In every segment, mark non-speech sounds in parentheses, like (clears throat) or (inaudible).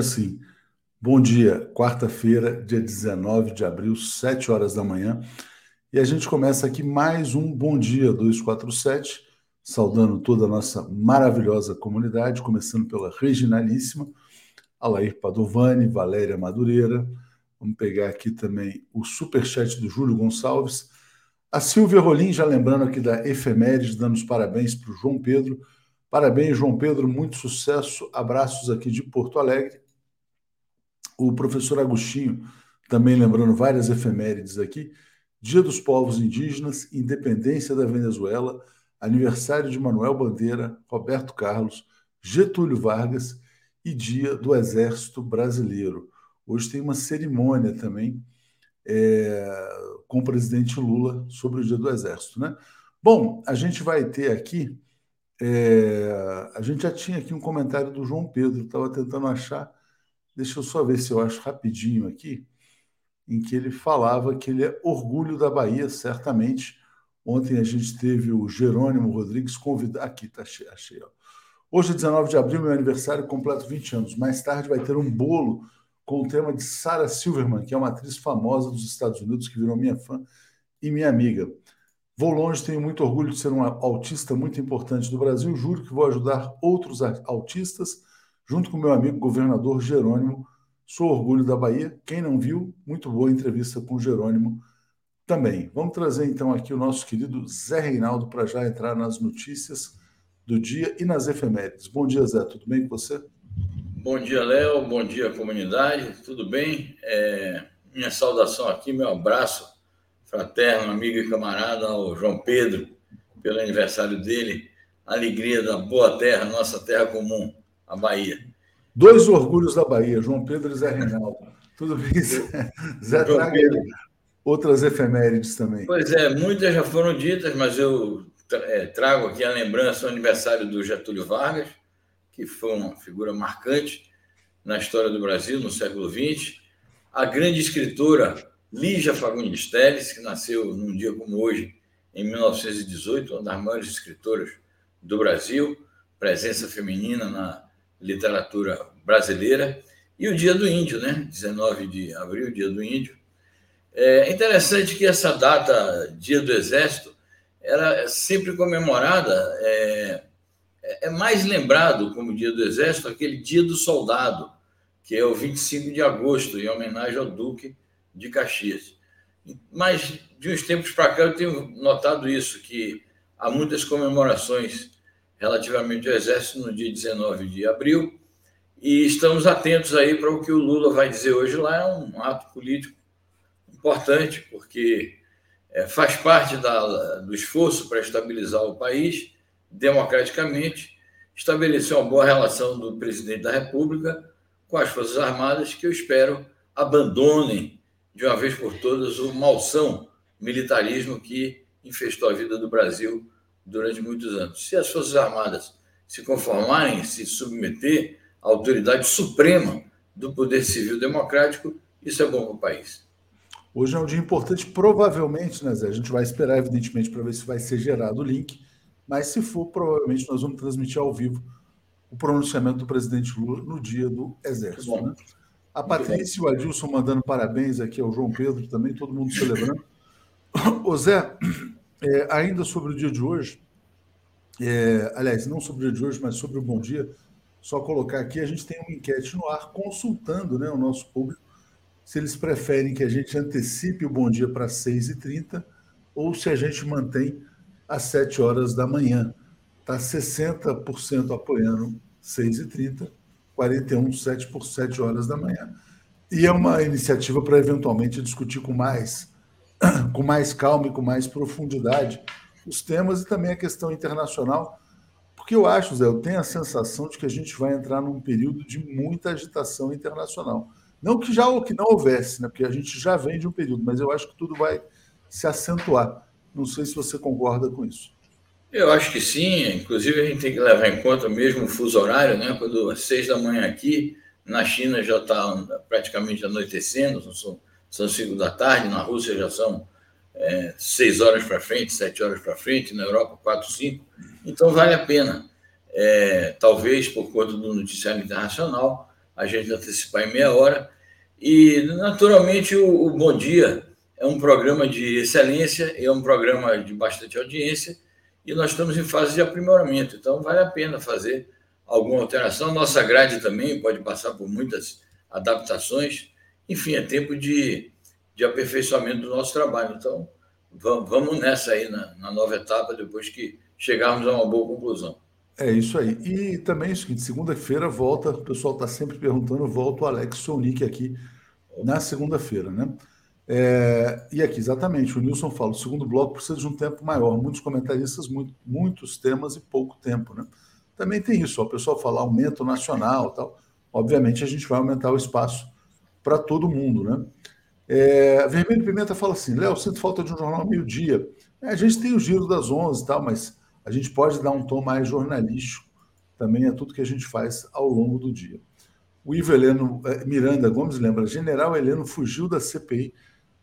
Agora sim. Bom dia, quarta-feira, dia 19 de abril, 7 horas da manhã. E a gente começa aqui mais um Bom Dia 247, saudando toda a nossa maravilhosa comunidade, começando pela Reginalíssima, Alair Padovani, Valéria Madureira. Vamos pegar aqui também o superchat do Júlio Gonçalves. A Silvia Rolim, já lembrando aqui da efeméride, dando os parabéns para o João Pedro Parabéns, João Pedro, muito sucesso. Abraços aqui de Porto Alegre. O professor Agostinho, também lembrando várias efemérides aqui. Dia dos Povos Indígenas, Independência da Venezuela, aniversário de Manuel Bandeira, Roberto Carlos, Getúlio Vargas e Dia do Exército Brasileiro. Hoje tem uma cerimônia também é, com o presidente Lula sobre o Dia do Exército. Né? Bom, a gente vai ter aqui é, a gente já tinha aqui um comentário do João Pedro, estava tentando achar, deixa eu só ver se eu acho rapidinho aqui, em que ele falava que ele é orgulho da Bahia, certamente. Ontem a gente teve o Jerônimo Rodrigues convidado. Aqui, tá achei. achei ó. Hoje, 19 de abril, meu aniversário, completo 20 anos. Mais tarde vai ter um bolo com o tema de Sarah Silverman, que é uma atriz famosa dos Estados Unidos, que virou minha fã e minha amiga. Vou longe, tenho muito orgulho de ser um autista muito importante do Brasil. Juro que vou ajudar outros autistas, junto com meu amigo governador Jerônimo. Sou orgulho da Bahia. Quem não viu, muito boa entrevista com Jerônimo também. Vamos trazer então aqui o nosso querido Zé Reinaldo para já entrar nas notícias do dia e nas efemérides. Bom dia, Zé. Tudo bem com você? Bom dia, Léo. Bom dia, comunidade. Tudo bem? É... Minha saudação aqui, meu abraço fraterno, amigo e camarada ao João Pedro, pelo aniversário dele. Alegria da boa terra, nossa terra comum, a Bahia. Dois orgulhos da Bahia, João Pedro e Zé Reinaldo. Tudo bem, Zé? Zé traga outras efemérides também. Pois é, muitas já foram ditas, mas eu é, trago aqui a lembrança do aniversário do Getúlio Vargas, que foi uma figura marcante na história do Brasil no século XX. A grande escritora Lígia Fagundes Teles, que nasceu num dia como hoje, em 1918, uma das maiores escritoras do Brasil, presença feminina na literatura brasileira, e o Dia do Índio, né? 19 de abril, Dia do Índio. É interessante que essa data, Dia do Exército, era sempre comemorada, é, é mais lembrado como Dia do Exército aquele Dia do Soldado, que é o 25 de agosto, em homenagem ao Duque de Caxias. Mas de uns tempos para cá eu tenho notado isso, que há muitas comemorações relativamente ao Exército no dia 19 de abril, e estamos atentos aí para o que o Lula vai dizer hoje lá, é um ato político importante, porque é, faz parte da, do esforço para estabilizar o país democraticamente, estabelecer uma boa relação do presidente da República com as Forças Armadas, que eu espero abandonem de uma vez por todas o malsão militarismo que infestou a vida do Brasil durante muitos anos. Se as Forças Armadas se conformarem, se submeter à autoridade suprema do poder civil democrático, isso é bom para o país. Hoje é um dia importante, provavelmente, né, Zé? A gente vai esperar, evidentemente, para ver se vai ser gerado o link, mas se for, provavelmente nós vamos transmitir ao vivo o pronunciamento do presidente Lula no dia do Exército. Né? A Patrícia e o Adilson mandando parabéns aqui ao João Pedro também, todo mundo celebrando. (coughs) Ô Zé, é, ainda sobre o dia de hoje, é, aliás, não sobre o dia de hoje, mas sobre o Bom Dia, só colocar aqui, a gente tem uma enquete no ar consultando né, o nosso público se eles preferem que a gente antecipe o Bom Dia para 6h30 ou se a gente mantém às 7 horas da manhã. Está 60% apoiando 6h30 41, 7 por 7 horas da manhã. E é uma iniciativa para eventualmente discutir com mais, (clears throat) com mais calma e com mais profundidade os temas e também a questão internacional, porque eu acho, Zé, eu tenho a sensação de que a gente vai entrar num período de muita agitação internacional. Não que já ou que não houvesse, né? porque a gente já vem de um período, mas eu acho que tudo vai se acentuar. Não sei se você concorda com isso. Eu acho que sim, inclusive a gente tem que levar em conta mesmo o fuso horário, né? Quando às seis da manhã aqui, na China já está praticamente anoitecendo, são, são cinco da tarde, na Rússia já são é, horas para frente, sete horas para frente, na Europa quatro, cinco. Então vale a pena, é, talvez por conta do noticiário internacional, a gente antecipar em meia hora. E, naturalmente, o, o Bom Dia é um programa de excelência, é um programa de bastante audiência, e nós estamos em fase de aprimoramento. Então, vale a pena fazer alguma alteração. Nossa grade também pode passar por muitas adaptações. Enfim, é tempo de, de aperfeiçoamento do nosso trabalho. Então, vamos nessa aí na, na nova etapa, depois que chegarmos a uma boa conclusão. É isso aí. E também é o seguinte: segunda-feira volta, o pessoal está sempre perguntando, volta o Alex Sonic aqui na segunda-feira, né? É, e aqui, exatamente, o Nilson fala: o segundo bloco precisa de um tempo maior, muitos comentaristas, muito, muitos temas e pouco tempo, né? Também tem isso, ó, o pessoal fala aumento nacional tal. Obviamente a gente vai aumentar o espaço para todo mundo, né? É, Vermelho Pimenta fala assim: Léo, sinto falta de um jornal meio-dia. É, a gente tem o giro das 11 e tal, mas a gente pode dar um tom mais jornalístico. Também é tudo que a gente faz ao longo do dia. O Ivo Heleno é, Miranda Gomes lembra: General Heleno fugiu da CPI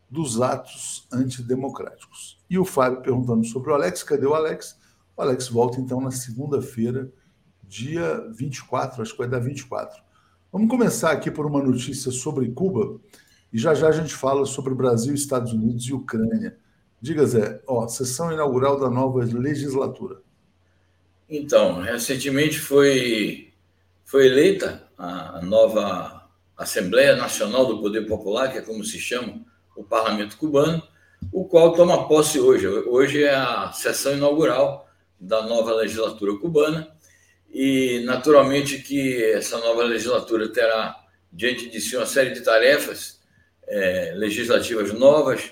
dos atos antidemocráticos. E o Fábio perguntando sobre o Alex: cadê o Alex? O Alex volta então na segunda-feira, dia 24, acho que vai dar 24. Vamos começar aqui por uma notícia sobre Cuba e já já a gente fala sobre Brasil, Estados Unidos e Ucrânia. Diga, Zé, ó, sessão inaugural da nova legislatura. Então, recentemente foi, foi eleita a nova Assembleia Nacional do Poder Popular, que é como se chama o parlamento cubano, o qual toma posse hoje. Hoje é a sessão inaugural da nova legislatura cubana e, naturalmente, que essa nova legislatura terá diante de si uma série de tarefas é, legislativas novas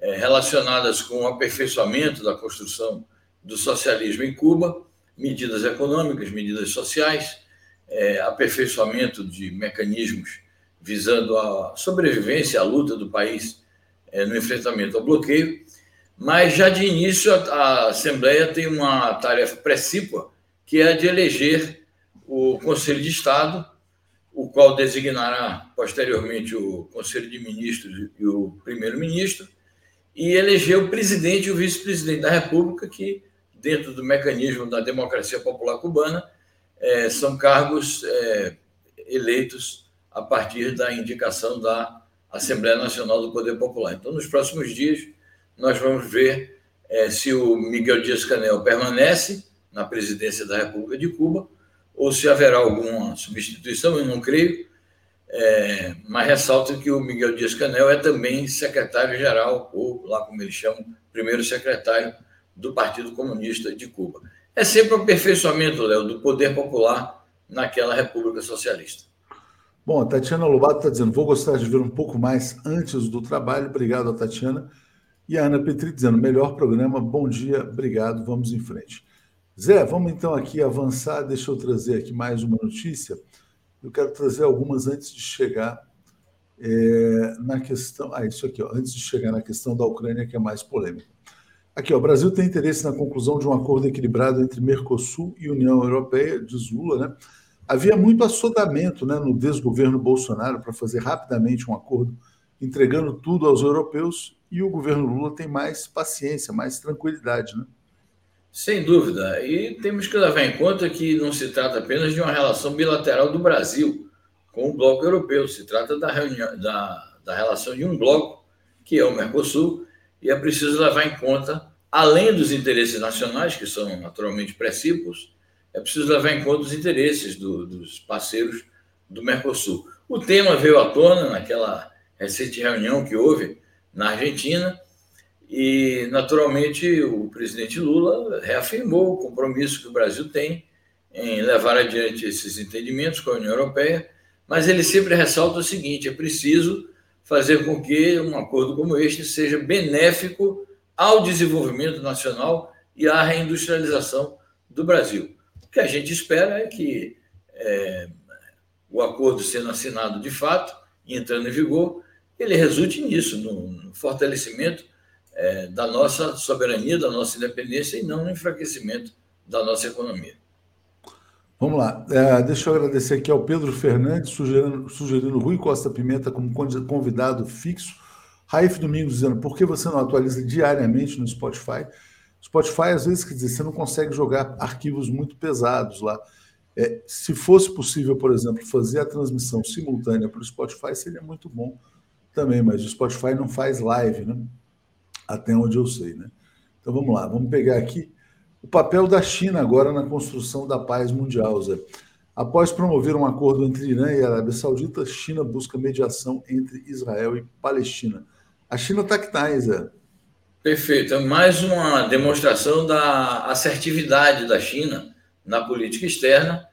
é, relacionadas com o aperfeiçoamento da construção do socialismo em Cuba, medidas econômicas, medidas sociais, é, aperfeiçoamento de mecanismos visando a sobrevivência, a luta do país é, no enfrentamento ao bloqueio. Mas já de início a, a Assembleia tem uma tarefa precípua, que é a de eleger o Conselho de Estado, o qual designará posteriormente o Conselho de Ministros e o primeiro-ministro, e eleger o presidente e o vice-presidente da República, que, dentro do mecanismo da democracia popular cubana, é, são cargos é, eleitos a partir da indicação da Assembleia Nacional do Poder Popular. Então, nos próximos dias, nós vamos ver é, se o Miguel Dias-Canel permanece na presidência da República de Cuba ou se haverá alguma substituição, eu não creio, é, mas ressalto que o Miguel Dias-Canel é também secretário-geral, ou lá como eles chamam, primeiro secretário do Partido Comunista de Cuba. É sempre o um aperfeiçoamento, Léo, do poder popular naquela República Socialista. Bom, a Tatiana Lobato está dizendo: vou gostar de ver um pouco mais antes do trabalho. Obrigado, Tatiana. E a Ana Petri dizendo: melhor programa, bom dia, obrigado, vamos em frente. Zé, vamos então aqui avançar. Deixa eu trazer aqui mais uma notícia. Eu quero trazer algumas antes de chegar é, na questão. Ah, isso aqui, ó, antes de chegar na questão da Ucrânia, que é mais polêmica. Aqui, ó, o Brasil tem interesse na conclusão de um acordo equilibrado entre Mercosul e União Europeia, diz Lula, né? Havia muito assodamento né, no desgoverno Bolsonaro para fazer rapidamente um acordo, entregando tudo aos europeus, e o governo Lula tem mais paciência, mais tranquilidade. Né? Sem dúvida. E temos que levar em conta que não se trata apenas de uma relação bilateral do Brasil com o bloco europeu, se trata da, reunião, da, da relação de um bloco, que é o Mercosul, e é preciso levar em conta, além dos interesses nacionais, que são naturalmente precípuos, é preciso levar em conta os interesses do, dos parceiros do Mercosul. O tema veio à tona naquela recente reunião que houve na Argentina e, naturalmente, o presidente Lula reafirmou o compromisso que o Brasil tem em levar adiante esses entendimentos com a União Europeia, mas ele sempre ressalta o seguinte: é preciso fazer com que um acordo como este seja benéfico ao desenvolvimento nacional e à reindustrialização do Brasil. O que a gente espera é que é, o acordo sendo assinado de fato e entrando em vigor, ele resulte nisso, no, no fortalecimento é, da nossa soberania, da nossa independência e não no enfraquecimento da nossa economia. Vamos lá. É, deixa eu agradecer aqui ao Pedro Fernandes, sugerindo, sugerindo Rui Costa Pimenta como convidado fixo. Raif Domingos dizendo, por que você não atualiza diariamente no Spotify? Spotify, às vezes, quer dizer, você não consegue jogar arquivos muito pesados lá. É, se fosse possível, por exemplo, fazer a transmissão simultânea para o Spotify, seria muito bom também, mas o Spotify não faz live, né? Até onde eu sei, né? Então vamos lá, vamos pegar aqui o papel da China agora na construção da paz mundial, Zé. Após promover um acordo entre Irã e Arábia Saudita, China busca mediação entre Israel e Palestina. A China está que está, Zé. Perfeito. É mais uma demonstração da assertividade da China na política externa,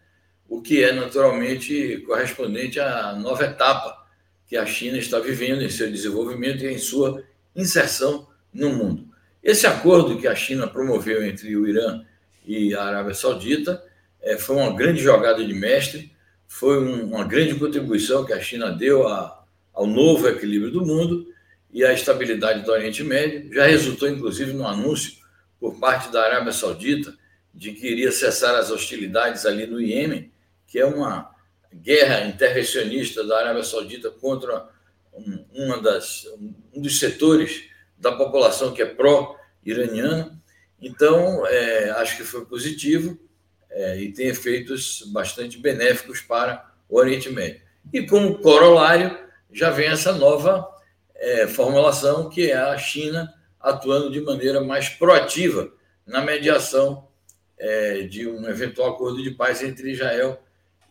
o que é naturalmente correspondente à nova etapa que a China está vivendo em seu desenvolvimento e em sua inserção no mundo. Esse acordo que a China promoveu entre o Irã e a Arábia Saudita é, foi uma grande jogada de mestre, foi um, uma grande contribuição que a China deu a, ao novo equilíbrio do mundo e à estabilidade do Oriente Médio. Já resultou, inclusive, no anúncio por parte da Arábia Saudita de que iria cessar as hostilidades ali no Iêmen, que é uma guerra intervencionista da Arábia Saudita contra um, uma das, um dos setores da população que é pró-iraniana. Então, é, acho que foi positivo é, e tem efeitos bastante benéficos para o Oriente Médio. E como corolário, já vem essa nova é, formulação, que é a China atuando de maneira mais proativa na mediação é, de um eventual acordo de paz entre Israel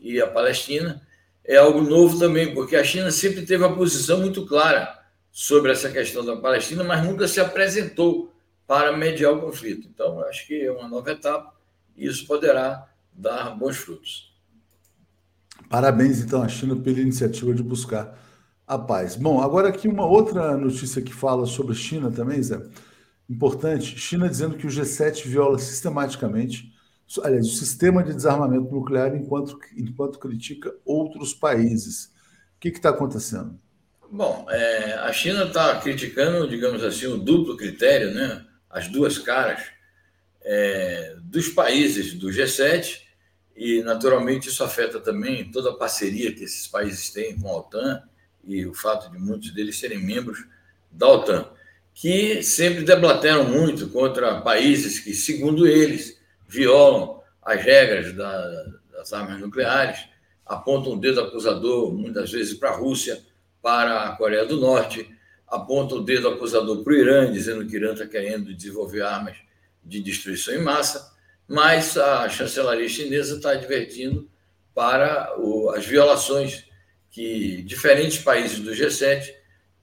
e a Palestina. É algo novo também, porque a China sempre teve a posição muito clara sobre essa questão da Palestina, mas nunca se apresentou para mediar o conflito. Então, acho que é uma nova etapa e isso poderá dar bons frutos. Parabéns, então, à China pela iniciativa de buscar a paz. Bom, agora aqui uma outra notícia que fala sobre China também, Zé importante, China dizendo que o G7 viola sistematicamente, aliás, o sistema de desarmamento nuclear enquanto, enquanto critica outros países. O que está acontecendo? Bom, é, a China está criticando, digamos assim, o duplo critério, né? as duas caras é, dos países do G7, e naturalmente isso afeta também toda a parceria que esses países têm com a OTAN e o fato de muitos deles serem membros da OTAN que sempre debateram muito contra países que, segundo eles, violam as regras da, das armas nucleares, apontam o dedo acusador muitas vezes para a Rússia, para a Coreia do Norte, apontam o dedo acusador para o Irã, dizendo que o Irã está querendo desenvolver armas de destruição em massa, mas a chancelaria chinesa está advertindo para o, as violações que diferentes países do G7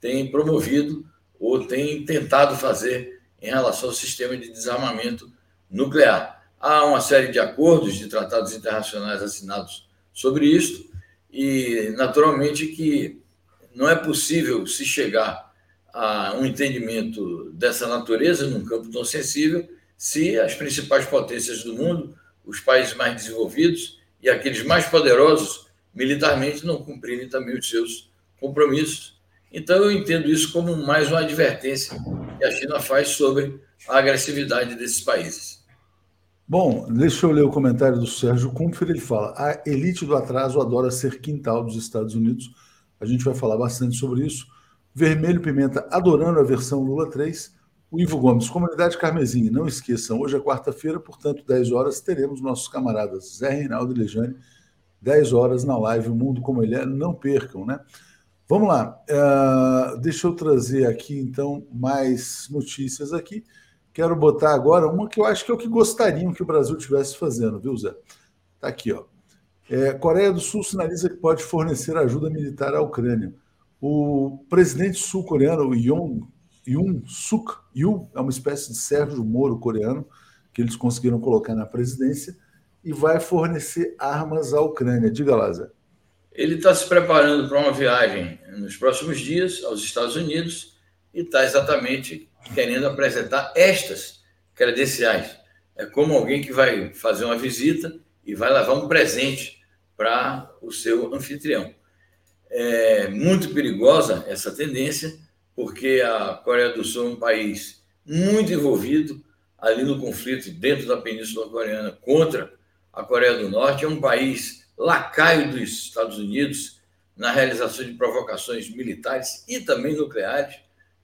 têm promovido ou tem tentado fazer em relação ao sistema de desarmamento nuclear. Há uma série de acordos de tratados internacionais assinados sobre isso e, naturalmente, que não é possível se chegar a um entendimento dessa natureza num campo tão sensível se as principais potências do mundo, os países mais desenvolvidos e aqueles mais poderosos militarmente não cumprirem também os seus compromissos então, eu entendo isso como mais uma advertência que a China faz sobre a agressividade desses países. Bom, deixa eu ler o comentário do Sérgio Kumpfer. Ele fala: a elite do atraso adora ser quintal dos Estados Unidos. A gente vai falar bastante sobre isso. Vermelho Pimenta adorando a versão Lula 3. O Ivo Gomes, Comunidade Carmesim, não esqueçam, hoje é quarta-feira, portanto, 10 horas, teremos nossos camaradas Zé Reinaldo e Lejane, 10 horas na live O Mundo Como Ele É. Não percam, né? Vamos lá. Uh, deixa eu trazer aqui, então, mais notícias aqui. Quero botar agora uma que eu acho que é o que gostariam que o Brasil estivesse fazendo, viu, Zé? Tá aqui, ó. É, Coreia do Sul sinaliza que pode fornecer ajuda militar à Ucrânia. O presidente sul-coreano, Yoon, Yoon Suk Yeol, é uma espécie de Sérgio Moro coreano, que eles conseguiram colocar na presidência, e vai fornecer armas à Ucrânia. Diga lá, Zé. Ele está se preparando para uma viagem nos próximos dias aos Estados Unidos e está exatamente querendo apresentar estas credenciais. É como alguém que vai fazer uma visita e vai levar um presente para o seu anfitrião. É muito perigosa essa tendência, porque a Coreia do Sul é um país muito envolvido ali no conflito dentro da Península Coreana contra a Coreia do Norte. É um país lacaio dos Estados Unidos na realização de provocações militares e também nucleares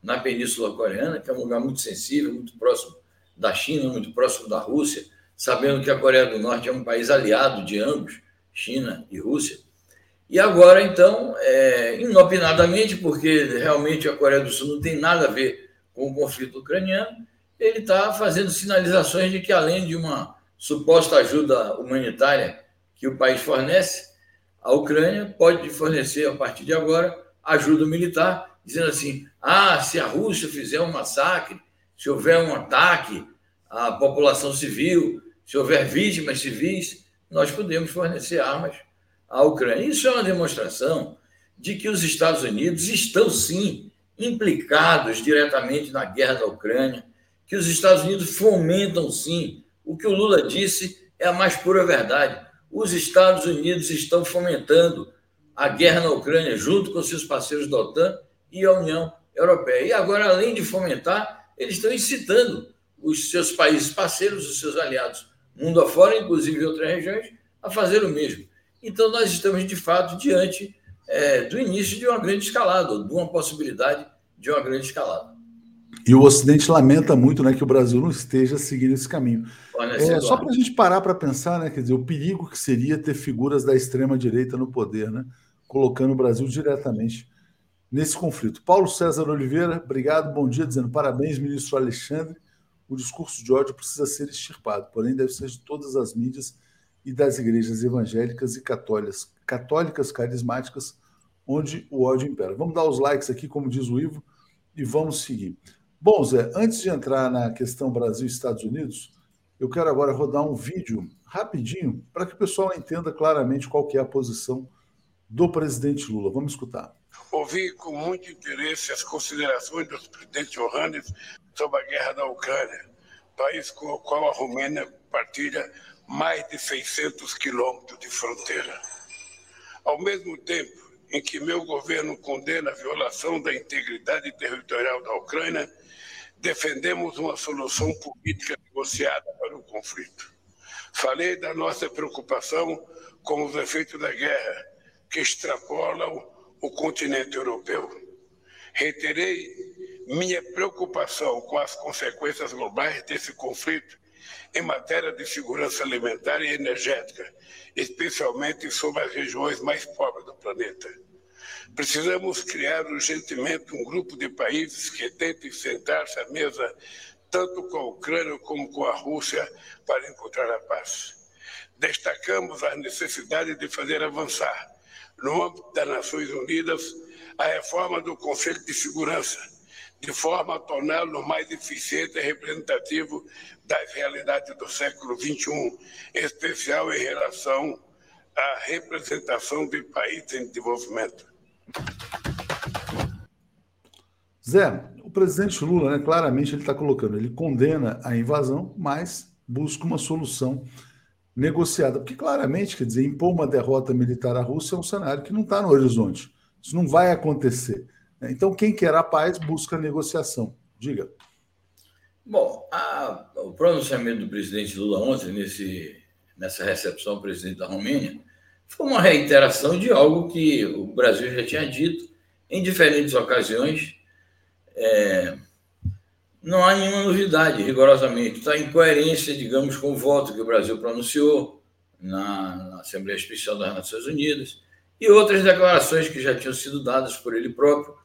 na Península Coreana, que é um lugar muito sensível, muito próximo da China, muito próximo da Rússia, sabendo que a Coreia do Norte é um país aliado de ambos China e Rússia. E agora, então, é, inopinadamente, porque realmente a Coreia do Sul não tem nada a ver com o conflito ucraniano, ele está fazendo sinalizações de que, além de uma suposta ajuda humanitária que o país fornece, a Ucrânia pode fornecer, a partir de agora, ajuda militar, dizendo assim: ah, se a Rússia fizer um massacre, se houver um ataque à população civil, se houver vítimas civis, nós podemos fornecer armas à Ucrânia. Isso é uma demonstração de que os Estados Unidos estão, sim, implicados diretamente na guerra da Ucrânia, que os Estados Unidos fomentam, sim. O que o Lula disse é a mais pura verdade. Os Estados Unidos estão fomentando a guerra na Ucrânia junto com seus parceiros da OTAN e a União Europeia. E agora, além de fomentar, eles estão incitando os seus países parceiros, os seus aliados mundo afora, inclusive em outras regiões, a fazer o mesmo. Então, nós estamos, de fato, diante é, do início de uma grande escalada, de uma possibilidade de uma grande escalada. E o Ocidente lamenta muito né, que o Brasil não esteja seguindo esse caminho. É, só para a gente parar para pensar, né, quer dizer, o perigo que seria ter figuras da extrema-direita no poder, né, colocando o Brasil diretamente nesse conflito. Paulo César Oliveira, obrigado, bom dia, dizendo parabéns, ministro Alexandre. O discurso de ódio precisa ser extirpado, porém deve ser de todas as mídias e das igrejas evangélicas e católicas, católicas carismáticas, onde o ódio impera. Vamos dar os likes aqui, como diz o Ivo, e vamos seguir. Bom, Zé, antes de entrar na questão Brasil e Estados Unidos, eu quero agora rodar um vídeo rapidinho para que o pessoal entenda claramente qual que é a posição do presidente Lula. Vamos escutar. Ouvi com muito interesse as considerações do presidente Johannes sobre a guerra da Ucrânia, país com o qual a Romênia partilha mais de 600 quilômetros de fronteira. Ao mesmo tempo em que meu governo condena a violação da integridade territorial da Ucrânia, defendemos uma solução política negociada para o conflito. Falei da nossa preocupação com os efeitos da guerra, que extrapolam o continente europeu. Reiterei minha preocupação com as consequências globais desse conflito em matéria de segurança alimentar e energética, especialmente sobre as regiões mais pobres do planeta. Precisamos criar urgentemente um grupo de países que tentem sentar-se à mesa tanto com a Ucrânia como com a Rússia para encontrar a paz. Destacamos a necessidade de fazer avançar, no âmbito das Nações Unidas, a reforma do Conselho de Segurança, de forma a torná-lo mais eficiente e representativo das realidades do século XXI, em especial em relação à representação de países em desenvolvimento. Zé, o presidente Lula, né, claramente ele está colocando, ele condena a invasão, mas busca uma solução negociada, porque claramente, quer dizer, impor uma derrota militar à Rússia é um cenário que não está no horizonte. Isso não vai acontecer. Né? Então, quem quer a paz busca a negociação. Diga. Bom, a, o pronunciamento do presidente Lula ontem, nesse, nessa recepção ao presidente da Romênia, foi uma reiteração de algo que o Brasil já tinha dito em diferentes ocasiões. É, não há nenhuma novidade, rigorosamente. Está em coerência, digamos, com o voto que o Brasil pronunciou na, na Assembleia Especial das Nações Unidas e outras declarações que já tinham sido dadas por ele próprio,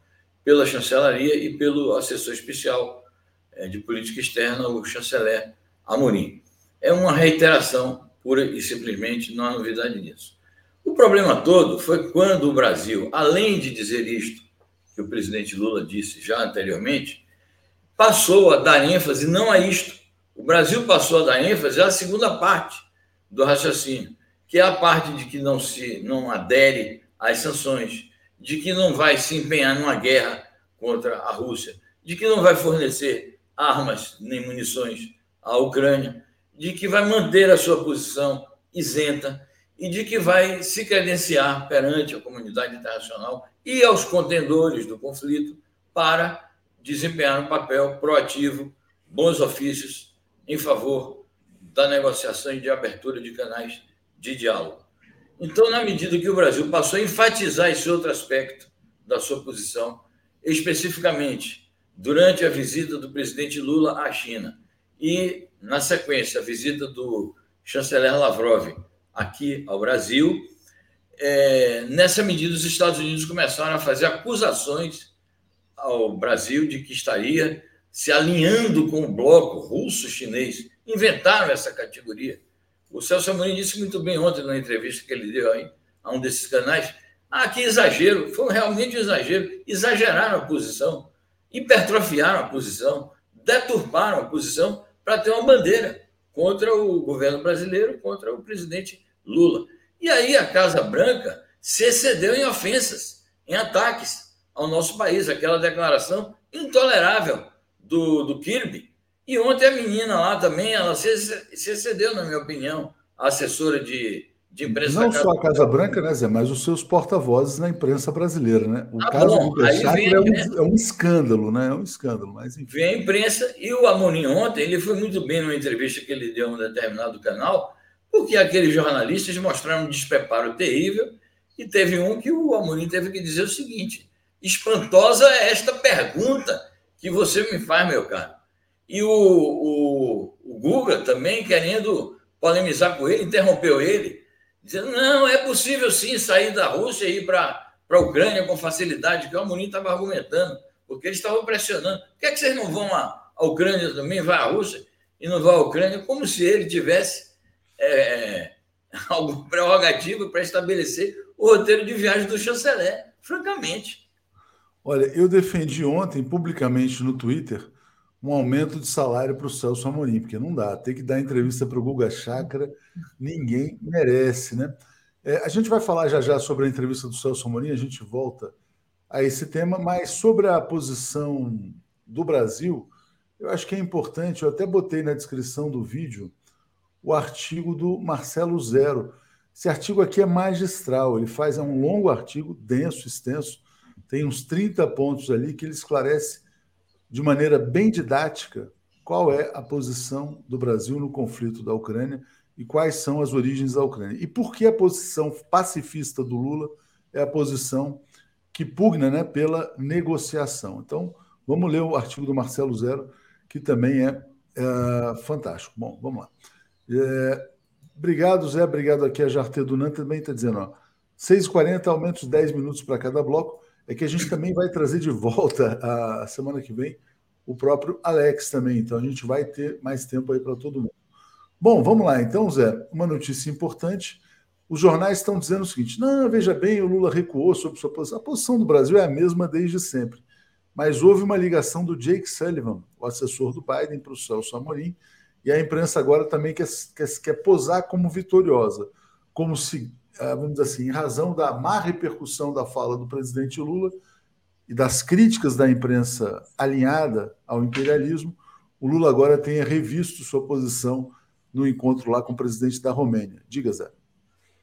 pela chancelaria e pelo assessor especial é, de política externa, o chanceler Amorim. É uma reiteração pura e simplesmente, não há novidade nisso. O problema todo foi quando o Brasil, além de dizer isto, que o presidente Lula disse já anteriormente, passou a dar ênfase não a isto. O Brasil passou a dar ênfase à segunda parte do raciocínio, que é a parte de que não se não adere às sanções, de que não vai se empenhar numa guerra contra a Rússia, de que não vai fornecer armas nem munições à Ucrânia, de que vai manter a sua posição isenta e de que vai se credenciar perante a comunidade internacional e aos contendores do conflito para desempenhar um papel proativo, bons ofícios em favor da negociação e de abertura de canais de diálogo. Então, na medida que o Brasil passou a enfatizar esse outro aspecto da sua posição, especificamente durante a visita do presidente Lula à China e, na sequência, a visita do chanceler Lavrov aqui ao Brasil. É, nessa medida, os Estados Unidos começaram a fazer acusações ao Brasil de que estaria se alinhando com o bloco russo-chinês. Inventaram essa categoria. O Celso Amorim disse muito bem ontem, na entrevista que ele deu aí, a um desses canais. Ah, que exagero. Foi realmente um exagero. Exageraram a posição, hipertrofiaram a posição, deturparam a posição para ter uma bandeira contra o governo brasileiro, contra o presidente Lula. E aí a Casa Branca se excedeu em ofensas, em ataques ao nosso país, aquela declaração intolerável do, do Kirby. E ontem a menina lá também, ela se, se excedeu, na minha opinião, a assessora de, de imprensa. Não só a Casa Branca, né, Zé, mas os seus porta-vozes na imprensa brasileira, né? O ah, caso bom, do Peixato é, um, é um escândalo, né? É um escândalo, mas enfim. Vem a imprensa e o Amorim ontem, ele foi muito bem numa entrevista que ele deu a um determinado canal, porque aqueles jornalistas mostraram um despreparo terrível e teve um que o Amorim teve que dizer o seguinte: espantosa é esta pergunta que você me faz, meu caro. E o, o, o Guga também querendo polemizar com ele, interrompeu ele, dizendo: não, é possível sim sair da Rússia e ir para a Ucrânia com facilidade, que o Amorim estava argumentando, porque eles estavam pressionando. Por que, é que vocês não vão à, à Ucrânia também, vai à Rússia e não vão à Ucrânia, como se ele tivesse é, (laughs) alguma prerrogativa para estabelecer o roteiro de viagem do chanceler, francamente. Olha, eu defendi ontem publicamente no Twitter um aumento de salário para o Celso Amorim, porque não dá, tem que dar entrevista para o Guga Chakra, ninguém merece, né? É, a gente vai falar já já sobre a entrevista do Celso Amorim, a gente volta a esse tema, mas sobre a posição do Brasil, eu acho que é importante, eu até botei na descrição do vídeo o artigo do Marcelo Zero. Esse artigo aqui é magistral, ele faz é um longo artigo, denso, extenso, tem uns 30 pontos ali que ele esclarece de maneira bem didática qual é a posição do Brasil no conflito da Ucrânia e quais são as origens da Ucrânia. E por que a posição pacifista do Lula é a posição que pugna né, pela negociação. Então, vamos ler o artigo do Marcelo Zero, que também é, é fantástico. Bom, vamos lá. É, obrigado, Zé. Obrigado aqui a Jarte Dunan também está dizendo, ó, 6h40, aumenta os 10 minutos para cada bloco é que a gente também vai trazer de volta a semana que vem o próprio Alex também. Então a gente vai ter mais tempo aí para todo mundo. Bom, vamos lá então, Zé. Uma notícia importante. Os jornais estão dizendo o seguinte: não, veja bem, o Lula recuou sobre sua posição. A posição do Brasil é a mesma desde sempre. Mas houve uma ligação do Jake Sullivan, o assessor do Biden, para o Celso Amorim, e a imprensa agora também quer, quer, quer posar como vitoriosa, como se vamos dizer assim, em razão da má repercussão da fala do presidente Lula e das críticas da imprensa alinhada ao imperialismo, o Lula agora tenha revisto sua posição no encontro lá com o presidente da Romênia. Diga, Zé.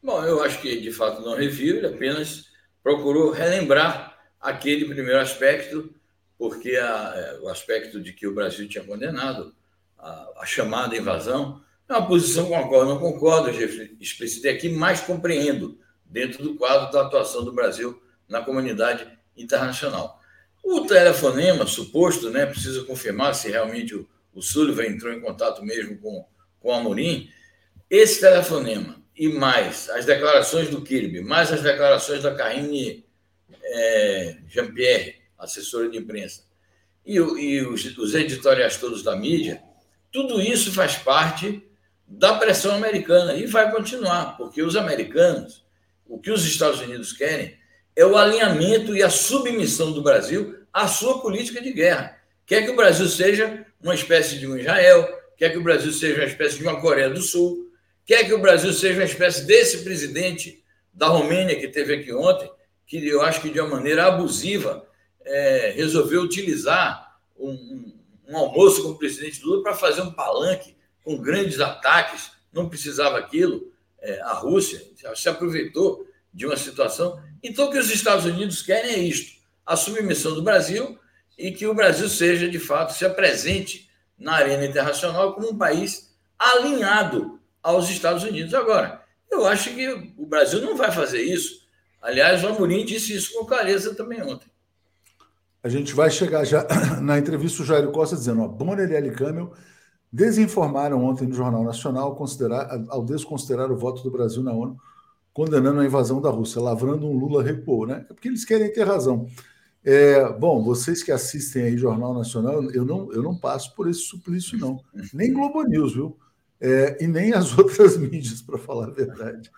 Bom, eu acho que de fato não reviu, ele apenas procurou relembrar aquele primeiro aspecto, porque a, é, o aspecto de que o Brasil tinha condenado a, a chamada invasão é uma posição a eu não concordo, explicitei aqui, mas compreendo dentro do quadro da atuação do Brasil na comunidade internacional. O telefonema suposto, né, precisa confirmar se realmente o, o Sullivan entrou em contato mesmo com, com o Amorim. Esse telefonema e mais as declarações do Kirby, mais as declarações da Karine é, Jean-Pierre, assessora de imprensa, e, e os, os editoriais todos da mídia, tudo isso faz parte da pressão americana e vai continuar, porque os americanos, o que os Estados Unidos querem é o alinhamento e a submissão do Brasil à sua política de guerra. Quer que o Brasil seja uma espécie de um Israel, quer que o Brasil seja uma espécie de uma Coreia do Sul, quer que o Brasil seja uma espécie desse presidente da Romênia que teve aqui ontem, que eu acho que de uma maneira abusiva é, resolveu utilizar um, um, um almoço com o presidente Lula para fazer um palanque com grandes ataques, não precisava aquilo. É, a Rússia se aproveitou de uma situação. Então, o que os Estados Unidos querem é isto: a submissão do Brasil e que o Brasil seja, de fato, se apresente na arena internacional como um país alinhado aos Estados Unidos. Agora, eu acho que o Brasil não vai fazer isso. Aliás, o Amorim disse isso com clareza também ontem. A gente vai chegar já (clears throat) na entrevista o Jair Costa dizendo: ó, Bonner e L. Desinformaram ontem no Jornal Nacional ao desconsiderar o voto do Brasil na ONU, condenando a invasão da Rússia, lavrando um Lula recuou, né? É porque eles querem ter razão. É, bom, vocês que assistem aí Jornal Nacional, eu não, eu não passo por esse suplício, não. Nem Globo News, viu? É, e nem as (laughs) outras mídias, para falar a verdade.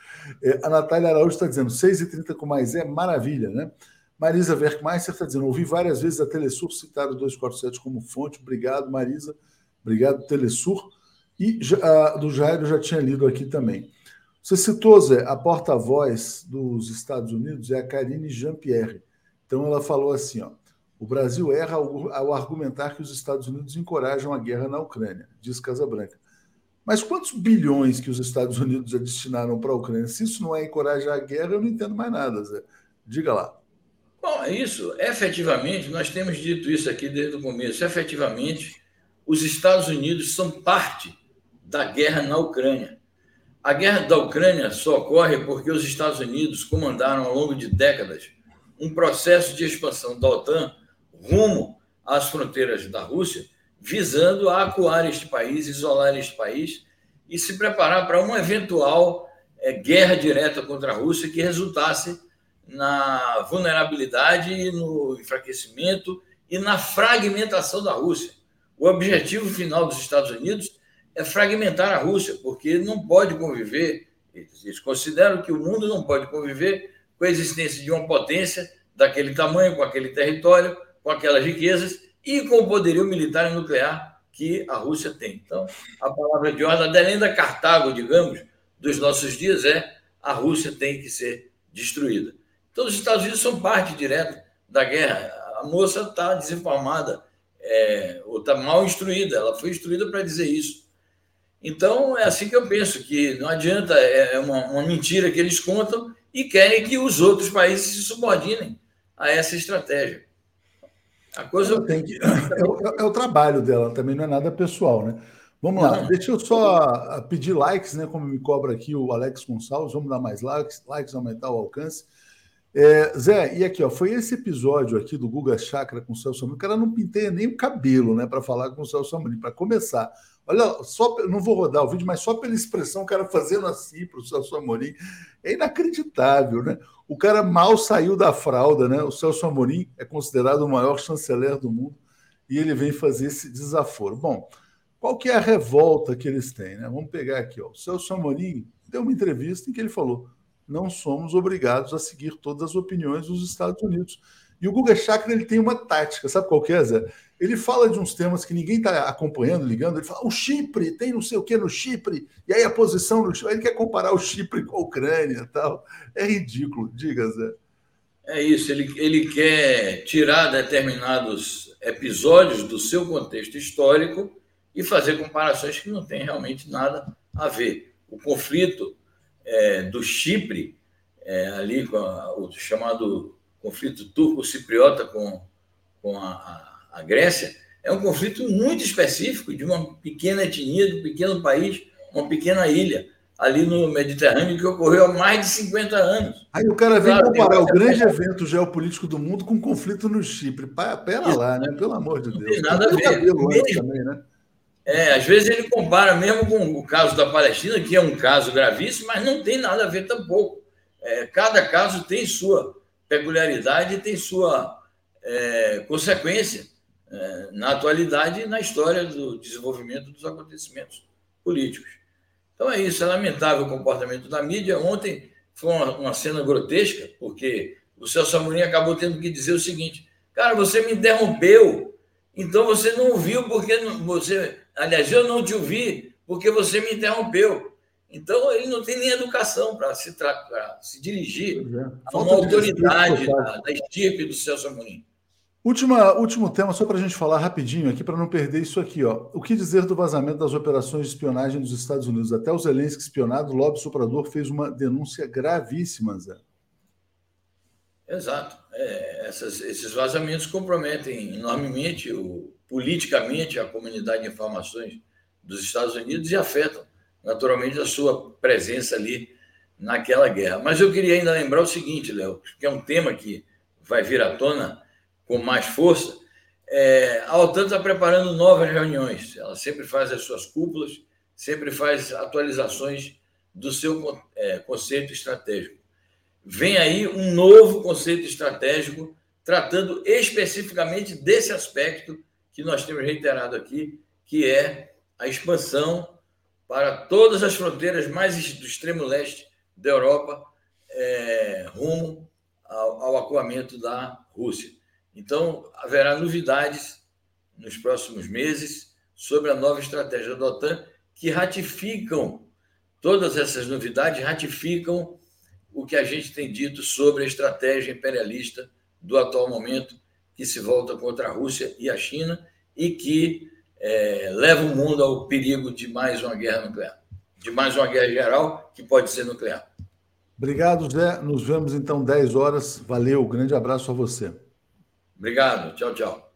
É, a Natália Araújo está dizendo 6h30 com mais é maravilha, né? Marisa Werkmeister está dizendo: ouvi várias vezes a Telesur citar o 247 como fonte. Obrigado, Marisa. Obrigado, Telesur. E do Jairo eu já tinha lido aqui também. Você citou, Zé, a porta-voz dos Estados Unidos é a Karine Jean-Pierre. Então ela falou assim: ó, o Brasil erra ao, ao argumentar que os Estados Unidos encorajam a guerra na Ucrânia, diz Casabranca. Mas quantos bilhões que os Estados Unidos já destinaram para a Ucrânia? Se isso não é encorajar a guerra, eu não entendo mais nada, Zé. Diga lá. Bom, é isso. Efetivamente, nós temos dito isso aqui desde o começo. Efetivamente, os Estados Unidos são parte da guerra na Ucrânia. A guerra da Ucrânia só ocorre porque os Estados Unidos comandaram ao longo de décadas um processo de expansão da OTAN rumo às fronteiras da Rússia, visando acuar este país, isolar este país e se preparar para uma eventual é, guerra direta contra a Rússia que resultasse na vulnerabilidade no enfraquecimento e na fragmentação da Rússia. O objetivo final dos Estados Unidos é fragmentar a Rússia, porque não pode conviver, eles consideram que o mundo não pode conviver com a existência de uma potência daquele tamanho, com aquele território, com aquelas riquezas e com o poderio militar e nuclear que a Rússia tem. Então, a palavra de ordem, além da Cartago, digamos, dos nossos dias, é a Rússia tem que ser destruída. Então, os Estados Unidos são parte direta da guerra. A moça está desinformada, é, ou está mal instruída. Ela foi instruída para dizer isso. Então, é assim que eu penso, que não adianta, é, é uma, uma mentira que eles contam e querem que os outros países se subordinem a essa estratégia. A coisa tem que. É o, é o, trabalho dela, também não é nada pessoal, né? Vamos lá, deixa eu só pedir likes, né? Como me cobra aqui o Alex Gonçalves, vamos dar mais likes, likes aumentar o alcance. É, Zé, e aqui, ó, foi esse episódio aqui do Guga Chakra com o Celso Amorim, o cara não pinteia nem o cabelo, né, para falar com o Celso Amorim, para começar. Olha, só não vou rodar o vídeo, mas só pela expressão o cara fazendo assim para o Celso Amorim, é inacreditável, né? O cara mal saiu da fralda, né? O Celso Amorim é considerado o maior chanceler do mundo e ele vem fazer esse desaforo. Bom, qual que é a revolta que eles têm, né? Vamos pegar aqui, ó. O Celso Amorim deu uma entrevista em que ele falou não somos obrigados a seguir todas as opiniões dos Estados Unidos. E o Guga Chakra ele tem uma tática, sabe qual que é, Zé? Ele fala de uns temas que ninguém está acompanhando, ligando. Ele fala: o Chipre, tem não sei o que no Chipre, e aí a posição no Chipre. Ele quer comparar o Chipre com a Ucrânia tal. É ridículo, diga, Zé. É isso, ele, ele quer tirar determinados episódios do seu contexto histórico e fazer comparações que não têm realmente nada a ver. O conflito é, do Chipre, é, ali com a, o chamado conflito turco-cipriota com, com a, a, a, Grécia, é um conflito muito específico de uma pequena etnia, de um pequeno país, uma pequena ilha, ali no Mediterrâneo, que ocorreu há mais de 50 anos. Aí o cara vem claro, comparar o grande evento geopolítico do mundo com o conflito no Chipre. Pera lá, né? Pelo amor de Deus. Não tem nada a ver. Mesmo, também, né? É, às vezes ele compara mesmo com o caso da Palestina, que é um caso gravíssimo, mas não tem nada a ver tampouco. É, cada caso tem sua peculiaridade e tem sua é, consequência é, na atualidade e na história do desenvolvimento dos acontecimentos políticos. Então é isso, é lamentável o comportamento da mídia. Ontem foi uma, uma cena grotesca, porque o Celso Amorim acabou tendo que dizer o seguinte: cara, você me interrompeu, então você não ouviu porque você Aliás, eu não te ouvi porque você me interrompeu. Então, ele não tem nem educação para se, se dirigir é. a uma autoridade da, da estirpe do Celso Amorim. Última, último tema, só para a gente falar rapidinho aqui, para não perder isso aqui. Ó. O que dizer do vazamento das operações de espionagem dos Estados Unidos? Até o Zelensky espionado, o lobby suprador fez uma denúncia gravíssima, Zé. Exato. É, essas, esses vazamentos comprometem enormemente o, politicamente a comunidade de informações dos Estados Unidos e afetam naturalmente a sua presença ali naquela guerra. Mas eu queria ainda lembrar o seguinte, Léo, que é um tema que vai vir à tona com mais força, É, a OTAN está preparando novas reuniões. Ela sempre faz as suas cúpulas, sempre faz atualizações do seu é, conceito estratégico. Vem aí um novo conceito estratégico tratando especificamente desse aspecto que nós temos reiterado aqui, que é a expansão para todas as fronteiras mais do extremo leste da Europa, é, rumo ao, ao acuamento da Rússia. Então, haverá novidades nos próximos meses sobre a nova estratégia da OTAN, que ratificam, todas essas novidades ratificam o que a gente tem dito sobre a estratégia imperialista do atual momento, que se volta contra a Rússia e a China e que é, leva o mundo ao perigo de mais uma guerra nuclear, de mais uma guerra geral que pode ser nuclear. Obrigado, Zé. Nos vemos então 10 horas. Valeu, grande abraço a você. Obrigado, tchau, tchau.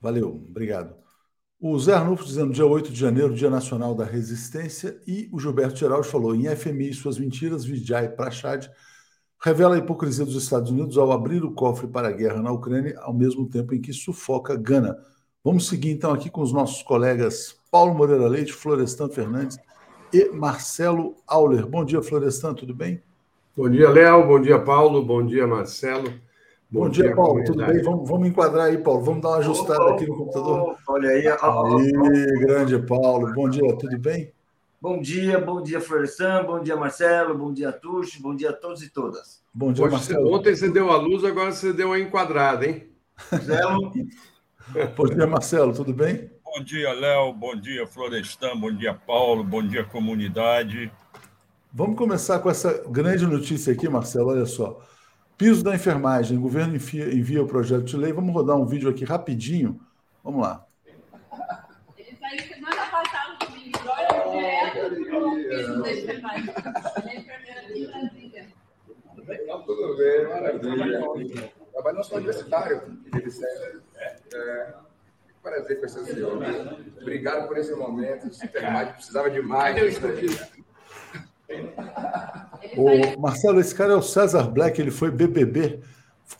Valeu, obrigado. O Zé Arnulfo dizendo dia 8 de janeiro, Dia Nacional da Resistência, e o Gilberto Geraldo falou em FMI suas mentiras, Vijay Prachad revela a hipocrisia dos Estados Unidos ao abrir o cofre para a guerra na Ucrânia, ao mesmo tempo em que sufoca Gana. Vamos seguir então aqui com os nossos colegas Paulo Moreira Leite, Florestan Fernandes e Marcelo Auler. Bom dia, Florestan, tudo bem? Bom dia, Léo. Bom dia, Paulo. Bom dia, Marcelo. Bom, Bom dia, dia, Paulo. Tudo bem? Vamos, vamos enquadrar aí, Paulo. Vamos dar uma ajustada oh, aqui no computador. Oh, olha aí. Oh, aí, grande Paulo. Bom dia, tudo bem? Bom dia, bom dia, Florestan. Bom dia, Marcelo. Bom dia, Tuxo. Bom dia a todos e todas. Bom dia, Hoje, Marcelo. Ontem você deu a luz, agora você deu uma enquadrada, hein? Marcelo. bom dia, Marcelo. Tudo bem? Bom dia, Léo. Bom dia, Florestan. Bom dia, Paulo. Bom dia, comunidade. Vamos começar com essa grande notícia aqui, Marcelo. Olha só. Piso da enfermagem. O governo envia, envia o projeto de lei. Vamos rodar um vídeo aqui rapidinho. Vamos lá. Ele saiu semana passada do Olha direto o piso da enfermagem. Tudo bem, maravilha. Trabalho no hospital universitário, É, prazer com essa senhora. Obrigado por esse momento. Precisava demais. O o Marcelo, esse cara é o César Black, ele foi BBB.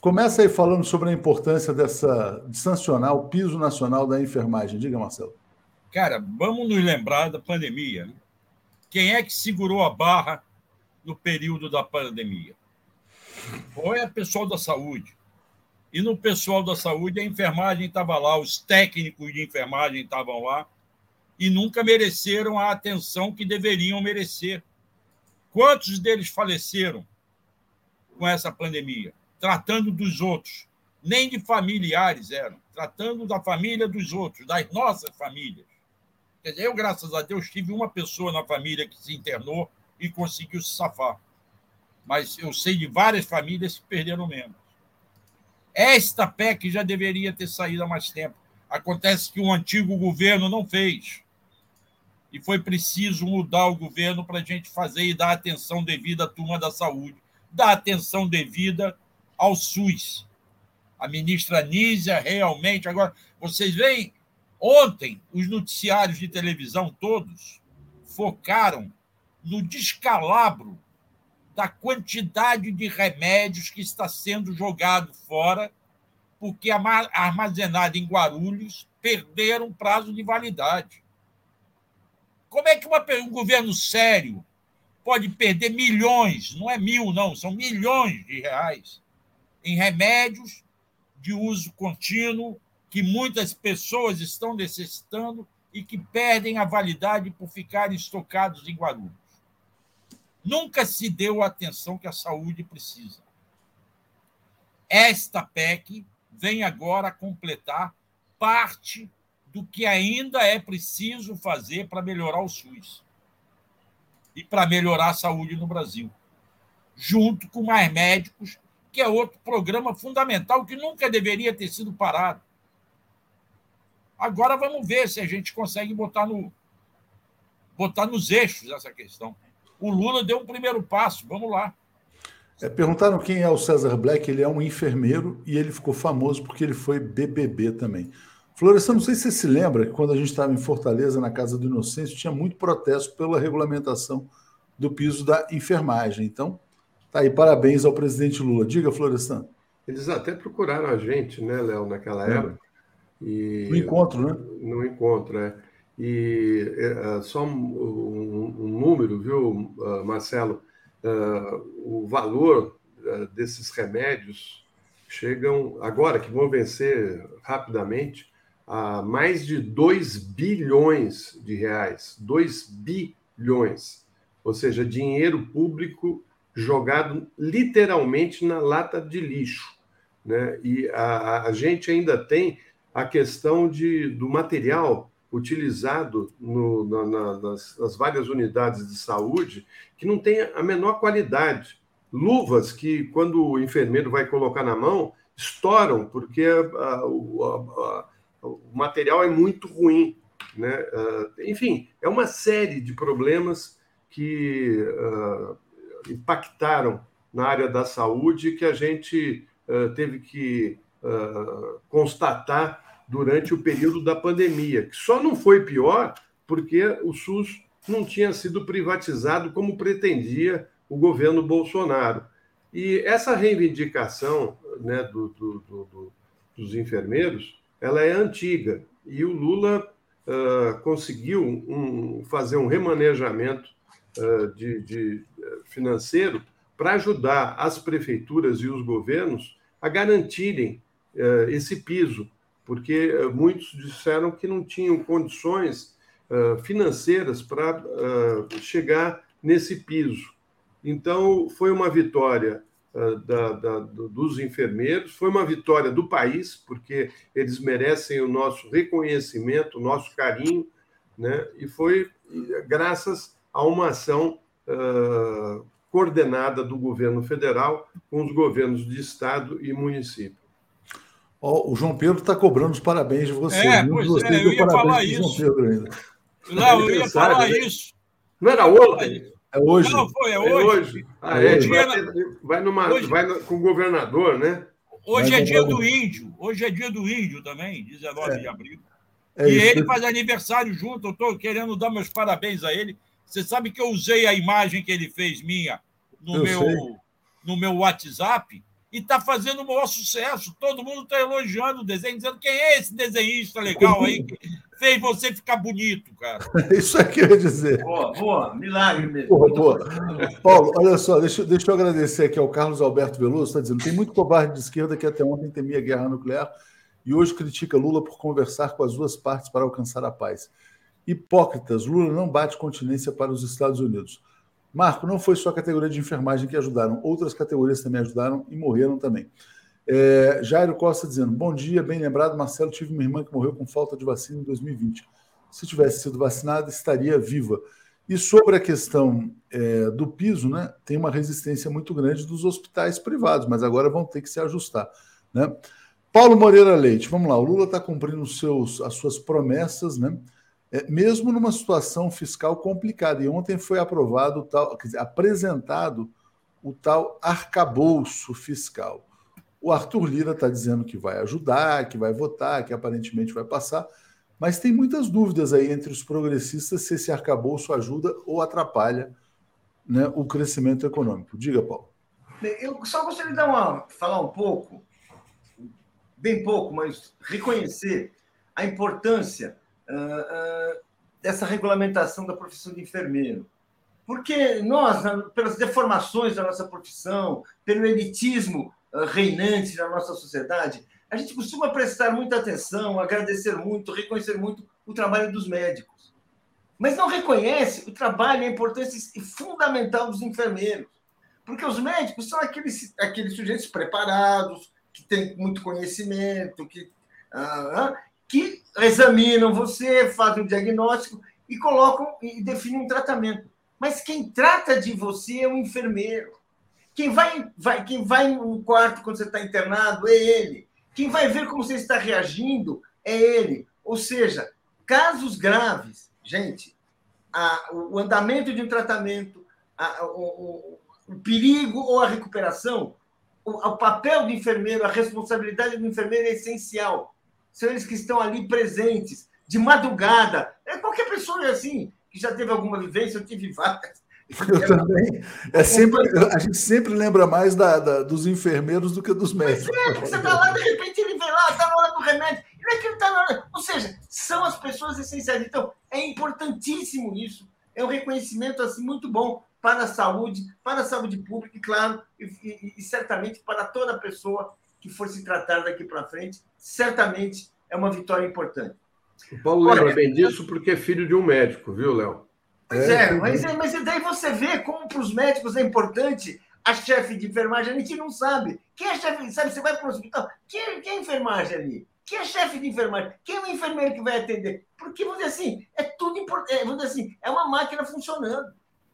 Começa aí falando sobre a importância dessa de sancionar o piso nacional da enfermagem. Diga, Marcelo. Cara, vamos nos lembrar da pandemia. Quem é que segurou a barra no período da pandemia? Foi a pessoal da saúde. E no pessoal da saúde, a enfermagem estava lá, os técnicos de enfermagem estavam lá e nunca mereceram a atenção que deveriam merecer. Quantos deles faleceram com essa pandemia? Tratando dos outros. Nem de familiares eram, tratando da família dos outros, das nossas famílias. Eu, graças a Deus, tive uma pessoa na família que se internou e conseguiu se safar. Mas eu sei de várias famílias que perderam membros. Esta PEC já deveria ter saído há mais tempo. Acontece que o antigo governo não fez e foi preciso mudar o governo para a gente fazer e dar atenção devida à turma da saúde, dar atenção devida ao SUS. A ministra Nízia realmente. Agora, vocês veem, ontem, os noticiários de televisão todos focaram no descalabro da quantidade de remédios que está sendo jogado fora, porque armazenado em Guarulhos perderam prazo de validade. Como é que uma, um governo sério pode perder milhões, não é mil, não, são milhões de reais em remédios de uso contínuo que muitas pessoas estão necessitando e que perdem a validade por ficarem estocados em Guarulhos. Nunca se deu a atenção que a saúde precisa. Esta PEC vem agora completar parte do que ainda é preciso fazer para melhorar o SUS e para melhorar a saúde no Brasil, junto com mais médicos, que é outro programa fundamental que nunca deveria ter sido parado. Agora vamos ver se a gente consegue botar no botar nos eixos essa questão. O Lula deu um primeiro passo, vamos lá. É, perguntaram quem é o César Black, ele é um enfermeiro e ele ficou famoso porque ele foi BBB também. Florestan, não sei se você se lembra que quando a gente estava em Fortaleza, na Casa do Inocêncio, tinha muito protesto pela regulamentação do piso da enfermagem. Então, tá aí, parabéns ao presidente Lula. Diga, Florestan. Eles até procuraram a gente, né, Léo, naquela é. época, E, no encontro, né? No encontro, é. E é, só um, um, um, número, viu, Marcelo? Uh, o valor uh, desses remédios chegam, agora que vão vencer rapidamente, a mais de 2 bilhões de reais. 2 bilhões. Ou seja, dinheiro público jogado literalmente na lata de lixo. Né? E a, a gente ainda tem a questão de, do material utilizado no, na, na, nas, nas, várias unidades de saúde que não tem a menor qualidade. Luvas que, quando o enfermeiro vai colocar na mão, estouram, porque a, a, a, o material é muito ruim. Né? Uh, enfim, é uma série de problemas que uh, impactaram na área da saúde que a gente uh, teve que constatar durante o período da pandemia, que só não foi pior porque o SUS não tinha sido privatizado como pretendia o governo Bolsonaro. E essa reivindicação né, do, do, do, dos enfermeiros, ela é antiga. E o Lula uh, conseguiu um, fazer um remanejamento uh, de, de financeiro para ajudar as prefeituras e os governos a garantirem uh, esse piso, porque muitos disseram que não tinham condições financeiras para chegar nesse piso. Então, foi uma vitória da, da, dos enfermeiros, foi uma vitória do país, porque eles merecem o nosso reconhecimento, o nosso carinho, né? e foi graças a uma ação uh, coordenada do governo federal com os governos de estado e município. Oh, o João Pedro está cobrando os parabéns de você. É, pois você é, eu ia falar isso. Não, eu ia falar né? isso. Não era ontem? É hoje. Não, foi, é, é hoje. É hoje. Ah, é, dia... vai, vai, numa, hoje... vai com o governador, né? Hoje vai é dia do índio. Hoje é dia do índio também, 19 é. de abril. É e ele faz aniversário junto. Eu estou querendo dar meus parabéns a ele. Você sabe que eu usei a imagem que ele fez minha no, meu, no meu WhatsApp e está fazendo o maior sucesso. Todo mundo está elogiando o desenho, dizendo quem é esse desenhista legal aí que fez você ficar bonito, cara. (laughs) Isso é que eu ia dizer. Boa, boa, milagre mesmo. Boa, boa. Paulo, olha só, deixa, deixa eu agradecer aqui ao Carlos Alberto Veloso, está dizendo: tem muito covarde de esquerda que até ontem temia guerra nuclear e hoje critica Lula por conversar com as duas partes para alcançar a paz. Hipócritas, Lula não bate continência para os Estados Unidos. Marco, não foi só a categoria de enfermagem que ajudaram, outras categorias também ajudaram e morreram também. É, Jairo Costa dizendo: Bom dia, bem lembrado, Marcelo. Tive uma irmã que morreu com falta de vacina em 2020. Se tivesse sido vacinada, estaria viva. E sobre a questão é, do piso, né, tem uma resistência muito grande dos hospitais privados, mas agora vão ter que se ajustar. Né? Paulo Moreira Leite, vamos lá, o Lula está cumprindo seus, as suas promessas, né? É, mesmo numa situação fiscal complicada. E ontem foi aprovado tal, quer dizer, apresentado o tal arcabouço fiscal. O Arthur Lira está dizendo que vai ajudar, que vai votar, que aparentemente vai passar, mas tem muitas dúvidas aí entre os progressistas se esse arcabouço ajuda ou atrapalha né, o crescimento econômico. Diga, Paulo. Eu só gostaria de uma, falar um pouco, bem pouco, mas reconhecer a importância dessa regulamentação da profissão de enfermeiro. Porque nós, pelas deformações da nossa profissão, pelo elitismo ah, reinante na nossa sociedade, a gente costuma prestar muita atenção, agradecer muito, reconhecer muito o trabalho dos médicos. Mas não reconhece o trabalho a importância fundamental dos enfermeiros. Porque os médicos são aqueles, aqueles sujeitos preparados, que têm muito conhecimento, que, que examinam você, fazem um diagnóstico e colocam e definem um tratamento. Mas quem trata de você é o enfermeiro. Quem vai, vai, quem vai no quarto quando você está internado é ele. Quem vai ver como você está reagindo é ele. Ou seja, casos graves, gente, a, o andamento de um tratamento, a, o, o, o, perigo ou a recuperação, o, o papel do enfermeiro, a responsabilidade do enfermeiro é essencial. São eles que estão ali presentes, de madrugada. É qualquer pessoa é assim, que já teve alguma vivência, eu tive várias eu também. É sempre, a gente sempre lembra mais da, da dos enfermeiros do que dos médicos. É, você está lá, de repente ele vem lá, está na hora do remédio. Não é que ele está na hora. Ou seja, são as pessoas essenciais. Então, é importantíssimo isso. É um reconhecimento assim muito bom para a saúde, para a saúde pública, e claro, e, e, e certamente para toda pessoa que for se tratar daqui para frente, certamente é uma vitória importante. O Paulo Olha, lembra bem disso porque é filho de um médico, viu, Léo? Pois é, é mas, é, mas daí você vê como para os médicos é importante a chefe de enfermagem, a gente não sabe. Quem é chefe? Sabe, você vai para o hospital, quem, quem é enfermagem ali? Quem é chefe de enfermagem? Quem é o enfermeiro que vai atender? Porque, vamos dizer assim, é tudo importante. É, vamos dizer assim, é uma máquina funcionando.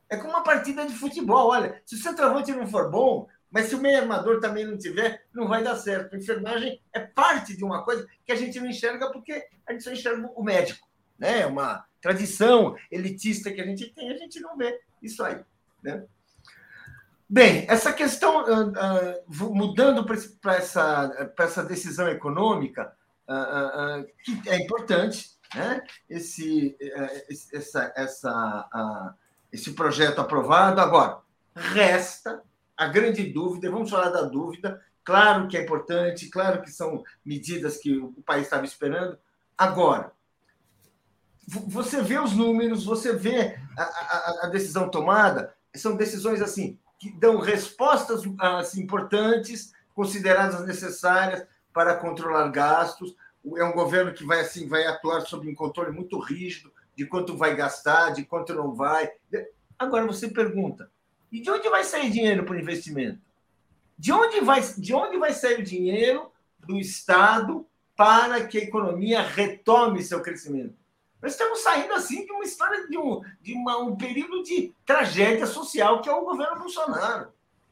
É como uma partida de futebol. Olha, se o centroavante não for bom, mas se o meio armador também não tiver, não vai dar certo. A enfermagem é parte de uma coisa que a gente não enxerga porque a gente só enxerga o médico. Né? É uma tradição elitista que a gente tem, a gente não vê isso aí. Né? Bem, essa questão, uh, uh, mudando para essa, essa decisão econômica, uh, que é importante, né? esse, essa, essa, esse projeto aprovado. Agora, resta a grande dúvida, vamos falar da dúvida, claro que é importante, claro que são medidas que o país estava esperando. Agora, você vê os números, você vê a, a, a decisão tomada, são decisões assim que dão respostas assim, importantes, consideradas necessárias para controlar gastos. É um governo que vai assim vai atuar sob um controle muito rígido de quanto vai gastar, de quanto não vai. Agora você pergunta: e de onde vai sair dinheiro para o investimento? De onde, vai, de onde vai sair o dinheiro do Estado para que a economia retome seu crescimento? Nós estamos saindo assim de uma história de um, de uma, um período de tragédia social que é o governo Bolsonaro.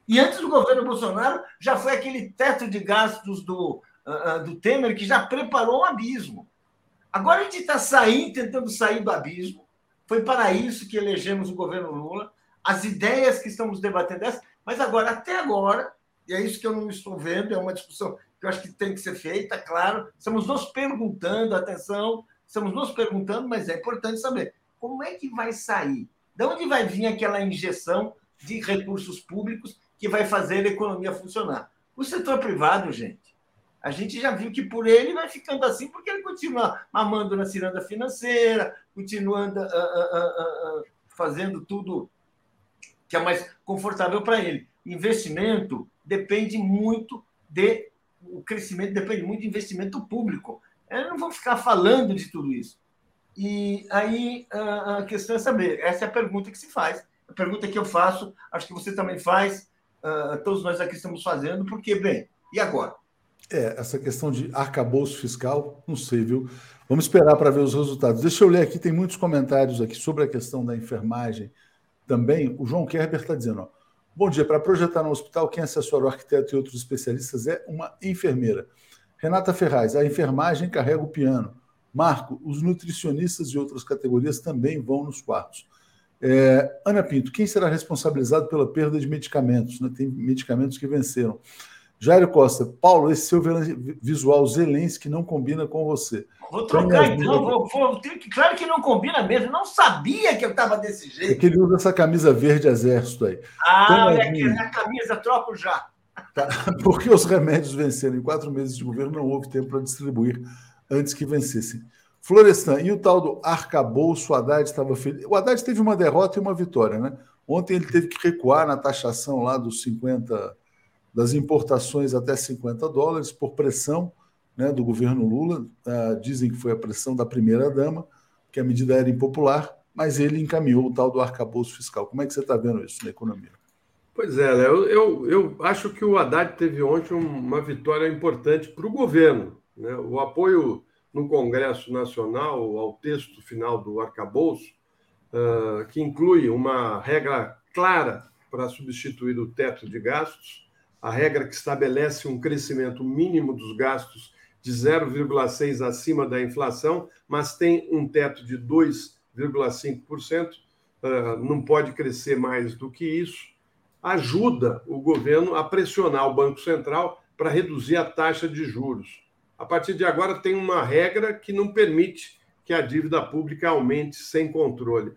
E antes do governo Bolsonaro já foi aquele teto de gastos do, uh, do Temer que já preparou um abismo. Agora a gente está saindo, tentando sair do abismo. Foi para isso que elegemos o governo Lula as ideias que estamos debatendo mas agora, até agora, e é isso que eu não estou vendo, é uma discussão que eu acho que tem que ser feita, claro, estamos nos perguntando, atenção, estamos nos perguntando, mas é importante saber como é que vai sair, de onde vai vir aquela injeção de recursos públicos que vai fazer a economia funcionar. O setor privado, gente, a gente já viu que por ele vai ficando assim, porque ele continua mamando na ciranda financeira, continuando uh, uh, uh, fazendo tudo que é mais confortável para ele. Investimento depende muito de o crescimento depende muito de investimento público. Eu não vou ficar falando de tudo isso. E aí a questão é saber. Essa é a pergunta que se faz. A pergunta que eu faço, acho que você também faz, todos nós aqui estamos fazendo, porque, bem, e agora? É, essa questão de arcabouço fiscal, não sei, viu? Vamos esperar para ver os resultados. Deixa eu ler aqui, tem muitos comentários aqui sobre a questão da enfermagem também, o João Kerber está dizendo: ó, bom dia, para projetar no hospital, quem assessora o arquiteto e outros especialistas é uma enfermeira. Renata Ferraz, a enfermagem carrega o piano. Marco, os nutricionistas e outras categorias também vão nos quartos. É, Ana Pinto, quem será responsabilizado pela perda de medicamentos? Né? Tem medicamentos que venceram. Jairo Costa, Paulo, esse seu visual Zelensky não combina com você. Vou trocar então, vou, vou, que, claro que não combina mesmo, não sabia que eu estava desse jeito. É que ele usa essa camisa verde exército aí. Ah, olha aqui, a camisa, troco já. Tá. (laughs) Porque os remédios venceram em quatro meses de governo, não houve tempo para distribuir antes que vencessem. Florestan, e o tal do arcabouço, o Haddad estava feliz. O Haddad teve uma derrota e uma vitória, né? Ontem ele teve que recuar na taxação lá dos 50 das importações até 50 dólares por pressão né, do governo Lula. Uh, dizem que foi a pressão da primeira-dama, que a medida era impopular, mas ele encaminhou o tal do arcabouço fiscal. Como é que você está vendo isso na economia? Pois é, Léo, eu, eu acho que o Haddad teve ontem uma vitória importante para o governo. Né? O apoio no Congresso Nacional ao texto final do arcabouço, uh, que inclui uma regra clara para substituir o teto de gastos, a regra que estabelece um crescimento mínimo dos gastos de 0,6% acima da inflação, mas tem um teto de 2,5%, ah, não pode crescer mais do que isso, ajuda o governo a pressionar o Banco Central para reduzir a taxa de juros. A partir de agora, tem uma regra que não permite que a dívida pública aumente sem controle.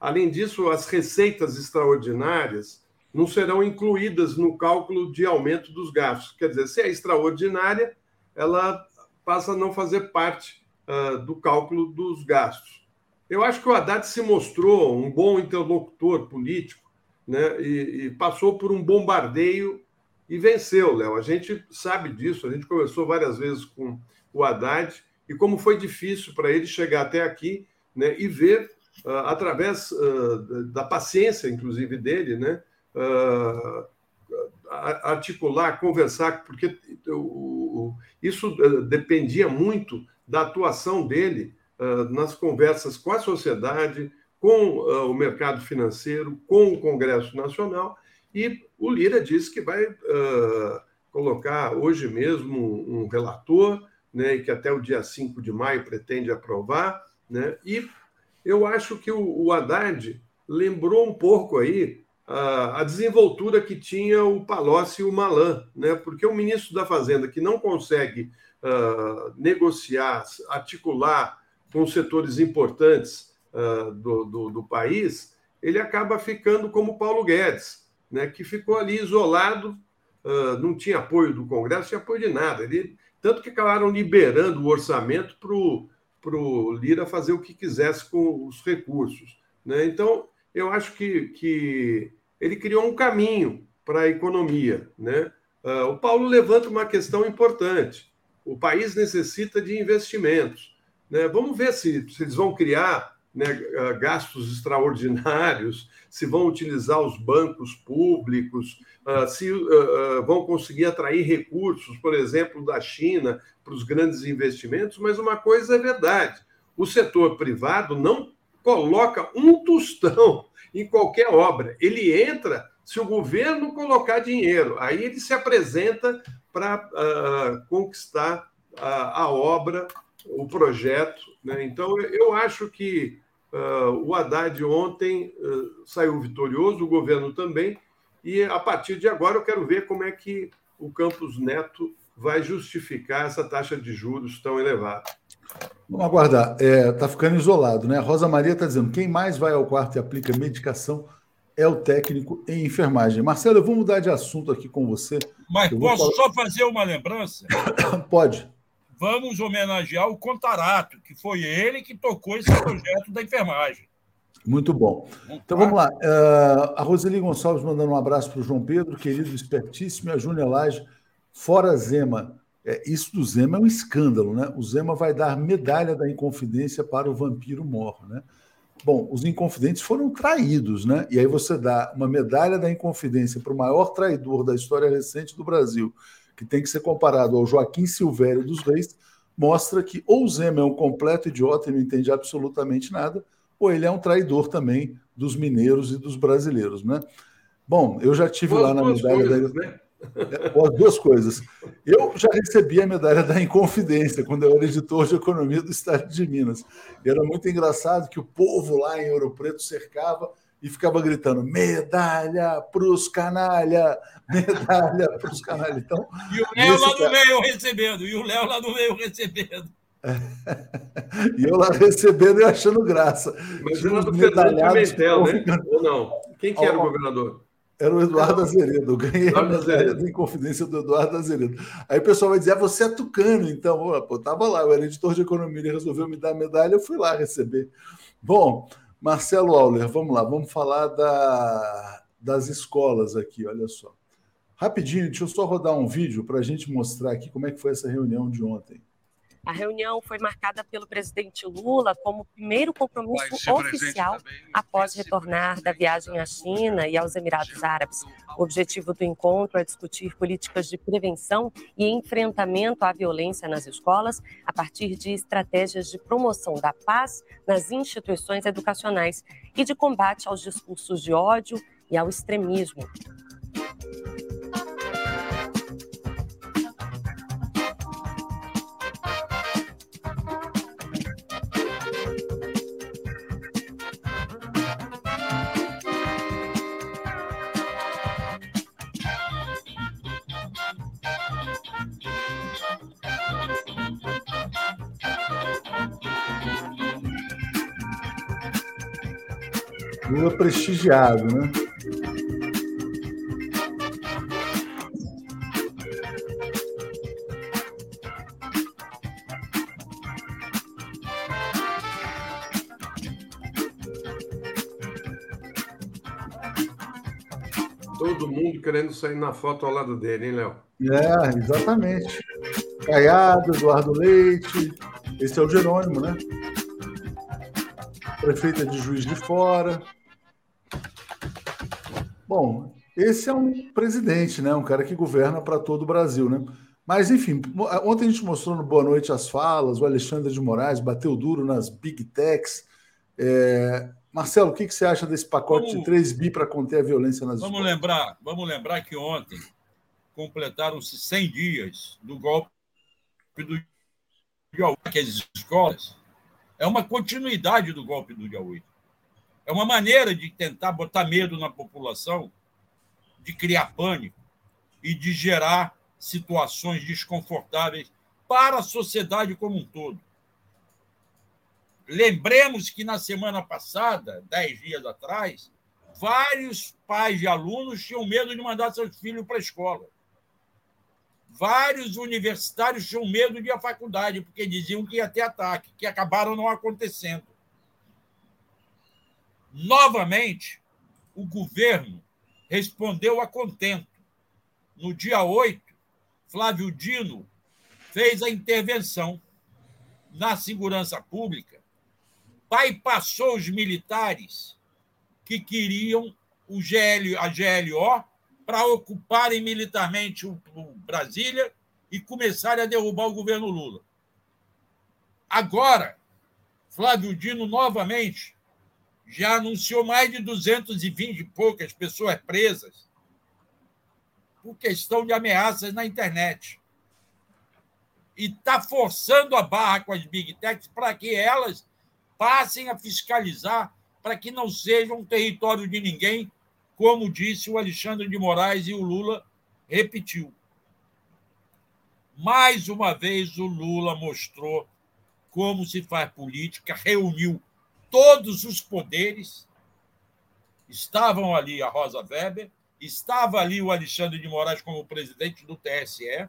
Além disso, as receitas extraordinárias não serão incluídas no cálculo de aumento dos gastos. Quer dizer, se é extraordinária, ela passa a não fazer parte uh, do cálculo dos gastos. Eu acho que o Haddad se mostrou um bom interlocutor político né, e, e passou por um bombardeio e venceu, Léo. A gente sabe disso, a gente conversou várias vezes com o Haddad e como foi difícil para ele chegar até aqui né, e ver, uh, através uh, da paciência, inclusive, dele, né, uh, articular, conversar, porque isso dependia muito da atuação dele nas conversas com a sociedade, com o mercado financeiro, com o Congresso Nacional, e o Lira disse que vai colocar hoje mesmo um relator né, que até o dia 5 de maio pretende aprovar. Né, e eu acho que o, o Haddad lembrou um pouco aí a, desenvoltura que tinha o Palocci e o Malan, né, porque o ministro da Fazenda que não consegue uh, negociar, articular com setores importantes uh, do, do, do país, ele acaba ficando como Paulo Guedes, né, que ficou ali isolado, uh, não tinha apoio do Congresso, não tinha apoio de nada. Ele tanto que acabaram liberando o orçamento para o Lira fazer o que quisesse com os recursos. Né? Então, eu acho que, que ele criou um caminho para a economia. Né? Uh, o Paulo levanta uma questão importante. O país necessita de investimentos. Né? Vamos ver se, se eles vão criar né, ah, gastos extraordinários, se vão utilizar os bancos públicos, se uh, uh, vão conseguir atrair recursos, por exemplo, da China para os grandes investimentos, mas uma coisa é verdade: o setor privado não coloca um tostão em qualquer obra. Ele entra se o governo colocar dinheiro, aí ele se apresenta para uh, conquistar a, a, obra, o projeto. Né? Então, eu acho que o Haddad ontem saiu vitorioso, o governo também e a partir de agora eu quero ver como é que o Campos Neto vai justificar essa taxa de juros tão elevada. Vamos aguardar. Está é, tá ficando isolado, né? A Rosa Maria está dizendo: quem mais vai ao quarto e aplica medicação é o técnico em enfermagem. Marcelo, eu vou mudar de assunto aqui com você. Mas posso falar... só fazer uma lembrança? (coughs) Pode. Vamos homenagear o Contarato, que foi ele que tocou esse projeto da enfermagem. Muito bom. Então vamos lá. Uh, a Roseli Gonçalves mandando um abraço para o João Pedro, querido, espertíssimo, e a Júnia Lage, fora Zema. É, isso do Zema é um escândalo, né? O Zema vai dar medalha da Inconfidência para o vampiro Mor, né? Bom, os Inconfidentes foram traídos, né? E aí você dá uma medalha da Inconfidência para o maior traidor da história recente do Brasil, que tem que ser comparado ao Joaquim Silvério dos Reis, mostra que ou o Zema é um completo idiota e não entende absolutamente nada, ou ele é um traidor também dos mineiros e dos brasileiros, né? Bom, eu já tive lá na medalha coisas, da... né? É, as duas coisas. Eu já recebi a medalha da Inconfidência quando eu era editor de economia do estado de Minas. E era muito engraçado que o povo lá em Ouro Preto cercava e ficava gritando: medalha pros canalha, medalha pros canalha. Então, e o Léo lá no meio recebendo, e o Léo lá no meio recebendo. (laughs) e eu lá recebendo e achando graça. Mas do Fernando Pimentel, né? Ou não? Quem que era o governador? Era o Eduardo Azeredo. Eu ganhei Eduardo a medalha em confidência do Eduardo Azeredo. Aí o pessoal vai dizer: ah, você é tucano, então. Pô, tava lá, eu era editor de economia, ele resolveu me dar a medalha, eu fui lá receber. Bom, Marcelo Auler, vamos lá, vamos falar da, das escolas aqui, olha só. Rapidinho, deixa eu só rodar um vídeo para a gente mostrar aqui como é que foi essa reunião de ontem. A reunião foi marcada pelo presidente Lula como primeiro compromisso oficial após retornar da viagem à China e aos Emirados Árabes. O objetivo do encontro é discutir políticas de prevenção e enfrentamento à violência nas escolas a partir de estratégias de promoção da paz nas instituições educacionais e de combate aos discursos de ódio e ao extremismo. Vila prestigiado, né? Todo mundo querendo sair na foto ao lado dele, hein, Léo? É, exatamente. Caiado, Eduardo Leite, esse é o Jerônimo, né? Prefeita de Juiz de Fora. Bom, esse é um presidente, né? Um cara que governa para todo o Brasil, né? Mas, enfim, ontem a gente mostrou no Boa Noite as falas, o Alexandre de Moraes bateu duro nas big techs. É... Marcelo, o que, que você acha desse pacote vamos, de 3 bi para conter a violência nas vamos escolas? lembrar Vamos lembrar que ontem completaram-se 100 dias do golpe do dia 8, que as escolas é uma continuidade do golpe do dia 8. É uma maneira de tentar botar medo na população, de criar pânico e de gerar situações desconfortáveis para a sociedade como um todo. Lembremos que na semana passada, dez dias atrás, vários pais de alunos tinham medo de mandar seus filhos para a escola. Vários universitários tinham medo de ir à faculdade, porque diziam que ia ter ataque, que acabaram não acontecendo. Novamente, o governo respondeu a contento. No dia 8, Flávio Dino fez a intervenção na segurança pública, bypassou os militares que queriam o GL, a GLO para ocuparem militarmente o, o Brasília e começarem a derrubar o governo Lula. Agora, Flávio Dino novamente já anunciou mais de 220 e poucas pessoas presas por questão de ameaças na internet. E está forçando a barra com as big techs para que elas passem a fiscalizar para que não seja um território de ninguém, como disse o Alexandre de Moraes e o Lula repetiu. Mais uma vez, o Lula mostrou como se faz política, reuniu todos os poderes. Estavam ali a Rosa Weber, estava ali o Alexandre de Moraes como presidente do TSE,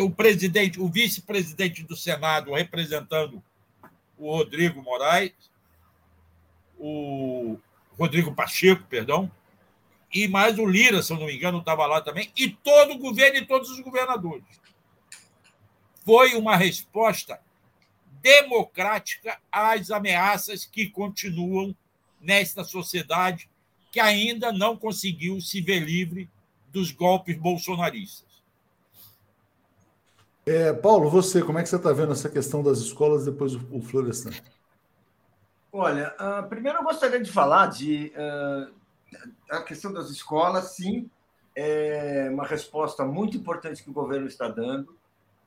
o presidente, o vice-presidente do Senado representando o Rodrigo Moraes, o Rodrigo Pacheco, perdão, e mais o Lira, se eu não me engano, estava lá também, e todo o governo e todos os governadores. Foi uma resposta democrática às ameaças que continuam nesta sociedade que ainda não conseguiu se ver livre dos golpes bolsonaristas. É, Paulo, você, como é que você está vendo essa questão das escolas depois do Florestan? Olha, uh, primeiro eu gostaria de falar de uh, a questão das escolas, sim, é uma resposta muito importante que o governo está dando.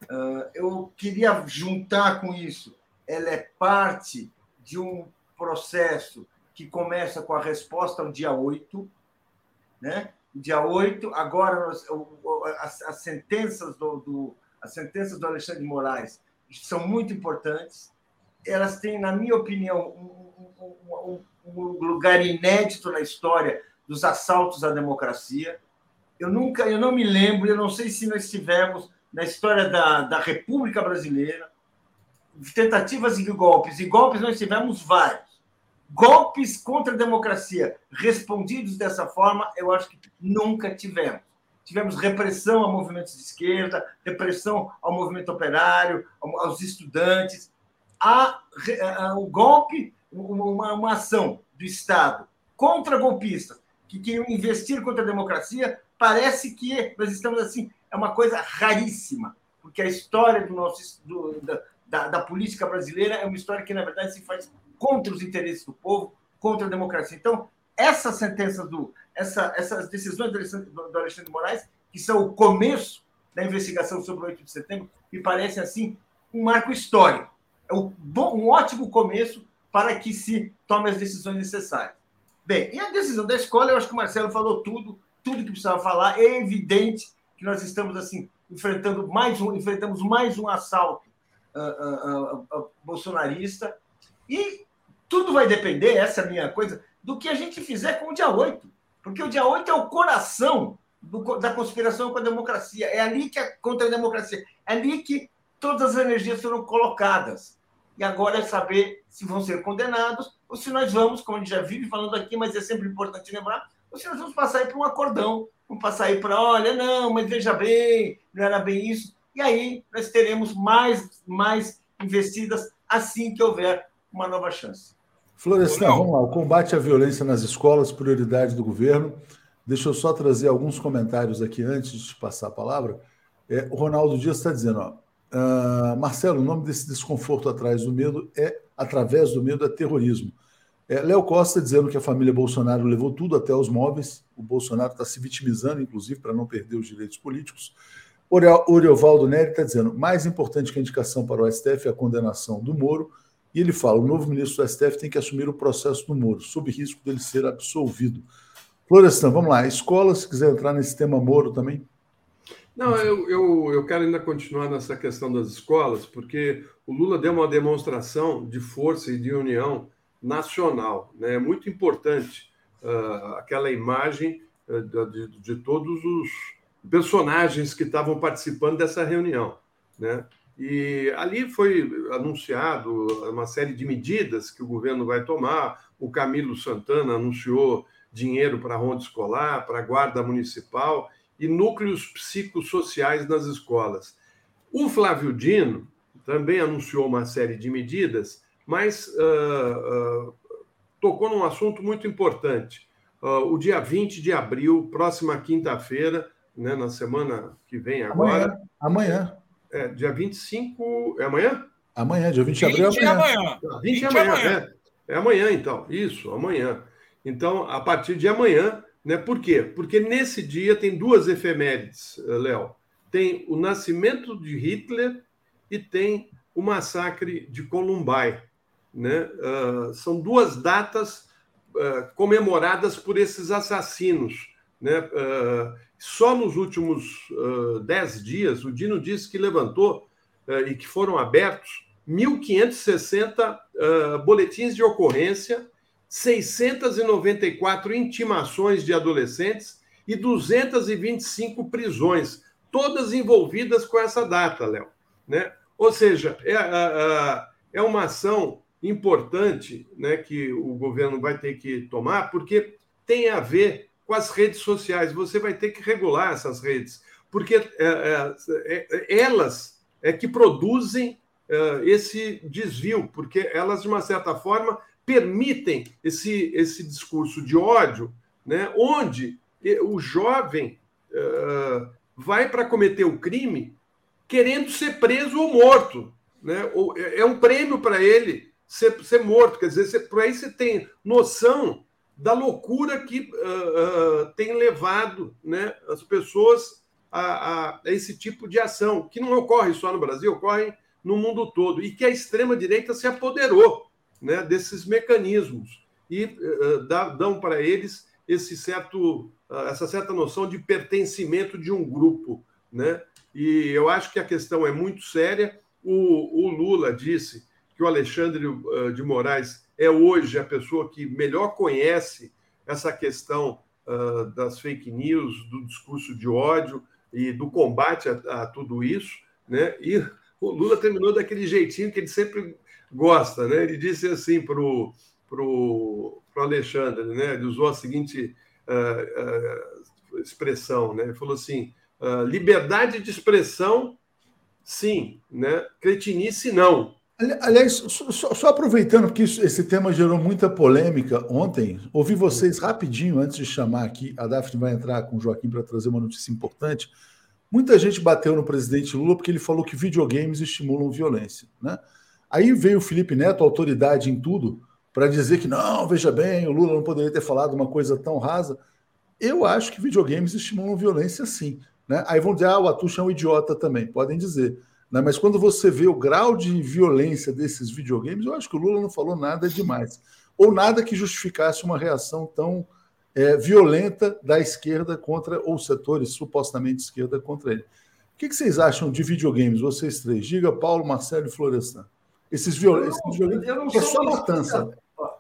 Uh, eu queria juntar com isso, ela é parte de um processo que começa com a resposta no dia 8, né? Dia 8, agora as, as sentenças do, do, as sentenças do Alexandre de Moraes são muito importantes. Elas têm, na minha opinião, um, um, um lugar inédito na história dos assaltos à democracia. Eu nunca, eu não me lembro, eu não sei se nós tivemos na história da, da República Brasileira tentativas de golpes, e golpes nós tivemos vários golpes contra a democracia respondidos dessa forma, eu acho que nunca tivemos. Tivemos repressão a movimentos de esquerda, repressão ao movimento operário, aos estudantes. Há o golpe, uma, uma ação do Estado contra golpistas que queriam investir contra a democracia, parece que nós estamos assim, é uma coisa raríssima, porque a história do nosso, do, da, da, da política brasileira é uma história que, na verdade, se faz contra os interesses do povo, contra a democracia. Então, essas sentenças do, essa, essas decisões do Alexandre, do Alexandre Moraes, que são o começo da investigação sobre o 8 de setembro, me parecem assim um marco histórico. É um, bom, um ótimo começo para que se tome as decisões necessárias. Bem, e a decisão da escola, eu acho que o Marcelo falou tudo, tudo que precisava falar. É evidente que nós estamos assim enfrentando mais um, enfrentamos mais um assalto uh, uh, uh, bolsonarista e tudo vai depender, essa é a minha coisa, do que a gente fizer com o dia 8. Porque o dia 8 é o coração do, da conspiração com a democracia. É ali que é contra a democracia. É ali que todas as energias foram colocadas. E agora é saber se vão ser condenados ou se nós vamos, como a gente já vive falando aqui, mas é sempre importante lembrar, ou se nós vamos passar para um acordão, vamos passar aí para, olha, não, mas veja bem, não era bem isso. E aí nós teremos mais, mais investidas assim que houver uma nova chance. Florestan, vamos lá. O combate à violência nas escolas, prioridade do governo. Deixa eu só trazer alguns comentários aqui antes de passar a palavra. É, o Ronaldo Dias está dizendo, ó, uh, Marcelo, o nome desse desconforto atrás do medo é através do medo é terrorismo. É, Léo Costa dizendo que a família Bolsonaro levou tudo até os móveis. O Bolsonaro está se vitimizando, inclusive, para não perder os direitos políticos. Oriovaldo Neri está dizendo: mais importante que a indicação para o STF é a condenação do Moro. E ele fala: o novo ministro do STF tem que assumir o processo do Moro, sob risco dele ser absolvido. Florestan, vamos lá. Escola, se quiser entrar nesse tema Moro também. Não, eu, eu, eu quero ainda continuar nessa questão das escolas, porque o Lula deu uma demonstração de força e de união nacional. Né? É muito importante uh, aquela imagem uh, de, de, todos os personagens que estavam participando dessa reunião. Né? E ali foi anunciado uma série de medidas que o governo vai tomar. O Camilo Santana anunciou dinheiro para a ronda escolar, para a guarda municipal e núcleos psicossociais nas escolas. O Flávio Dino também anunciou uma série de medidas mas uh, uh, tocou num assunto muito importante. Uh, o dia 20 de abril, próxima quinta-feira, né, na semana que vem agora. Amanhã. amanhã. É, dia 25. É amanhã? Amanhã, dia 20 de abril. 20 é amanhã. 20, 20 é amanhã. amanhã. É, é amanhã, então. Isso, amanhã. Então, a partir de amanhã, né? Por quê? Porque nesse dia tem duas efemérides, Léo. Tem o nascimento de Hitler e tem o massacre de Columbine. Né? Uh, são duas datas uh, comemoradas por esses assassinos. Né? Uh, só nos últimos dez dias, o Dino disse que levantou e que foram abertos 1.560 boletins de ocorrência, 694 intimações de adolescentes e 225 prisões, todas envolvidas com essa data, Léo. Né? Ou seja, é, é uma ação importante né, que o governo vai ter que tomar, porque tem a ver com as redes sociais. Você vai ter que regular essas redes, porque é, é, é, elas é que produzem é, esse desvio, porque elas, de uma certa forma, permitem esse, esse discurso de ódio, né, onde o jovem é, vai para cometer o crime querendo ser preso ou morto. Né? É um prêmio para ele ser, ser morto. Quer dizer, por aí você tem noção da loucura que uh, uh, tem levado né, as pessoas a, a, a, esse tipo de ação, que não ocorre só no Brasil, ocorre no mundo todo, e que a extrema-direita se apoderou né, desses mecanismos e uh, dá, dão para eles esse certo, essa certa noção de pertencimento de um grupo. Né? E eu acho que a questão é muito séria. O, o Lula disse que o Alexandre uh, de Moraes é hoje a pessoa que melhor conhece essa questão uh, das fake news, do discurso de ódio e do combate a, a, tudo isso, né? E o Lula terminou daquele jeitinho que ele sempre gosta, né? Ele disse assim para o pro, pro Alexandre, né? Ele usou a seguinte uh, expressão, né? Ele falou assim: liberdade de expressão, sim, né? Cretinice, não. Aliás, só, só aproveitando, porque isso, esse tema gerou muita polêmica ontem, ouvi vocês rapidinho antes de chamar aqui, a Daphne vai entrar com o Joaquim para trazer uma notícia importante. Muita gente bateu no presidente Lula porque ele falou que videogames estimulam violência. Né? Aí veio o Felipe Neto, autoridade em tudo, para dizer que não, veja bem, o Lula não poderia ter falado uma coisa tão rasa. Eu acho que videogames estimulam violência sim. Né? Aí vão dizer, ah, o Atucha é um idiota também, podem dizer. Né? Mas quando você vê o grau de violência desses videogames, eu acho que o Lula não falou nada demais. Ou nada que justificasse uma reação tão é, violenta da esquerda contra, ou setores supostamente esquerda contra ele. O que, que, vocês acham de videogames, vocês três? Diga, Paulo, Marcelo e Florestan. Esses, viol... Esses videogames. Eu não é só matança.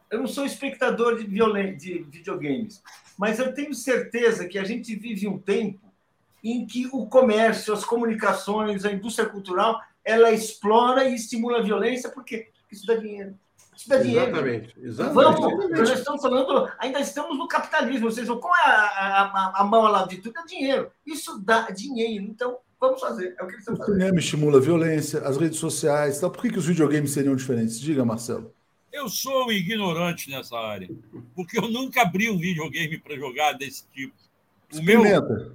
Eu não sou espectador de, violen... de videogames, mas eu tenho certeza que a gente vive um tempo em que o comércio, as comunicações, a indústria cultural, ela explora e estimula a violência, porque isso dá dinheiro. Isso dá dinheiro. Exatamente. exatamente. Vamos, nós estamos falando, ainda estamos no capitalismo, ou seja, qual é a, a, a mão lá de tudo? É dinheiro. Isso dá dinheiro. Então, vamos fazer. É o que eles estão fazendo. O cinema estimula a violência, as redes sociais. Então, por que, que os videogames seriam diferentes? Diga, Marcelo. Eu sou um ignorante nessa área, porque eu nunca abri um videogame para jogar desse tipo. O meu,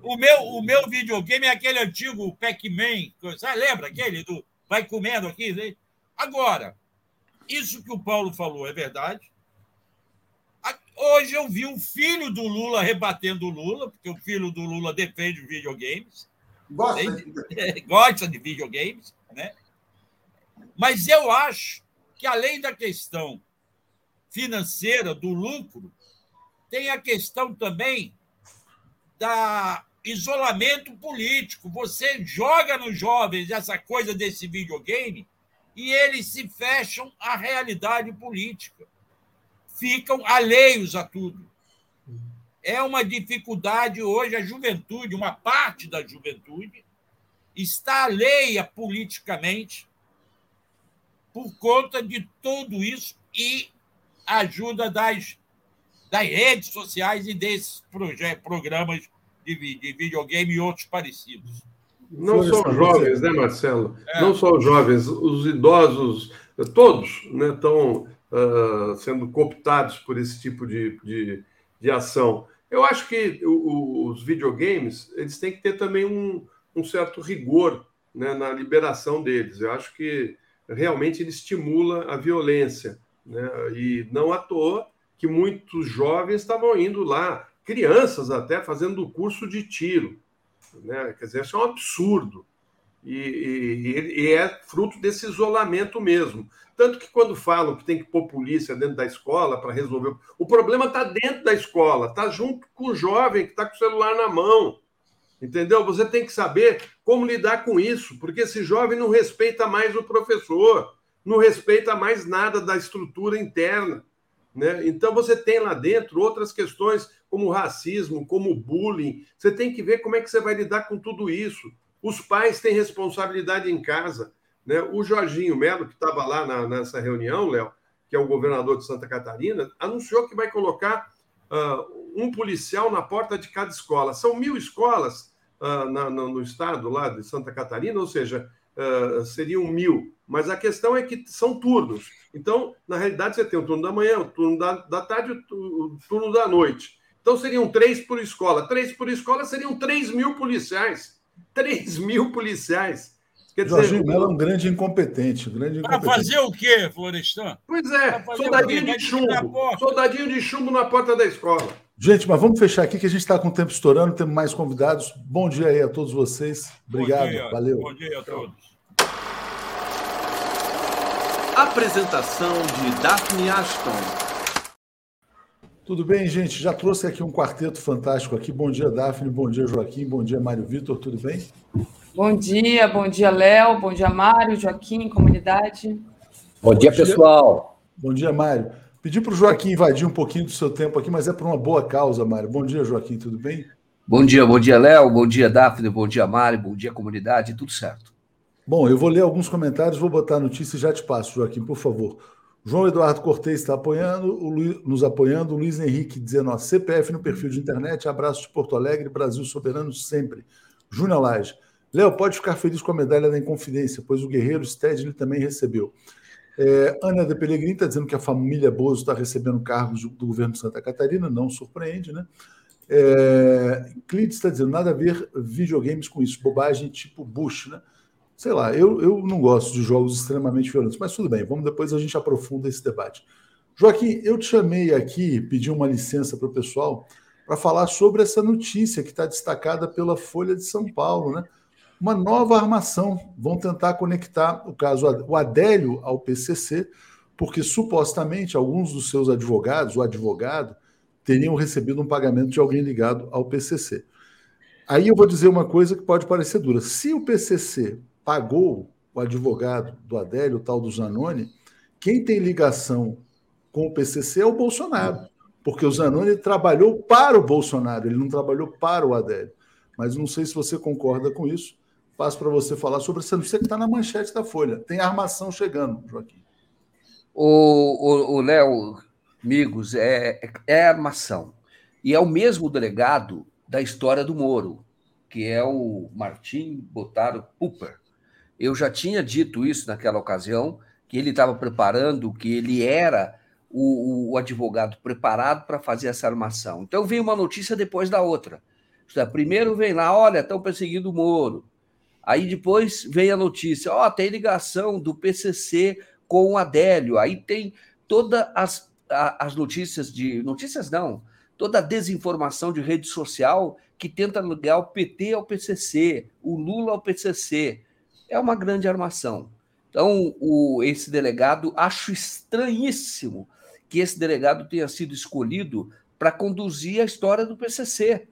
o, meu, o meu videogame é aquele antigo Pac-Man, lembra aquele do vai comendo aqui? Né? Agora, isso que o Paulo falou é verdade. Hoje eu vi o filho do Lula rebatendo o Lula, porque o filho do Lula defende videogames. Gosta de, (laughs) gosta de videogames, né? Mas eu acho que, além da questão financeira, do lucro, tem a questão também da isolamento político. Você joga nos jovens essa coisa desse videogame e eles se fecham à realidade política. Ficam alheios a tudo. É uma dificuldade hoje, a juventude, uma parte da juventude, está alheia politicamente por conta de tudo isso e ajuda das, das redes sociais e desses programas de, de videogame e outros parecidos. Não só os jovens, né, Marcelo? É. Não só os jovens, os idosos, todos né, estão uh, sendo cooptados por esse tipo de, de, de ação. Eu acho que o, os videogames eles têm que ter também um, um certo rigor né, na liberação deles. Eu acho que realmente ele estimula a violência. Né? E não à toa que muitos jovens estavam indo lá, crianças até, fazendo curso de tiro. Né? Quer dizer, isso é um absurdo. E, e, e, é fruto desse isolamento mesmo. Tanto que quando falam que tem que pôr polícia dentro da escola para resolver. O problema está dentro da escola, está junto com o jovem que está com o celular na mão. Entendeu? Você tem que saber como lidar com isso, porque esse jovem não respeita mais o professor, não respeita mais nada da estrutura interna. Né? Então você tem lá dentro outras questões como racismo, como bullying. Você tem que ver como é que você vai lidar com tudo isso. Os pais têm responsabilidade em casa. Né? O Jorginho Melo, que estava lá na, nessa reunião, Léo, que é o governador de Santa Catarina, anunciou que vai colocar uh, um policial na porta de cada escola. São mil escolas uh, na, no, no, estado lá de Santa Catarina, ou seja, uh, seriam mil. Mas a questão é que são turnos. Então, na realidade, você tem o turno da manhã, o turno da, da tarde e o turno da noite. Então, seriam três por escola. Três por escola seriam três mil policiais. Três mil policiais. Quer dizer, Jorginho Mello é um grande incompetente. Um grande Para fazer o quê, Florestan? Pois é, soldadinho de chumbo. Soldadinho de chumbo na porta da escola. Gente, mas vamos fechar aqui que a gente está com o tempo estourando, temos mais convidados. Bom dia aí a todos vocês. Obrigado, dia, valeu. Bom dia a todos. Apresentação de Daphne Ashton. Tudo bem, gente? Já trouxe aqui um quarteto fantástico aqui. Bom dia, Daphne. Bom dia, Joaquim. Bom dia, Mário Vitor. Tudo bem? Bom dia, bom dia, Léo. Bom dia, Mário, Joaquim, comunidade. Bom dia, pessoal. Bom dia, Mário. Pedi para o Joaquim invadir um pouquinho do seu tempo aqui, mas é por uma boa causa, Mário. Bom dia, Joaquim, tudo bem? Bom dia, bom dia, Léo. Bom dia, Daphne. Bom dia, Mário. Bom dia, comunidade. Tudo certo. Bom, eu vou ler alguns comentários, vou botar a notícia e já te passo, Joaquim, por favor. João Eduardo Cortez está apoiando, nos apoiando, o Luiz Henrique dizendo, ó, CPF no perfil de internet, abraço de Porto Alegre, Brasil soberano sempre. Júnior Lage. Léo, pode ficar feliz com a medalha da Inconfidência, pois o guerreiro Stedley também recebeu. É, Ana de Pellegrini está dizendo que a família Bozo está recebendo cargos do governo de Santa Catarina, não surpreende, né? É, está dizendo nada a ver videogames com isso, bobagem tipo Bush, né? Sei lá, eu, eu não gosto de jogos extremamente violentos, mas tudo bem, vamos depois a gente aprofunda esse debate. Joaquim, eu te chamei aqui, pedi uma licença para o pessoal para falar sobre essa notícia que está destacada pela Folha de São Paulo, né? Uma nova armação. Vão tentar conectar o caso o Adélio ao PCC, porque supostamente alguns dos seus advogados, o advogado, teriam recebido um pagamento de alguém ligado ao PCC. Aí eu vou dizer uma coisa que pode parecer dura. Se o PCC pagou o advogado do Adélio, o tal do Zanoni, quem tem ligação com o PCC é o Bolsonaro, porque o Zanoni trabalhou para o Bolsonaro, ele não trabalhou para o Adélio. Mas não sei se você concorda com isso. Passo para você falar sobre essa notícia que está na manchete da Folha. Tem armação chegando, Joaquim. O Léo, amigos, é, é armação. E é o mesmo delegado da história do Moro, que é o Martim Botaro Cooper. Eu já tinha dito isso naquela ocasião, que ele estava preparando, que ele era o, o advogado preparado para fazer essa armação. Então veio uma notícia depois da outra. Primeiro vem lá, olha, estão perseguindo o Moro. Aí depois vem a notícia, ó, oh, tem ligação do PCC com o Adélio. Aí tem todas as, as notícias de. Notícias não, toda a desinformação de rede social que tenta ligar o PT ao PCC, o Lula ao PCC. É uma grande armação. Então, o, esse delegado, acho estranhíssimo que esse delegado tenha sido escolhido para conduzir a história do PCC.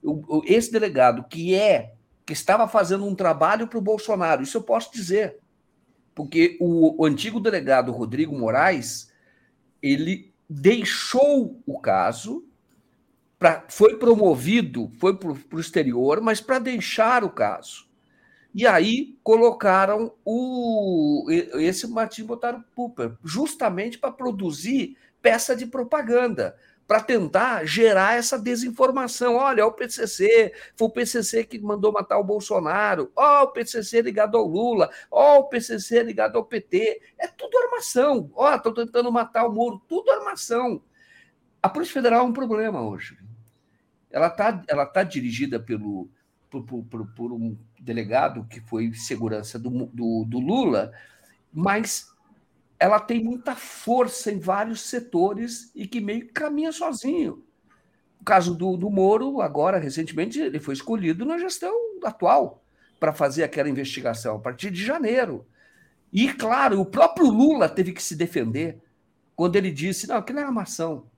O, o, esse delegado, que é que estava fazendo um trabalho para o Bolsonaro, isso eu posso dizer, porque o, o antigo delegado Rodrigo Moraes ele deixou o caso, pra, foi promovido, foi para o exterior, mas para deixar o caso. E aí colocaram o esse Martin botaram Pooper, justamente para produzir peça de propaganda, para tentar gerar essa desinformação. Olha, o PCC, foi o PCC que mandou matar o Bolsonaro. Ó, o PCC ligado ao Lula. Ó, o PCC ligado ao PT. É tudo armação. Ó, estão tentando matar o Moro. Tudo armação. A Polícia Federal é um problema hoje. Ela está ela tá dirigida pelo por, por, por, um delegado que foi segurança do, do, do Lula, mas ela tem muita força em vários setores e que meio que caminha sozinho. O caso do, do Moro, agora, recentemente, ele foi escolhido na gestão atual para fazer aquela investigação, a partir de janeiro. E, claro, o próprio Lula teve que se defender quando ele disse: não, aquilo é armação.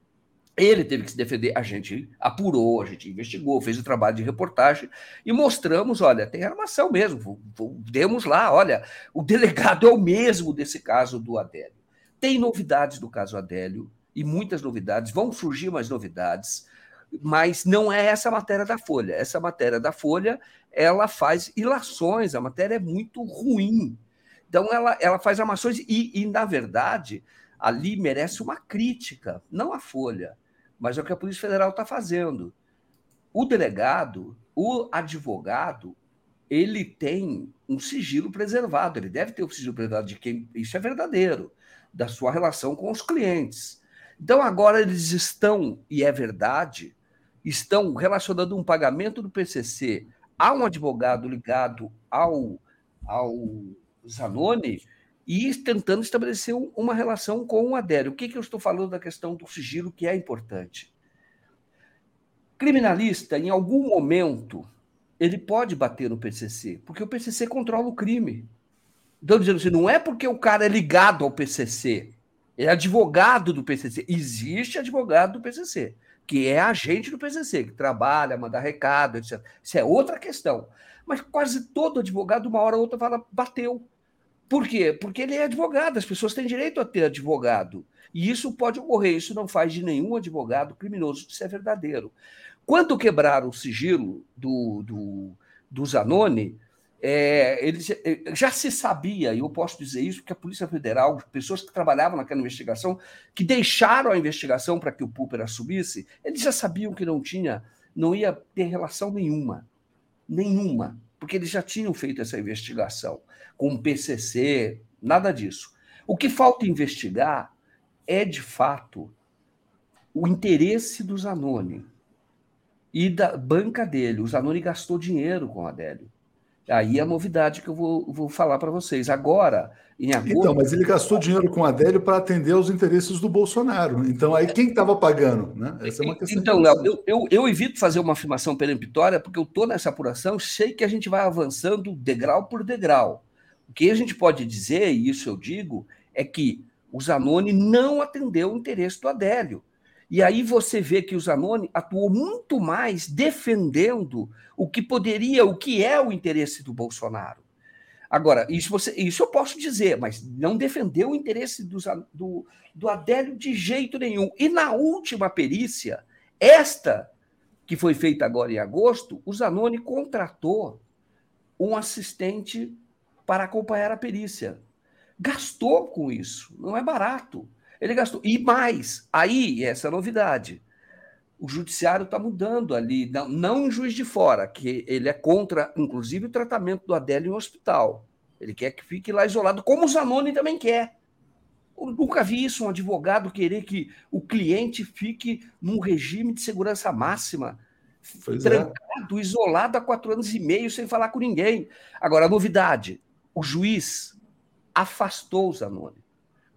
Ele teve que se defender. A gente apurou, a gente investigou, fez o trabalho de reportagem e mostramos: olha, tem armação mesmo. Demos lá, olha, o delegado é o mesmo desse caso do Adélio. Tem novidades do caso Adélio e muitas novidades, vão surgir mais novidades, mas não é essa a matéria da Folha. Essa matéria da Folha ela faz ilações, a matéria é muito ruim. Então, ela, ela faz armações e, e, na verdade, ali merece uma crítica, não a Folha mas é o que a Polícia Federal está fazendo. O delegado, o advogado, ele tem um sigilo preservado, ele deve ter o sigilo preservado de quem isso é verdadeiro, da sua relação com os clientes. Então agora eles estão, e é verdade, estão relacionando um pagamento do PCC a um advogado ligado ao, ao Zanoni e tentando estabelecer uma relação com o Adélio. O que, que eu estou falando da questão do sigilo, que é importante? Criminalista, em algum momento, ele pode bater no PCC, porque o PCC controla o crime. Então, dizendo assim, não é porque o cara é ligado ao PCC, é advogado do PCC. Existe advogado do PCC, que é agente do PCC, que trabalha, manda recado, etc. Isso é outra questão. Mas quase todo advogado, uma hora ou outra, fala, bateu por quê? Porque ele é advogado, as pessoas têm direito a ter advogado. E isso pode ocorrer, isso não faz de nenhum advogado criminoso, isso é verdadeiro. Quando quebraram o sigilo do, do, do Zanoni, é, ele, é, já se sabia, e eu posso dizer isso, que a Polícia Federal, pessoas que trabalhavam naquela investigação, que deixaram a investigação para que o Púper assumisse, eles já sabiam que não tinha, não ia ter relação nenhuma. Nenhuma. Porque eles já tinham feito essa investigação com o PCC, nada disso. O que falta investigar é, de fato, o interesse do Zanoni e da banca dele. O Zanoni gastou dinheiro com a Adélio. Aí é a novidade que eu vou, vou falar para vocês. Agora, em agosto. Então, mas ele gastou dinheiro com a Adélio para atender aos interesses do Bolsonaro. Então, aí quem estava pagando? Né? Essa é uma questão. Então, Léo, eu, eu, eu, evito fazer uma afirmação peremptória, porque eu estou nessa apuração, sei que a gente vai avançando degrau por degrau. O que a gente pode dizer, e isso eu digo, é que o Zanoni não atendeu o interesse do Adélio. E aí você vê que o Zanoni atuou muito mais defendendo o que poderia, o que é o interesse do Bolsonaro. Agora, isso, você, isso eu posso dizer, mas não defendeu o interesse do, do, do Adélio de jeito nenhum. E na última perícia, esta que foi feita agora em agosto, o Zanoni contratou um assistente para acompanhar a perícia. gastou com isso. Não é barato. Ele gastou. E mais, aí, essa é a novidade. O judiciário está mudando ali, não, não em juiz de fora, que ele é contra, inclusive, o tratamento do Adélio em hospital. Ele quer que fique lá isolado, como o Zanoni também quer. Eu nunca vi isso, um advogado querer que o cliente fique num regime de segurança máxima, pois é. trancado, é. isolado há quatro anos e meio, sem falar com ninguém. Agora, a novidade: o juiz afastou o Zanoni.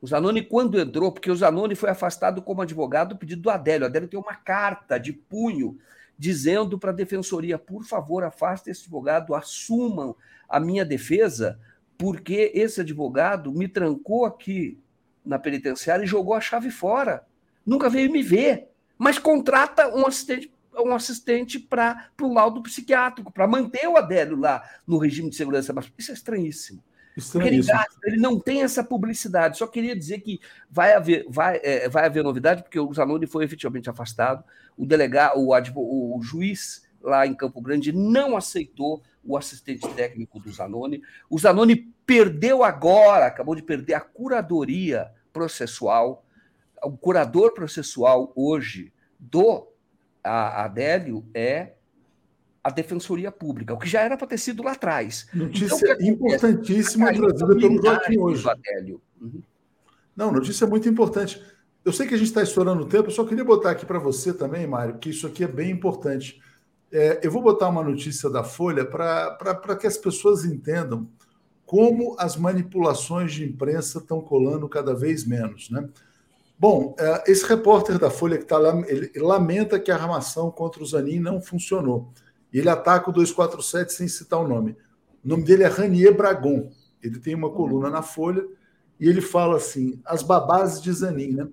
O Zanoni, quando entrou, porque o Zanoni foi afastado como advogado do pedido do Adélio. O Adélio tem uma carta de punho dizendo para a defensoria: por favor, afaste esse advogado, assumam a minha defesa, porque esse advogado me trancou aqui na penitenciária e jogou a chave fora. Nunca veio me ver, mas contrata um assistente um assistente para o laudo psiquiátrico, para manter o Adélio lá no regime de segurança. Mas isso é estranhíssimo. Ele, gasta, ele, não tem essa publicidade. Só queria dizer que vai haver, vai, é, vai haver novidade, porque o Zanoni foi efetivamente afastado. O delegado, o, o juiz lá em Campo Grande não aceitou o assistente técnico do Zanoni. O Zanoni perdeu agora, acabou de perder a curadoria processual. O curador processual hoje do Adélio é a Defensoria Pública, o que já era para ter sido lá atrás. Notícia então, importantíssima trazida pelo Joaquim hoje. Uhum. Não, notícia muito importante. Eu sei que a gente está estourando o tempo, eu só queria botar aqui para você também, Mário, que isso aqui é bem importante. É, eu vou botar uma notícia da Folha para que as pessoas entendam como as manipulações de imprensa estão colando cada vez menos. Né? Bom, é, esse repórter da Folha que está lá, ele lamenta que a armação contra o Zanin não funcionou. E ele ataca o 247 sem citar o nome. O nome dele é Ranier Bragon. Ele tem uma coluna na Folha e ele fala assim: as babás de Zanin, né?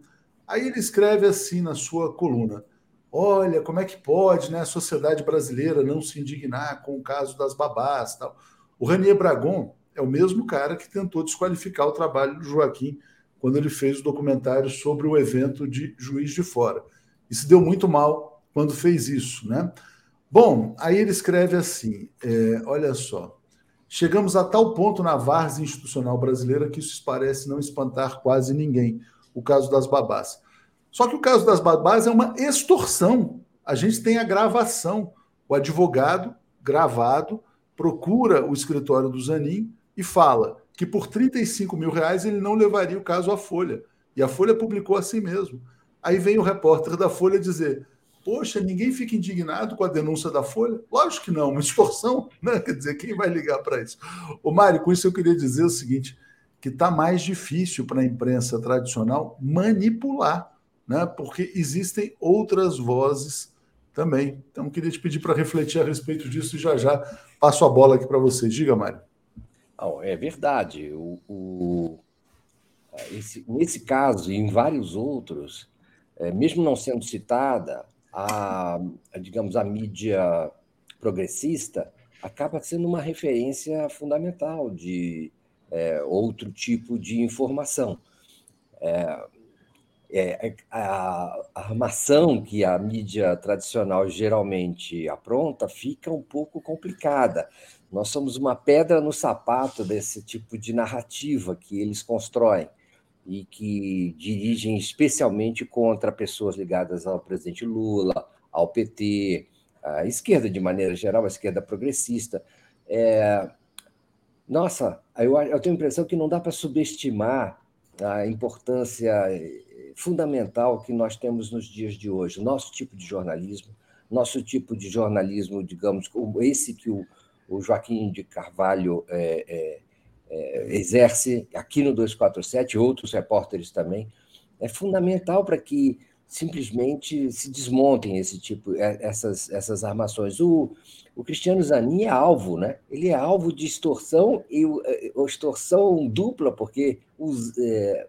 Aí ele escreve assim na sua coluna: Olha, como é que pode né, a sociedade brasileira não se indignar com o caso das babás tal. O Ranier Bragon é o mesmo cara que tentou desqualificar o trabalho do Joaquim quando ele fez o documentário sobre o evento de Juiz de Fora. E se deu muito mal quando fez isso, né? Bom, aí ele escreve assim: é, olha só. Chegamos a tal ponto na várzea institucional brasileira que isso parece não espantar quase ninguém, o caso das babás. Só que o caso das babás é uma extorsão. A gente tem a gravação. O advogado gravado procura o escritório do Zanin e fala que por 35 mil reais ele não levaria o caso à Folha. E a Folha publicou assim mesmo. Aí vem o repórter da Folha dizer: Poxa, ninguém fica indignado com a denúncia da Folha? Lógico que não, uma extorsão, (laughs) né? Quer dizer, quem vai ligar para isso? O Mário, com isso eu queria dizer o seguinte: que está mais difícil para a imprensa tradicional manipular, né? Porque existem outras vozes também. Então, queria te pedir para refletir a respeito disso e já já passo a bola aqui para você. Diga, Mário. Não, é verdade. O, o, esse, nesse caso e em vários outros, é, mesmo não sendo citada, a, a, digamos, a mídia progressista acaba sendo uma referência fundamental de é, outro tipo de informação. É, é, a, a armação que a mídia tradicional geralmente apronta fica um pouco complicada. Nós somos uma pedra no sapato desse tipo de narrativa que eles constroem e que dirigem especialmente contra pessoas ligadas ao presidente Lula, ao PT, à esquerda de maneira geral, à esquerda progressista. É... Nossa, eu, eu tenho a impressão que não dá para subestimar a importância eh, fundamental que nós temos nos dias de hoje, nosso tipo de jornalismo, nosso tipo de jornalismo, digamos, esse que o, o Joaquim de Carvalho é, é, é, exerce aqui no 247, outros repórteres também, é fundamental para que simplesmente se desmontem esse tipo, é, essas, essas armações. O, o Cristiano Zanin é alvo, né? Ele é alvo de extorsão e é, extorsão dupla, porque os, é,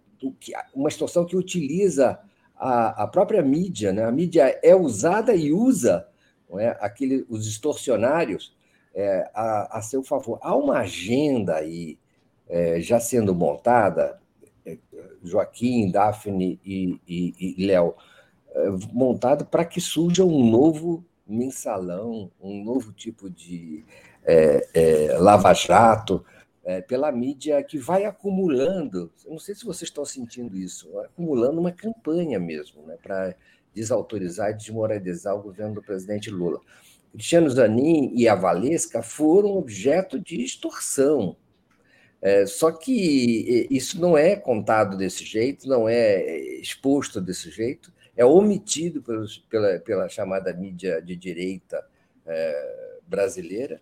uma extorsão que utiliza a, a própria mídia, né? A mídia é usada e usa não é? Aquele, os extorsionários é, a, a, seu favor. Há uma agenda aí é, já sendo montada, é, Joaquim, Daphne e, e, e Léo, é, montada para que surja um novo mensalão, um novo tipo de é, é, lava-jato, é, pela mídia que vai acumulando, não sei se vocês estão sentindo isso, acumulando uma campanha mesmo, né, para desautorizar e desmoralizar o governo do presidente Lula. Cristiano Zanin e a Valesca foram objeto de extorsão. É, só que isso não é contado desse jeito, não é exposto desse jeito, é omitido pelos, pela, pela chamada mídia de direita é, brasileira,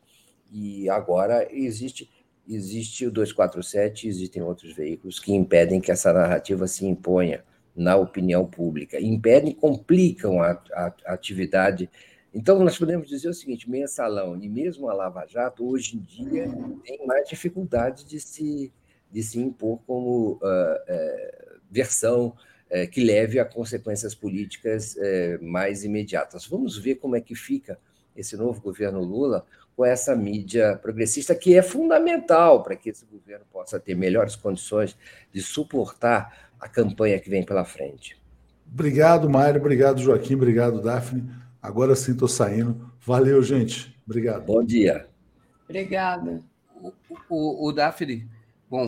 e agora existe existe o 247 existem outros veículos que impedem que essa narrativa se imponha na opinião pública, impedem, complicam a, a, a atividade. Então, nós podemos dizer o seguinte: mensalão e mesmo a Lava Jato, hoje em dia, tem mais dificuldade de se, de se impor como uh, uh, versão uh, que leve a consequências políticas mais imediatas. Vamos ver como é que fica esse novo governo Lula com essa mídia progressista, que é fundamental para que esse governo possa ter melhores condições de suportar a campanha que vem pela frente. Obrigado, Mário. Obrigado, Joaquim. Obrigado, Daphne. Agora sim estou saindo. Valeu, gente. Obrigado. Bom dia. Obrigada. O, o, o Daphne, bom,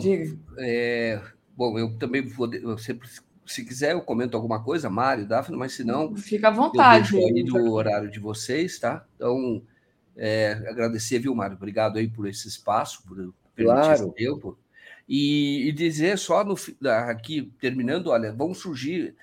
é, bom, eu também vou, sempre, se quiser, eu comento alguma coisa, Mário, Daphne, mas se não. Fica à vontade. Eu aí do horário de vocês, tá? Então, é, agradecer, viu, Mário? Obrigado aí por esse espaço, por permitir claro. esse tempo. E, e, dizer só no, aqui, terminando, olha, vão surgir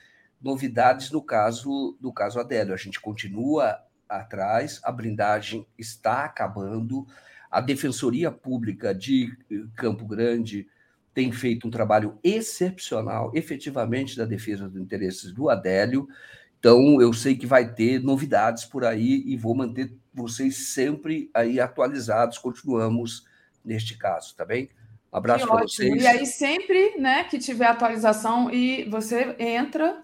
novidades no caso do caso Adélio. A gente continua atrás, a blindagem está acabando, a Defensoria Pública de Campo Grande tem feito um trabalho excepcional, efetivamente, da defesa dos interesses do Adélio. Então, eu sei que vai ter novidades por aí e vou manter vocês sempre aí atualizados. Continuamos neste caso, tá bem? Um abraço para vocês. E aí, sempre né, que tiver atualização, e você entra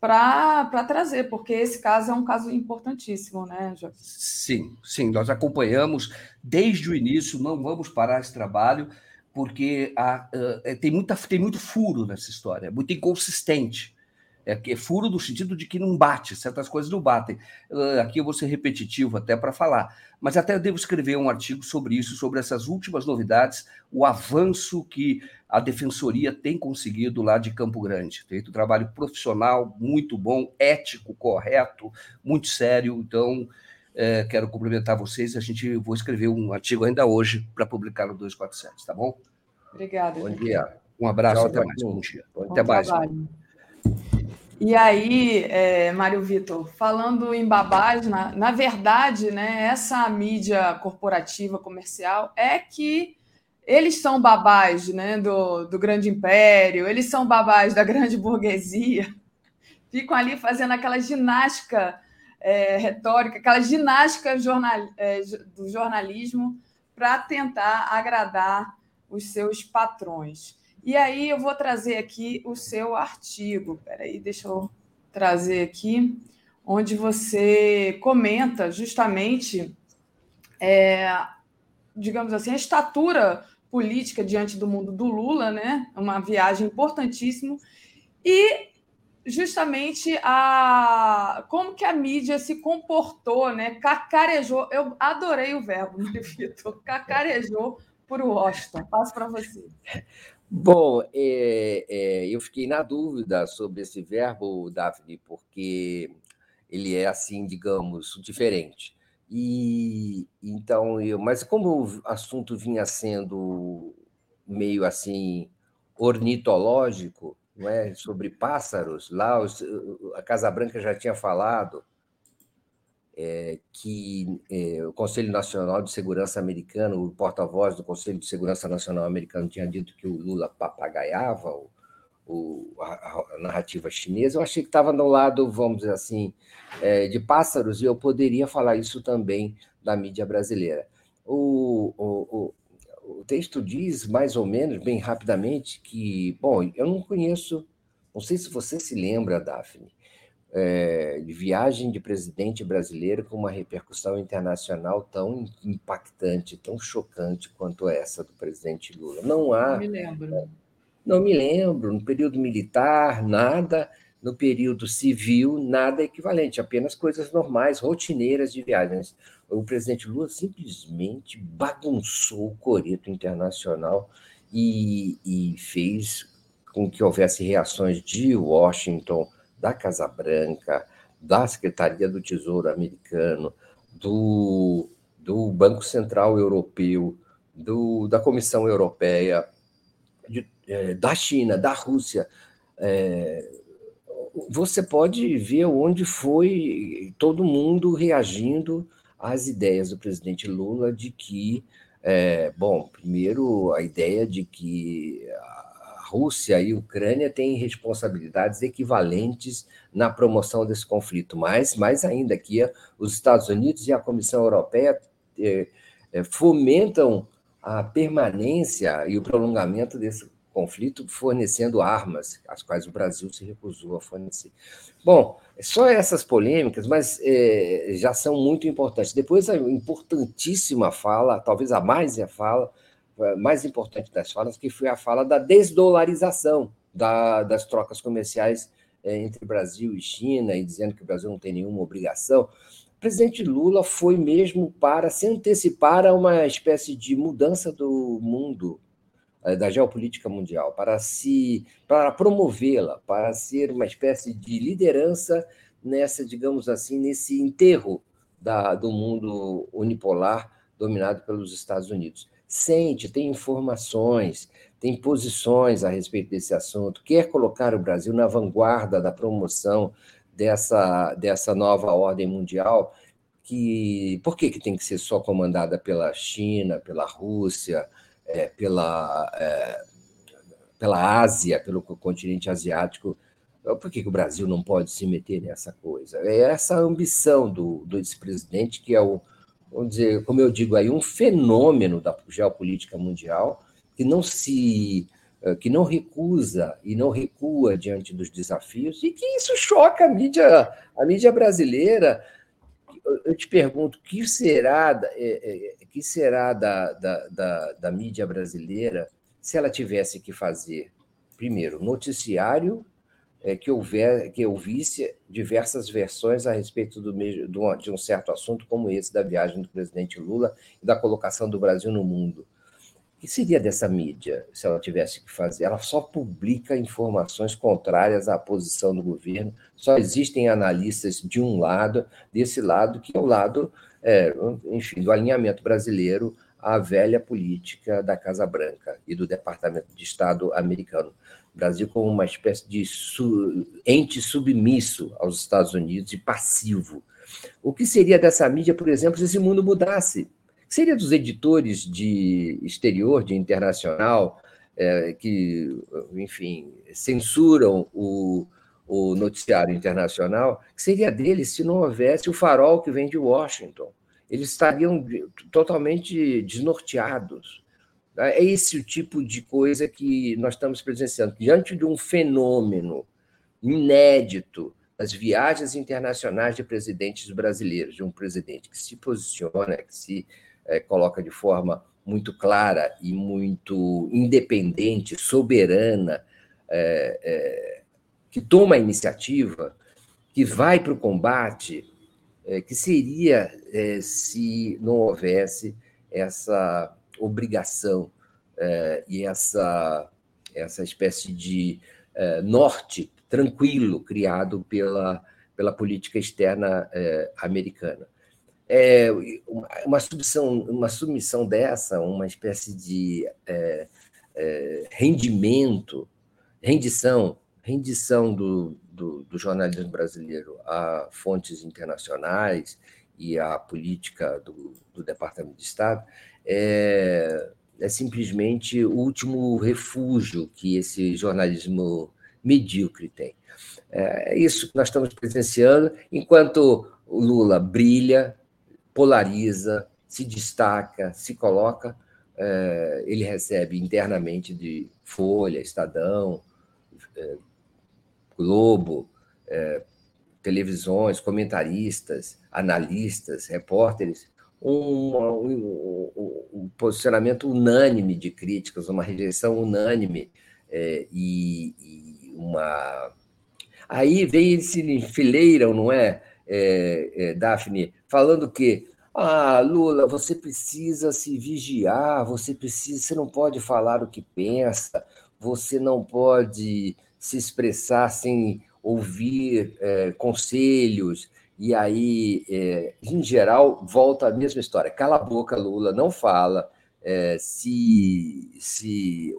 para trazer, porque esse caso é um caso importantíssimo, né, Jorge? Sim, sim, nós acompanhamos desde o início, não vamos parar esse trabalho, porque há, uh, tem, muita, tem muito furo nessa história, muito inconsistente. É, que é furo no sentido de que não bate, certas coisas não batem. Uh, aqui eu vou ser repetitivo até para falar, mas até eu devo escrever um artigo sobre isso, sobre essas últimas novidades, o avanço que a defensoria tem conseguido lá de Campo Grande. Feito um trabalho profissional muito bom, ético, correto, muito sério. Então, é, quero cumprimentar vocês. A gente vou escrever um artigo ainda hoje para publicar no 247, tá bom? Obrigada. Bom dia. Um abraço, Tchau, até mais. Bom dia. Bom até mais. E aí, é, Mário Vitor, falando em babagem, na, na verdade, né, essa mídia corporativa comercial é que eles são babás né, do, do grande império, eles são babás da grande burguesia, (laughs) ficam ali fazendo aquela ginástica é, retórica, aquela ginástica jornal, é, do jornalismo para tentar agradar os seus patrões. E aí eu vou trazer aqui o seu artigo. Peraí, deixa eu trazer aqui, onde você comenta justamente, é, digamos assim, a estatura política diante do mundo do Lula, né? Uma viagem importantíssima. E justamente a como que a mídia se comportou, né? Cacarejou. Eu adorei o verbo, (laughs) Vitor. Cacarejou por Washington. Passo para você. Bom, é, é, eu fiquei na dúvida sobre esse verbo, Daphne, porque ele é assim, digamos, diferente. E então eu, mas como o assunto vinha sendo meio assim ornitológico, não é, sobre pássaros, lá os, a Casa Branca já tinha falado é, que é, o Conselho Nacional de Segurança americano, o porta-voz do Conselho de Segurança Nacional americano tinha dito que o Lula papagaiava o, o a, a, narrativa chinesa, eu achei que estava no lado, vamos dizer assim, é, de pássaros, e eu poderia falar isso também da mídia brasileira. O, o, o, o texto diz, mais ou menos, bem rapidamente, que, bom, eu não conheço, não sei se você se lembra, Daphne, é, viagem de presidente brasileiro com uma repercussão internacional tão impactante, tão chocante quanto essa do presidente Lula. Não há. Não me lembro. Não me lembro, no período militar, nada. no período civil, nada equivalente, apenas coisas normais, rotineiras de viagens. O presidente Lula simplesmente bagunçou o coreto internacional e, e fez com que houvesse reações de Washington, da Casa Branca, da Secretaria do Tesouro americano, do, do Banco Central Europeu, do, da Comissão Europeia, de, é, da China, da Rússia. É, você pode ver onde foi todo mundo reagindo às ideias do presidente Lula de que, é, bom, primeiro a ideia de que a Rússia e Ucrânia têm responsabilidades equivalentes na promoção desse conflito, mas mais ainda que os Estados Unidos e a Comissão Europeia é, é, fomentam a permanência e o prolongamento desse conflito fornecendo armas, as quais o Brasil se recusou a fornecer. Bom, só essas polêmicas, mas é, já são muito importantes. Depois, a importantíssima fala, talvez a mais a fala, mais importante das falas, que foi a fala da desdolarização da, das trocas comerciais é, entre Brasil e China, e dizendo que o Brasil não tem nenhuma obrigação. O presidente Lula foi mesmo para se antecipar a uma espécie de mudança do mundo eh, da geopolítica mundial, para se para promovê-la, para ser uma espécie de liderança nessa, digamos assim, nesse enterro da, do mundo unipolar dominado pelos Estados Unidos. Sente, tem informações, tem posições a respeito desse assunto, quer colocar o Brasil na vanguarda da promoção dessa, dessa nova ordem mundial, que por que, que tem que ser só comandada pela China, pela Rússia, é, pela, é, pela Ásia, pelo continente asiático, por que, que, o Brasil não pode se meter nessa coisa? É essa ambição do, do ex-presidente, que é o, vamos dizer, como eu digo aí, um fenômeno da geopolítica mundial, que não se é, que não recusa e não recua diante dos desafios, e que isso choca a mídia, a mídia brasileira, eu te pergunto, que será, é, é, que será da, da, da, da mídia brasileira se ela tivesse que fazer, primeiro, noticiário é, que, houver, que ouvisse diversas versões a respeito do, de um certo assunto, como esse da viagem do presidente Lula e da colocação do Brasil no mundo. O que seria dessa mídia se ela tivesse que fazer? Ela só publica informações contrárias à posição do governo, só existem analistas de um lado, desse lado, que é o lado, é, enfim, do alinhamento brasileiro à velha política da Casa Branca e do Departamento de Estado americano. O Brasil como uma espécie de su ente submisso aos Estados Unidos e passivo. O que seria dessa mídia, por exemplo, se esse mundo mudasse? seria dos editores de exterior, de internacional, é, que, enfim, censuram o, o noticiário internacional, que seria deles se não houvesse o farol que vem de Washington. Eles estariam totalmente desnorteados. É esse o tipo de coisa que nós estamos presenciando. Diante de um fenômeno inédito das viagens internacionais de presidentes brasileiros, de um presidente que se posiciona, que se é, coloca de forma muito clara e muito independente, soberana, é, é, que toma a iniciativa, que vai para o combate, é, que seria é, se não houvesse essa obrigação é, e essa, essa espécie de norte tranquilo criado pela, pela política externa americana. É, uma, submissão, uma submissão dessa, uma espécie de é, é, rendimento, rendição, rendição do, do, do, jornalismo brasileiro a fontes internacionais e à política do, do Departamento de Estado, é, é simplesmente o último refúgio que esse jornalismo medíocre tem. É isso que nós estamos presenciando, enquanto o Lula brilha, polariza, se destaca, se coloca, é, ele recebe internamente de Folha, Estadão, é, Globo, é, televisões, comentaristas, analistas, repórteres, um, um, um, posicionamento unânime de críticas, uma rejeição unânime é, e, e, uma Aí vem eles se enfileiram, não é, é, é Daphne, falando que ah, Lula, você precisa se vigiar, você precisa, você não pode falar o que pensa, você não pode se expressar sem ouvir é, conselhos, e aí, é, em geral, volta a mesma história. Cala a boca, Lula, não fala, é, se, se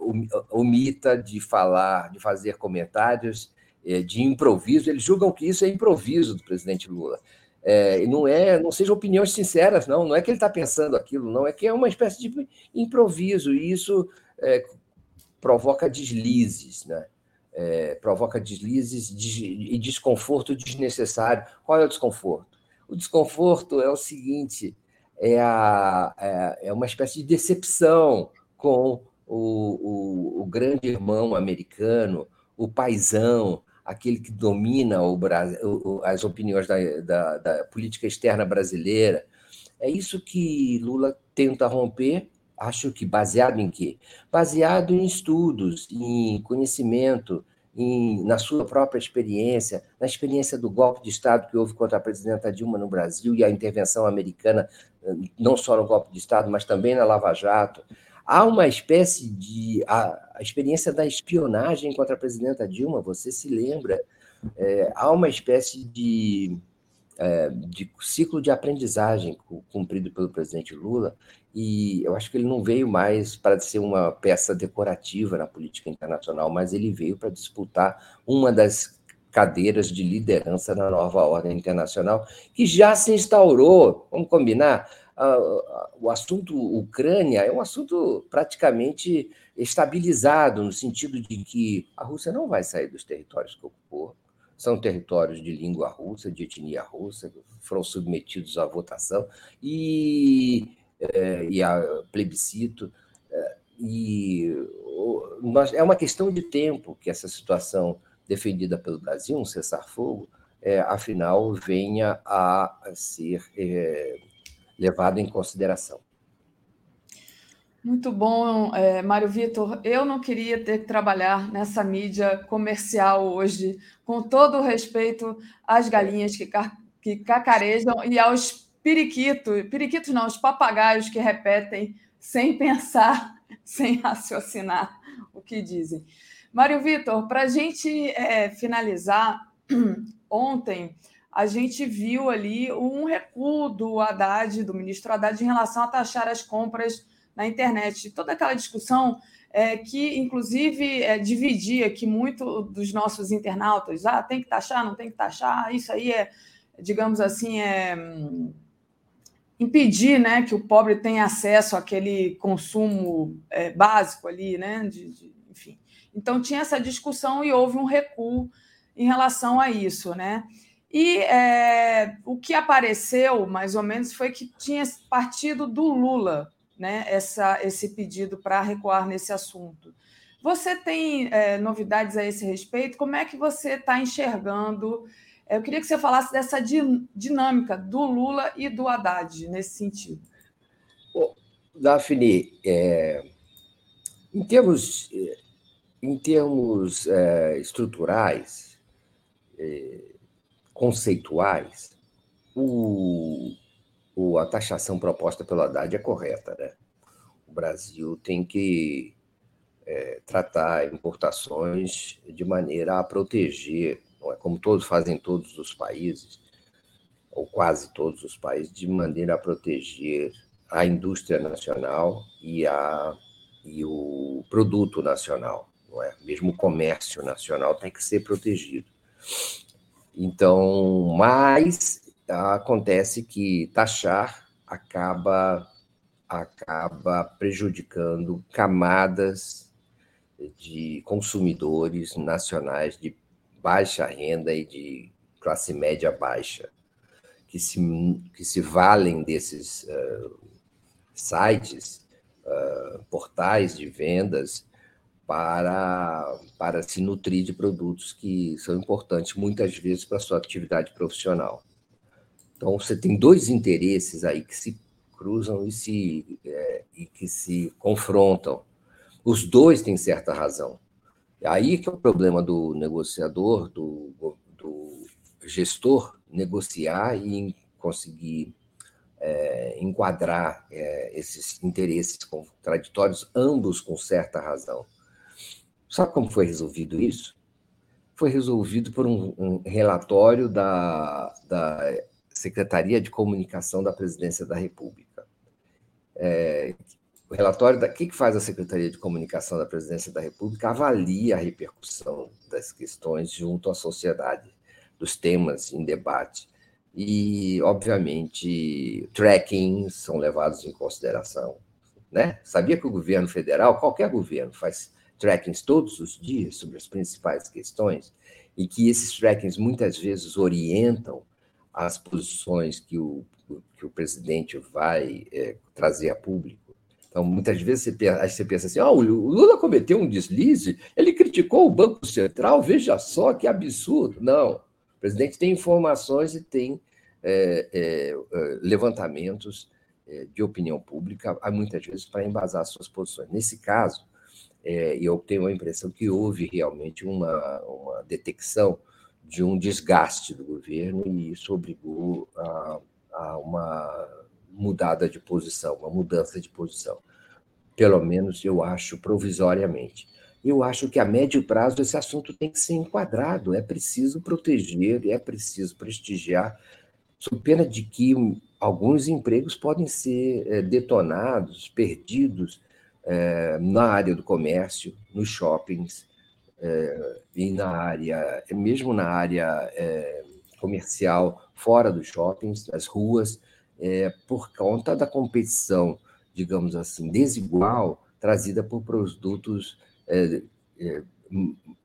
omita de falar, de fazer comentários é, de improviso. Eles julgam que isso é improviso do presidente Lula. É, não é, não sejam opiniões sinceras, não. Não é que ele está pensando aquilo, não. É que é uma espécie de improviso e isso é, provoca deslizes, né? É, provoca deslizes e desconforto desnecessário. Qual é o desconforto? O desconforto é o seguinte: é, a, é, é uma espécie de decepção com o, o, o grande irmão americano, o paisão, aquele que domina o, as opiniões da, da, da, política externa brasileira. É isso que Lula tenta romper, acho que baseado em quê? Baseado em estudos, em conhecimento, em, na sua própria experiência, na experiência do golpe de Estado que houve contra a presidenta Dilma no Brasil e a intervenção americana, não só no golpe de Estado, mas também na Lava Jato, Há uma espécie de. A, a experiência da espionagem contra a presidenta Dilma, você se lembra? É, há uma espécie de, é, de ciclo de aprendizagem cumprido pelo presidente Lula, e eu acho que ele não veio mais para ser uma peça decorativa na política internacional, mas ele veio para disputar uma das cadeiras de liderança na nova ordem internacional, que já se instaurou, vamos combinar, o assunto Ucrânia é um assunto praticamente estabilizado, no sentido de que a Rússia não vai sair dos territórios que ocupou. São territórios de língua russa, de etnia russa, foram submetidos à votação e, é, e a plebiscito. É, e nós, é uma questão de tempo que essa situação defendida pelo Brasil, um cessar-fogo, é, afinal, venha a ser é, levado em consideração. Muito bom, é, Mário Vitor. Eu não queria ter que trabalhar nessa mídia comercial hoje, com todo o respeito às galinhas que, que cacarejam e aos periquitos, periquitos não, os papagaios que repetem sem pensar, (laughs) sem raciocinar o que dizem. Mário Vitor, para a gente é, finalizar, (clears throat) ontem a gente viu ali um recuo do Haddad, do ministro Haddad, em relação a taxar as compras na internet. Toda aquela discussão é, que, inclusive, é, dividia aqui muito dos nossos internautas. Ah, tem que taxar, não tem que taxar. Isso aí é, digamos assim, é impedir né, que o pobre tenha acesso àquele consumo é, básico ali, né? De, de, enfim. Então, tinha essa discussão e houve um recuo em relação a isso, né? E é, o que apareceu, mais ou menos, foi que tinha partido do Lula né, essa, esse pedido para recuar nesse assunto. Você tem é, novidades a esse respeito? Como é que você está enxergando? Eu queria que você falasse dessa dinâmica do Lula e do Haddad nesse sentido. Bom, Daphne, é, em termos, em termos é, estruturais, é, conceituais, o, o, a taxação proposta pelo Haddad é correta. Né? O Brasil tem que é, tratar importações de maneira a proteger, não é como todos fazem todos os países, ou quase todos os países, de maneira a proteger a indústria nacional e, a, e o produto nacional. Não é? Mesmo o comércio nacional tem que ser protegido. Então, mas acontece que taxar acaba acaba prejudicando camadas de consumidores nacionais de baixa renda e de classe média baixa que se, que se valem desses uh, sites, uh, portais de vendas para, para se nutrir de produtos que são importantes muitas vezes para a sua atividade profissional. Então, você tem dois interesses aí que se cruzam e, se, é, e que se confrontam. Os dois têm certa razão. Aí que é o problema do negociador, do, do gestor, negociar e conseguir é, enquadrar é, esses interesses contraditórios, ambos com certa razão. Sabe como foi resolvido isso? Foi resolvido por um, um relatório da, da Secretaria de Comunicação da Presidência da República. É, o relatório da que, faz a Secretaria de Comunicação da Presidência da República avalia a repercussão das questões junto à sociedade, dos temas em debate. E, obviamente, trackings são levados em consideração. Né? Sabia que o governo federal, qualquer governo, faz trackings todos os dias sobre as principais questões e que esses trackings muitas vezes orientam as posições que o, que o presidente vai é, trazer a público. Então, muitas vezes você pensa, pensa assim: oh, o Lula cometeu um deslize, ele criticou o Banco Central, veja só que absurdo. Não, o presidente tem informações e tem é, é, é levantamentos é, de opinião pública, muitas vezes para embasar suas posições. Nesse caso, é, eu tenho a impressão que houve realmente uma, uma detecção de um desgaste do governo e isso obrigou a, a uma mudada de posição, uma mudança de posição. Pelo menos eu acho provisoriamente. Eu acho que a médio prazo esse assunto tem que ser enquadrado, é preciso proteger, é preciso prestigiar, sob pena de que alguns empregos podem ser é, detonados, perdidos é, na área do comércio, nos shoppings, é, e na área, mesmo na área é, comercial, fora dos shoppings, nas ruas, é, por conta da competição, digamos assim, desigual, trazida por produtos é, é,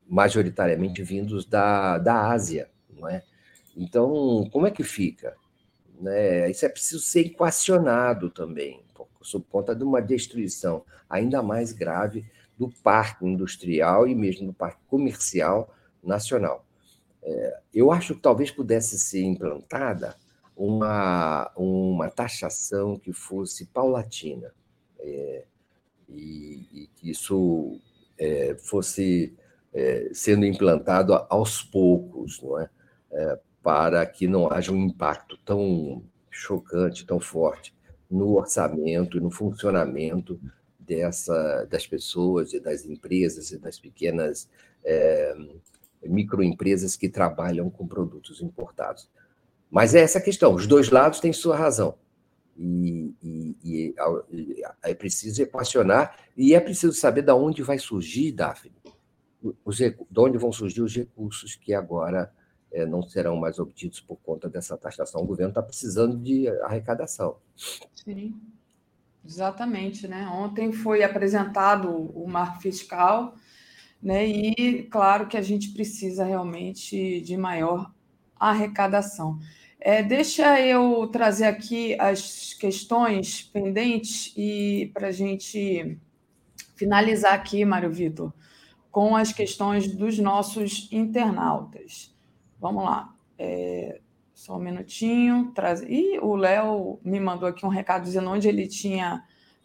majoritariamente vindos da, da Ásia, não é? Então, como é que fica? Né? Isso é preciso ser equacionado também, por, sob conta de uma destruição ainda mais grave do parque industrial e mesmo do parque comercial nacional. É, eu acho que talvez pudesse ser implantada uma, uma taxação que fosse paulatina é, e, e, que isso é, fosse é, sendo implantado aos poucos, não é? é? para que não haja um impacto tão chocante, tão forte no orçamento e no funcionamento dessa, das pessoas e das empresas e das pequenas é, microempresas que trabalham com produtos importados. Mas é essa questão, os dois lados têm sua razão. E, e, e, e é preciso equacionar e é preciso saber de onde vai surgir, Daphne, os, de onde vão surgir os recursos que agora é, não serão mais obtidos por conta dessa taxação. O governo está precisando de arrecadação. Sim. Exatamente, né? Ontem foi apresentado o marco fiscal, né? E claro que a gente precisa realmente de maior arrecadação. É, deixa eu trazer aqui as questões pendentes e para a gente finalizar aqui, Mário Vitor, com as questões dos nossos internautas. Vamos lá. É, só um minutinho. Traz... E o Léo me mandou aqui um recado dizendo onde ele tinha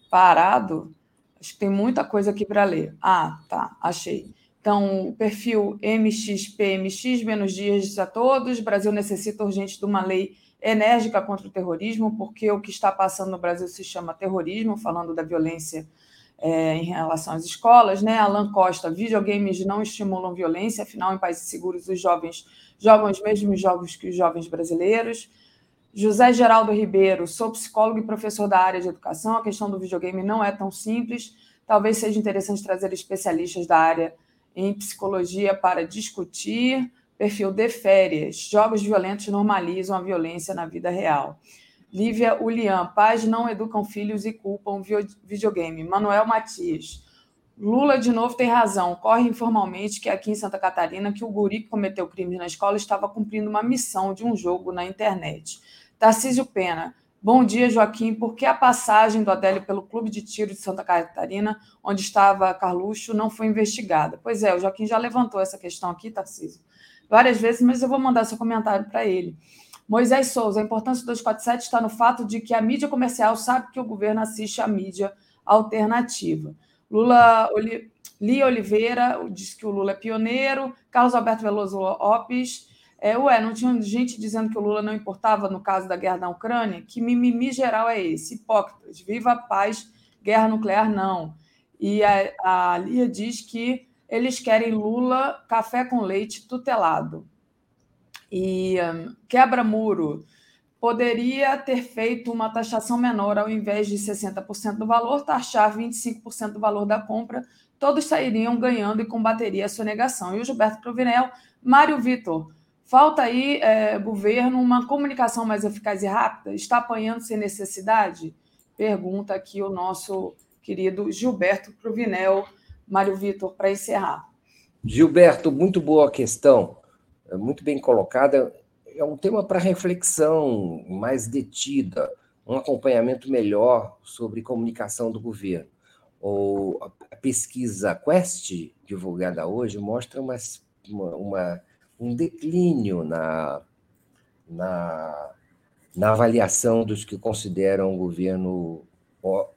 parado. Acho que tem muita coisa aqui para ler. Ah, tá, achei. Então, o perfil MXPMX, menos dias a todos. O Brasil necessita urgente de uma lei enérgica contra o terrorismo, porque o que está passando no Brasil se chama terrorismo, falando da violência é, em relação às escolas. Né? Alan Costa, videogames não estimulam violência, afinal, em países seguros, os jovens jogam os mesmos jogos que os jovens brasileiros. José Geraldo Ribeiro, sou psicólogo e professor da área de educação. A questão do videogame não é tão simples. Talvez seja interessante trazer especialistas da área em psicologia para discutir. Perfil de férias. Jogos violentos normalizam a violência na vida real. Lívia Ulian, pais não educam filhos e culpam videogame. Manuel Matias, Lula, de novo, tem razão. Corre informalmente que aqui em Santa Catarina que o guri que cometeu crime na escola estava cumprindo uma missão de um jogo na internet. Tarcísio Pena. Bom dia, Joaquim. Por que a passagem do Adélio pelo Clube de Tiro de Santa Catarina, onde estava Carluxo, não foi investigada? Pois é, o Joaquim já levantou essa questão aqui, Tarcísio, várias vezes, mas eu vou mandar seu comentário para ele. Moisés Souza, a importância do 247 está no fato de que a mídia comercial sabe que o governo assiste à mídia alternativa. Lula, Lia Oliveira diz que o Lula é pioneiro. Carlos Alberto Veloso Lopes. É, ué, não tinha gente dizendo que o Lula não importava no caso da guerra na Ucrânia? Que mimimi geral é esse? Hipócritas. Viva a paz, guerra nuclear não. E a, a Lia diz que eles querem Lula café com leite tutelado. E um, quebra-muro poderia ter feito uma taxação menor ao invés de 60% do valor, taxar 25% do valor da compra, todos sairiam ganhando e combateria a sonegação. E o Gilberto Provinel, Mário Vitor, falta aí, é, governo, uma comunicação mais eficaz e rápida? Está apanhando sem necessidade? Pergunta aqui o nosso querido Gilberto Provinel, Mário Vitor, para encerrar. Gilberto, muito boa questão, muito bem colocada é um tema para reflexão mais detida, um acompanhamento melhor sobre comunicação do governo. Ou a pesquisa Quest, divulgada hoje, mostra uma, uma, um declínio na, na, na avaliação dos que consideram o governo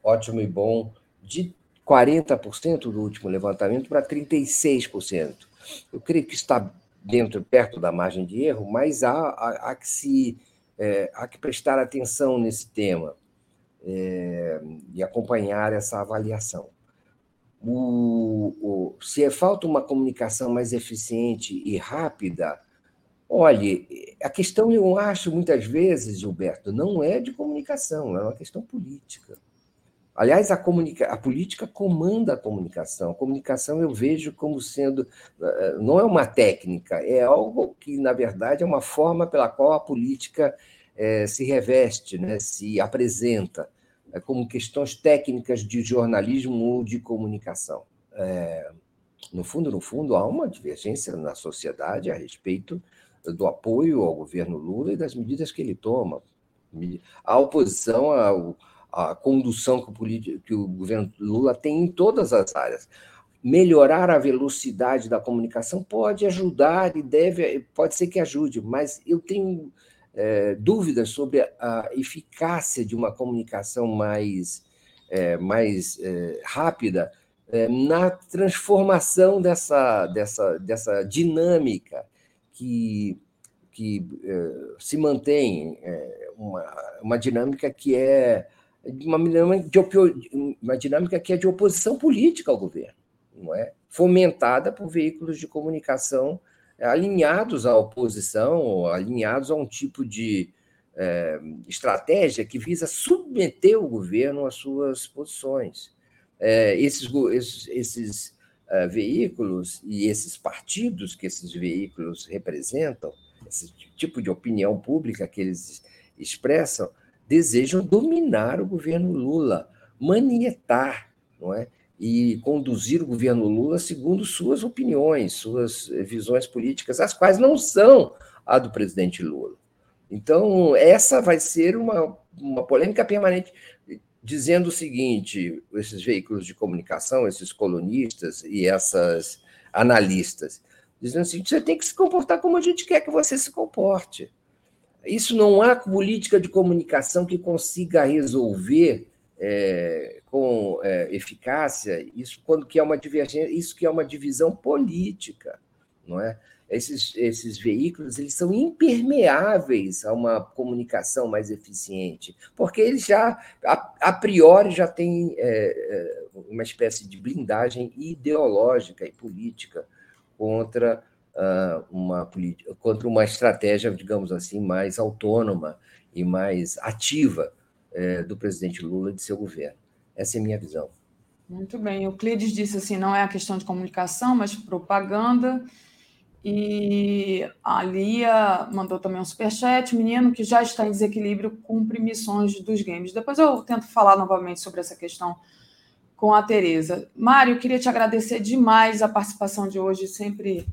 ótimo e bom, de 40% do último levantamento para 36%. Eu creio que está dentro, perto da margem de erro, mas há, há, há que se é, há que prestar atenção nesse tema é, e acompanhar essa avaliação. O, o, se é falta uma comunicação mais eficiente e rápida, olhe, a questão eu acho muitas vezes, Gilberto, não é de comunicação, é uma questão política. Aliás, a, comunica... a política comanda a comunicação. A comunicação eu vejo como sendo. Eh, não é uma técnica, é algo que, na verdade, é uma forma pela qual a política é, se reveste, né, se apresenta, como questões técnicas de jornalismo ou de comunicação. É, no fundo, no fundo, há uma divergência na sociedade a respeito do apoio ao governo Lula e das medidas que ele toma. A oposição ao condução que o, que o governo Lula tem em todas as áreas. Melhorar a velocidade da comunicação pode ajudar e deve, pode ser que ajude, mas eu tenho é, dúvidas sobre a eficácia de uma comunicação mais, é, mais é, rápida é, na transformação dessa, dessa, dessa dinâmica que, que é, se mantém, é, uma, uma dinâmica que é uma de, uma dinâmica que é de oposição política ao governo, não é? fomentada por veículos de comunicação alinhados à oposição, alinhados a um tipo de é, estratégia que visa submeter o governo às suas posições. É, esses esses, esses é, veículos e esses partidos que esses veículos representam, esse tipo de opinião pública que eles expressam, desejam dominar o governo Lula, manietar, não é? E conduzir o governo Lula segundo suas opiniões, suas visões políticas, as quais não são a do presidente Lula. Então, essa vai ser uma, uma polêmica permanente, dizendo o seguinte: esses veículos de comunicação, esses colunistas e essas analistas, dizendo o seguinte: você tem que se comportar como a gente quer que você se comporte. Isso não há política de comunicação que consiga resolver é, com é, eficácia isso quando que é uma divergência, isso que é uma divisão política, não é? Esses, esses veículos eles são impermeáveis a uma comunicação mais eficiente, porque eles já a, a priori já têm é, é uma espécie de blindagem ideológica e política contra uma política, contra uma estratégia, digamos assim, mais autônoma e mais ativa é, do presidente Lula e de seu governo. Essa é a minha visão. Muito bem. O Cleides disse assim, não é a questão de comunicação, mas propaganda. E a Lia mandou também um superchat, menino que já está em desequilíbrio cumpre missões dos games. Depois eu tento falar novamente sobre essa questão com a Tereza. Mário, queria te agradecer demais a participação de hoje, sempre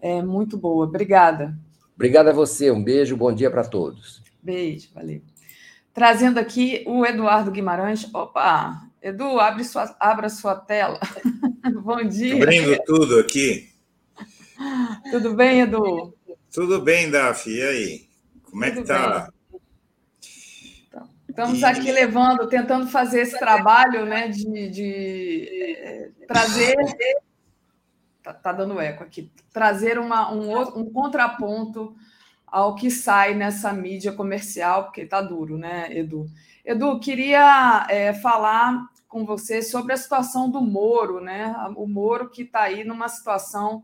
é muito boa. Obrigada. Obrigado a você. Um beijo, bom dia para todos. Beijo, valeu. Trazendo aqui o Eduardo Guimarães. Opa, Edu, abre sua, abra sua tela. (laughs) bom dia. Abrindo tudo aqui. Tudo bem, Edu? Tudo bem, Daf. E aí? Como é tudo que tá? Então, estamos e... aqui levando, tentando fazer esse trabalho né, de, de é, trazer (laughs) tá, tá dando eco aqui. Trazer uma, um, um contraponto ao que sai nessa mídia comercial, porque tá duro, né, Edu? Edu, queria é, falar com você sobre a situação do Moro, né? O Moro que está aí numa situação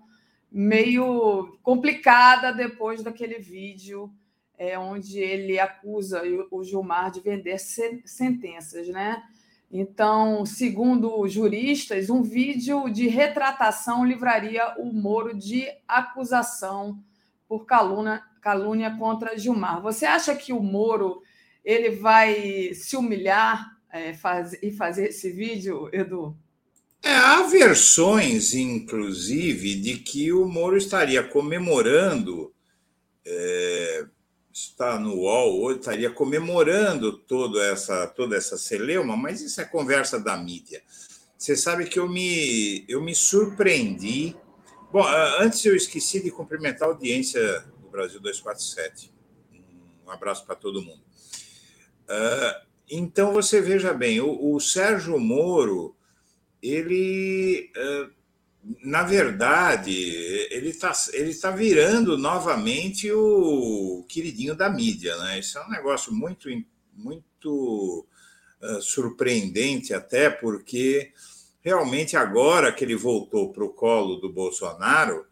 meio complicada depois daquele vídeo é, onde ele acusa o Gilmar de vender sentenças, né? Então, segundo juristas, um vídeo de retratação livraria o Moro de acusação por calúnia, calúnia contra Gilmar. Você acha que o Moro ele vai se humilhar é, faz, e fazer esse vídeo, Edu? É, há versões, inclusive, de que o Moro estaria comemorando, é, está no UOL hoje, estaria comemorando toda essa, toda essa celeuma, mas isso é conversa da mídia. Você sabe que eu me, eu me surpreendi. Bom, antes eu esqueci de cumprimentar a audiência Brasil 247. Um abraço para todo mundo. Uh, então, você veja bem, o, o Sérgio Moro ele, na verdade, ele está ele tá virando novamente o queridinho da mídia. Né? Isso é um negócio muito, muito surpreendente, até porque realmente agora que ele voltou para o colo do Bolsonaro,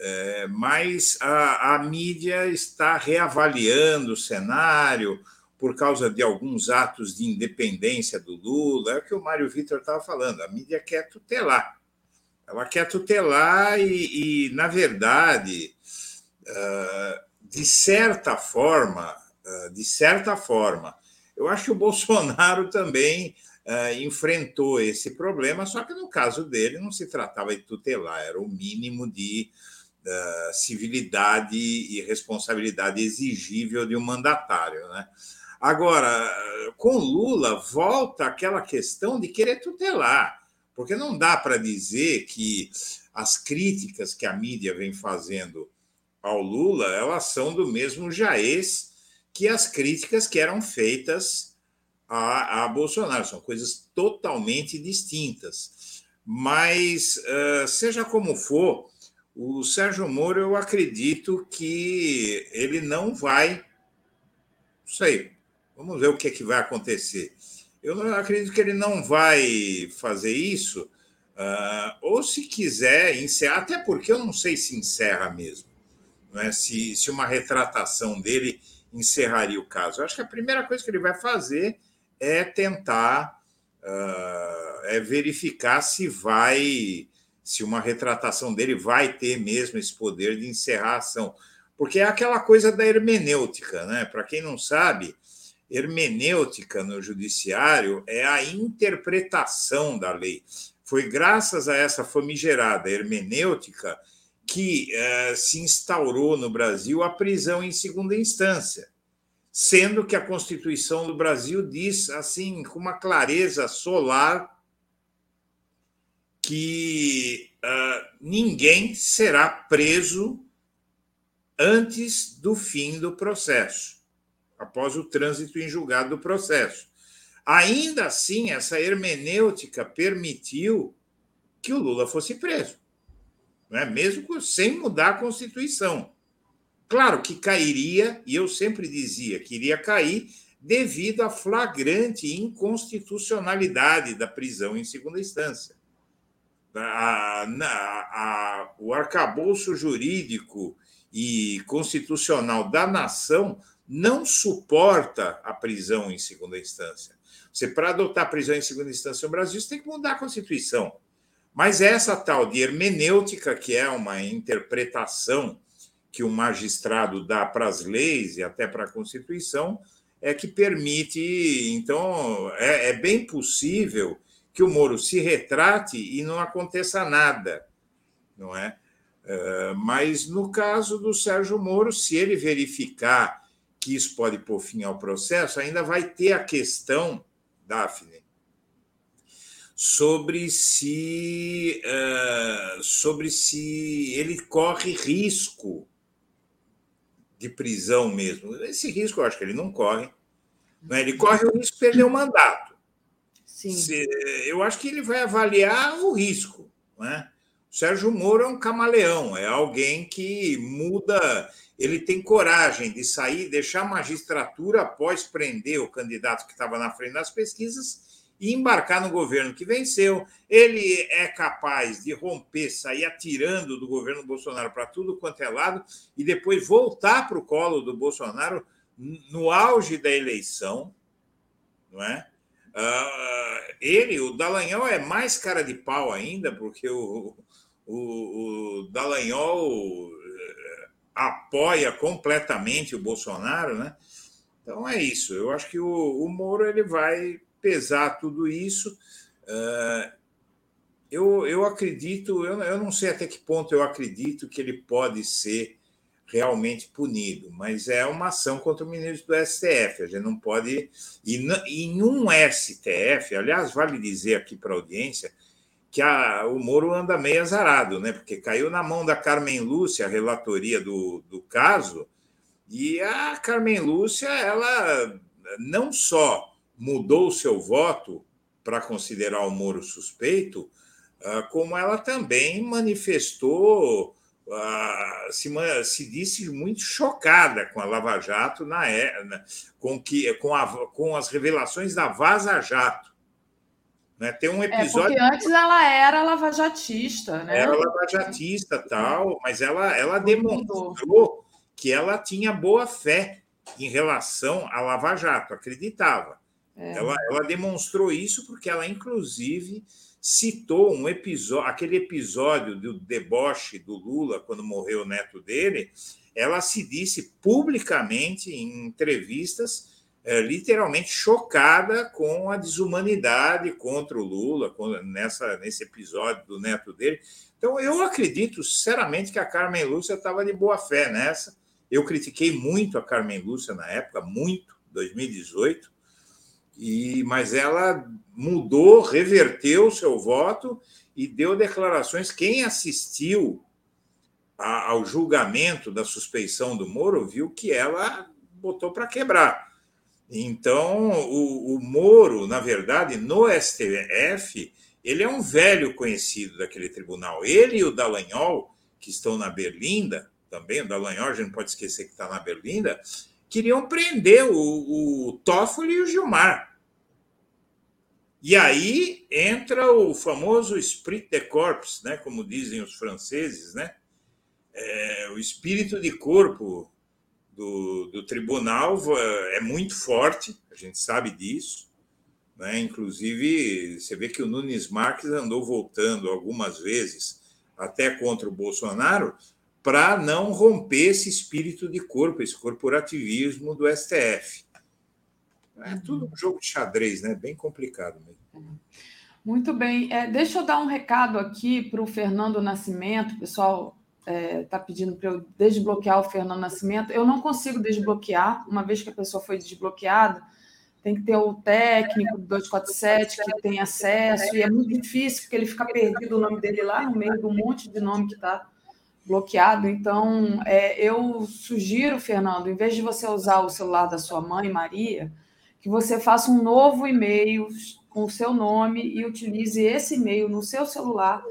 é, mas a, a mídia está reavaliando o cenário por causa de alguns atos de independência do Lula, é o que o Mário Vitor estava falando, a mídia quer tutelar. Ela quer tutelar e, e na verdade, ah, de certa forma, ah, de certa forma, eu acho que o (laughs) Bolsonaro também ah, enfrentou esse problema, só que no caso dele não se tratava de tutelar, era o mínimo de civilidade e responsabilidade exigível de um mandatário, né? Agora, com Lula, volta aquela questão de querer tutelar, porque não dá para dizer que as críticas que a mídia vem fazendo ao Lula, elas são do mesmo jaez que as críticas que eram feitas a, a Bolsonaro. São coisas totalmente distintas. Mas, seja como for, o Sérgio Moro, eu acredito que ele não vai. Não sei, Vamos ver o que, é que vai acontecer. Eu acredito que ele não vai fazer isso, uh, ou se quiser encerrar, até porque eu não sei se encerra mesmo, não é? se, se uma retratação dele encerraria o caso. Eu acho que a primeira coisa que ele vai fazer é tentar uh, é verificar se vai, se uma retratação dele vai ter mesmo esse poder de encerrar a ação. Porque é aquela coisa da hermenêutica, né? Para quem não sabe, hermenêutica no judiciário é a interpretação da lei. Foi graças a essa famigerada hermenêutica que eh, se instaurou no Brasil a prisão em segunda instância, sendo que a Constituição do Brasil diz assim com uma clareza solar que uh, ninguém será preso antes do fim do processo após o trânsito em julgado do processo. Ainda assim, essa hermenêutica permitiu que o Lula fosse preso, não é? mesmo sem mudar a Constituição. Claro que cairia, e eu sempre dizia que iria cair, devido à flagrante inconstitucionalidade da prisão em segunda instância. A, a, a, o arcabouço jurídico e constitucional da nação não suporta a prisão em segunda instância. Você, para adotar a prisão em segunda instância no Brasil, você tem que mudar a Constituição. Mas essa tal de hermenêutica, que é uma interpretação que o magistrado dá para as leis e até para a Constituição, é que permite. Então, é, é bem possível que o Moro se retrate e não aconteça nada, não é? Uh, mas no caso do Sérgio Moro, se ele verificar que isso pode pôr fim ao processo, ainda vai ter a questão, Daphne, sobre se, uh, sobre se ele corre risco de prisão mesmo. Esse risco eu acho que ele não corre. Né? Ele corre o risco de perder o mandato. Se, eu acho que ele vai avaliar o risco. Né? Sérgio Moro é um camaleão, é alguém que muda, ele tem coragem de sair, deixar a magistratura após prender o candidato que estava na frente das pesquisas e embarcar no governo que venceu. Ele é capaz de romper, sair atirando do governo Bolsonaro para tudo quanto é lado e depois voltar para o colo do Bolsonaro no auge da eleição, não é? Uh, ele, o Dallagnol, é mais cara de pau ainda, porque o, o, o Dallagnol eh, apoia completamente o Bolsonaro, né? Então é isso. Eu acho que o, o Moro ele vai pesar tudo isso. Uh, eu, eu acredito, eu, eu não sei até que ponto eu acredito que ele pode ser realmente punido, mas é uma ação contra o ministro do STF. A gente não pode. E em um STF, aliás, vale dizer aqui para a audiência que a, o Moro anda meio azarado, né? porque caiu na mão da Carmen Lúcia a relatoria do, do caso, e a Carmen Lúcia, ela não só mudou o seu voto para considerar o Moro suspeito, ah, como ela também manifestou, se, se disse muito chocada com a Lava Jato na, é, com, que, com, a, com as revelações da Vaza Jato. Né? Tem um episódio. É porque antes ela era lavajatista, né? Era lavajatista tal, mas ela, ela demonstrou que ela tinha boa fé em relação à Lava Jato, acreditava. É. Ela, ela demonstrou isso porque ela, inclusive, citou um episódio, aquele episódio do deboche do Lula quando morreu o neto dele. Ela se disse publicamente em entrevistas é, literalmente chocada com a desumanidade contra o Lula nessa, nesse episódio do neto dele. Então, eu acredito, sinceramente, que a Carmen Lúcia estava de boa fé nessa. Eu critiquei muito a Carmen Lúcia na época, muito, 2018, e, mas ela mudou, reverteu o seu voto e deu declarações. Quem assistiu a, ao julgamento da suspeição do Moro viu que ela botou para quebrar. Então, o, o Moro, na verdade, no STF, ele é um velho conhecido daquele tribunal. Ele e o Dallagnol, que estão na Berlinda, também, o Dallagnol, a gente não pode esquecer que está na Berlinda, queriam prender o, o Toffoli e o Gilmar. E aí entra o famoso esprit de corps, né, como dizem os franceses, né? É, o espírito de corpo do, do tribunal é muito forte, a gente sabe disso. Né? Inclusive, você vê que o Nunes Marques andou voltando algumas vezes até contra o Bolsonaro para não romper esse espírito de corpo, esse corporativismo do STF. É tudo um jogo de xadrez, né? Bem complicado mesmo. Muito bem. É, deixa eu dar um recado aqui para o Fernando Nascimento, pessoal está é, tá pedindo para eu desbloquear o Fernando Nascimento. Eu não consigo desbloquear, uma vez que a pessoa foi desbloqueada, tem que ter o técnico do 247 que tem acesso, e é muito difícil, porque ele fica perdido o nome dele lá no meio de um monte de nome que está bloqueado. Então, é, eu sugiro, Fernando, em vez de você usar o celular da sua mãe, Maria, que você faça um novo e-mail com o seu nome e utilize esse e-mail no seu celular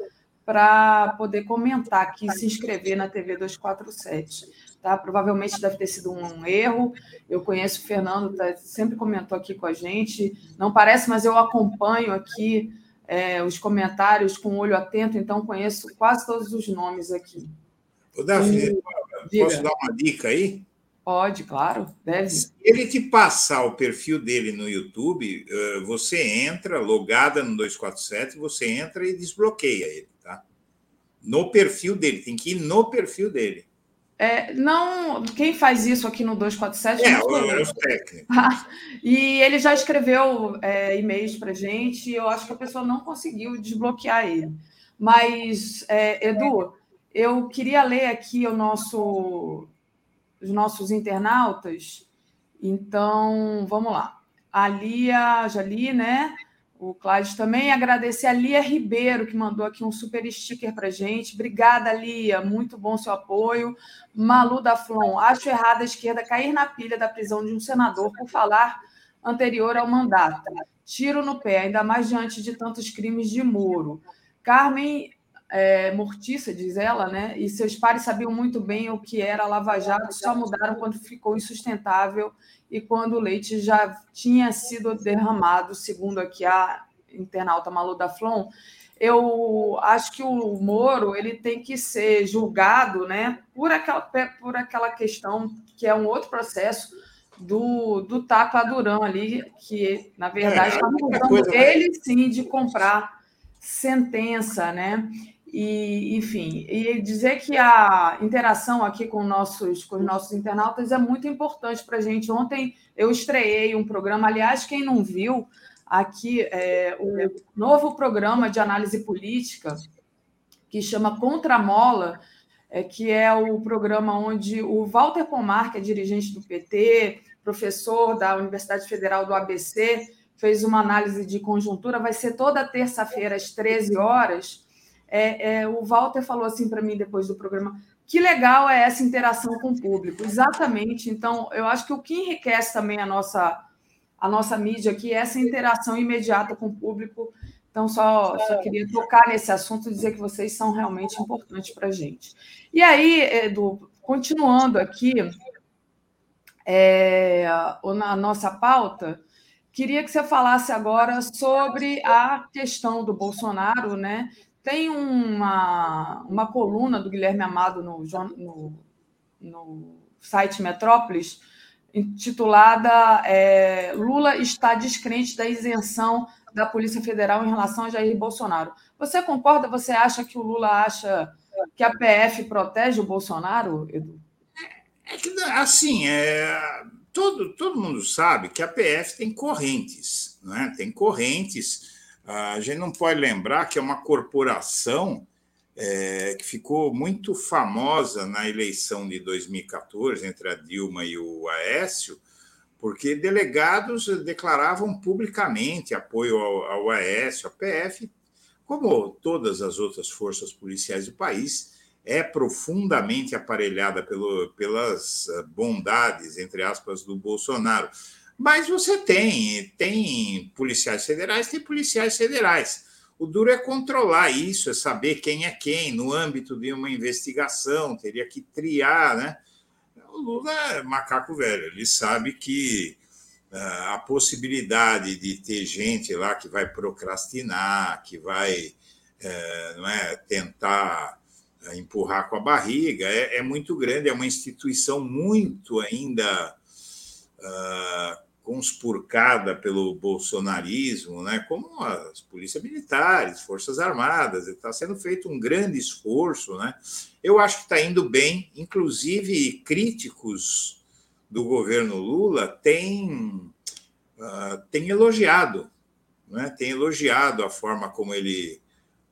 para poder comentar aqui, se inscrever na TV 247. Tá? Provavelmente deve ter sido um erro. Eu conheço o Fernando, tá, sempre comentou aqui com a gente. Não parece, mas eu acompanho aqui é, os comentários com o olho atento, então conheço quase todos os nomes aqui. Ô, Davi, e... posso dar uma dica aí? Pode, claro, deve. Se ele te passar o perfil dele no YouTube, eh, você entra, logada no 247, você entra e desbloqueia ele no perfil dele, tem que ir no perfil dele. É, não, quem faz isso aqui no 247 é, é os técnicos. (laughs) e ele já escreveu é, e-mails para gente e eu acho que a pessoa não conseguiu desbloquear ele. Mas, é, Edu, eu queria ler aqui o nosso, os nossos internautas. Então, vamos lá. A Lia, já li, né? o Cláudio também. Agradecer a Lia Ribeiro, que mandou aqui um super sticker para gente. Obrigada, Lia. Muito bom seu apoio. Malu da Flon. Acho errado a esquerda cair na pilha da prisão de um senador por falar anterior ao mandato. Tiro no pé, ainda mais diante de tantos crimes de Moro. Carmen é, mortiça, diz ela, né? E seus pares sabiam muito bem o que era Lava Jato, só mudaram quando ficou insustentável e quando o leite já tinha sido derramado, segundo aqui a internauta Malu da Flon. Eu acho que o Moro ele tem que ser julgado, né, por aquela, por aquela questão que é um outro processo do, do Taco Adurão ali, que na verdade está é, acusando ele sim de comprar sentença, né? E, enfim, e dizer que a interação aqui com, nossos, com os nossos internautas é muito importante para a gente. Ontem eu estreiei um programa, aliás, quem não viu, aqui é, o novo programa de análise política, que chama Contramola, é, que é o programa onde o Walter Pomar, que é dirigente do PT, professor da Universidade Federal do ABC, fez uma análise de conjuntura, vai ser toda terça-feira às 13 horas é, é, o Walter falou assim para mim depois do programa: que legal é essa interação com o público. Exatamente. Então, eu acho que o que enriquece também a nossa, a nossa mídia aqui é essa interação imediata com o público. Então, só, só queria tocar nesse assunto e dizer que vocês são realmente importantes para a gente. E aí, Edu, continuando aqui é, na nossa pauta, queria que você falasse agora sobre a questão do Bolsonaro, né? Tem uma, uma coluna do Guilherme Amado no, no, no site Metrópolis, intitulada é, Lula está descrente da isenção da Polícia Federal em relação a Jair Bolsonaro. Você concorda? Você acha que o Lula acha que a PF protege o Bolsonaro, Edu? É, é que, assim, é, todo, todo mundo sabe que a PF tem correntes, né? tem correntes a gente não pode lembrar que é uma corporação é, que ficou muito famosa na eleição de 2014 entre a Dilma e o Aécio, porque delegados declaravam publicamente apoio ao, ao Aécio, a PF, como todas as outras forças policiais do país, é profundamente aparelhada pelo, pelas bondades, entre aspas, do Bolsonaro. Mas você tem, tem policiais federais, tem policiais federais. O duro é controlar isso, é saber quem é quem, no âmbito de uma investigação, teria que triar, né? O Lula é macaco velho, ele sabe que uh, a possibilidade de ter gente lá que vai procrastinar, que vai uh, não é, tentar empurrar com a barriga, é, é, muito grande, é uma instituição muito ainda uh, conspurcada pelo bolsonarismo, né, como as polícias militares, forças armadas, está sendo feito um grande esforço, né? Eu acho que está indo bem, inclusive críticos do governo Lula têm, uh, têm elogiado, né? Têm elogiado a forma como ele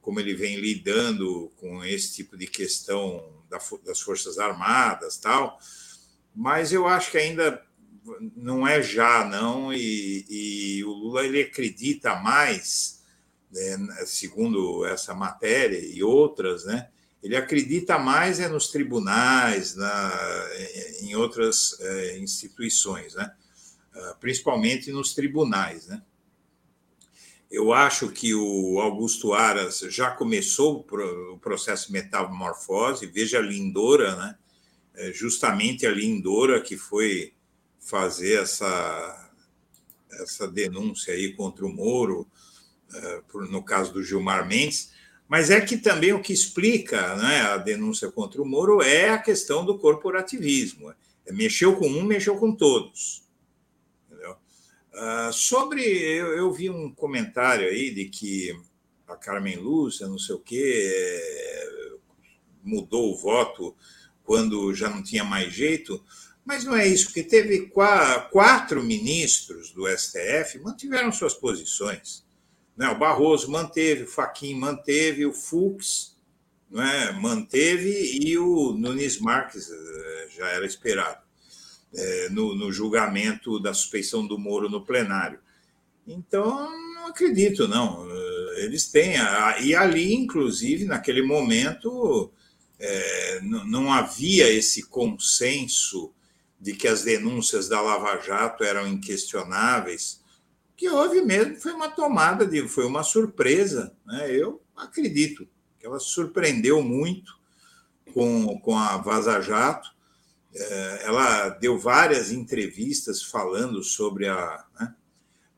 como ele vem lidando com esse tipo de questão das forças armadas, tal. Mas eu acho que ainda não é já, não, e, e o Lula ele acredita mais, né, segundo essa matéria e outras, né, ele acredita mais é nos tribunais, na, em outras é, instituições, né, ah, principalmente nos tribunais. Né. Eu acho que o Augusto Aras já começou o processo de metamorfose, veja a Lindora, né, é justamente a Lindora que foi fazer essa, essa denúncia aí contra o Moro, eh, no caso do Gilmar Mendes, mas é que também o que explica né, a denúncia contra o Moro é a questão do corporativismo. É, mexeu com um, mexeu com todos. Uh, sobre. Eu, eu, vi um comentário aí de que a Carmen Lúcia, não sei o quê, é, mudou o voto quando já não tinha mais jeito. Mas não é isso, porque teve quatro ministros do STF mantiveram suas posições. Né? O Barroso manteve, o Faquim manteve, o Fux não é? manteve e o Nunes Marques eh, já era esperado é, no, no julgamento da suspeição do Moro no plenário. Então, não acredito, não. Eh, eles têm. E ali, inclusive, naquele momento, é, não havia esse consenso de que as denúncias da Lava Jato eram inquestionáveis, que houve mesmo foi uma tomada de, foi uma surpresa, né? Eu acredito que ela surpreendeu muito com, com a Vaza Jato. É, ela deu várias entrevistas falando sobre a. Né?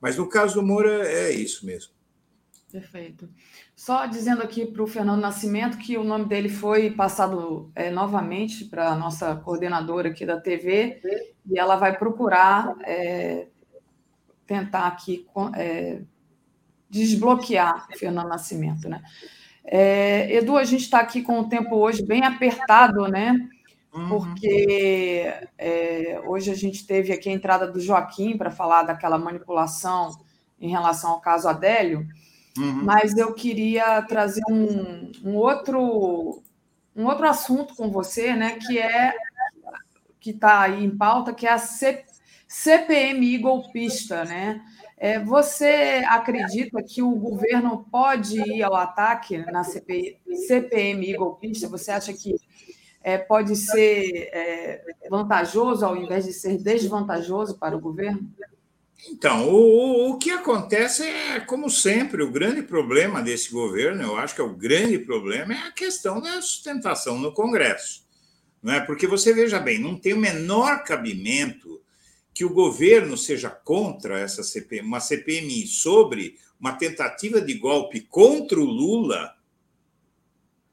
Mas no caso do Moura é isso mesmo. Perfeito. Só dizendo aqui para o Fernando Nascimento que o nome dele foi passado é, novamente para a nossa coordenadora aqui da TV e ela vai procurar é, tentar aqui é, desbloquear o Fernando Nascimento, né? É, Edu, a gente está aqui com o tempo hoje bem apertado, né? Uhum. Porque é, hoje a gente teve aqui a entrada do Joaquim para falar daquela manipulação em relação ao caso Adélio, uhum. mas eu queria trazer um, um, outro um outro assunto com você, né? Que é que está aí em pauta, que é a C, CPMI golpista, né? É, você acredita que o governo pode ir ao ataque na CPI, CPMI golpista? Você acha que é, pode ser é, vantajoso ao invés de ser desvantajoso para o governo? Então, o, o que acontece é, como sempre, o grande problema desse governo, eu acho que é o grande problema, é a questão da sustentação no Congresso. Não é? Porque você veja bem, não tem o menor cabimento que o governo seja contra essa uma CPMI sobre uma tentativa de golpe contra o Lula,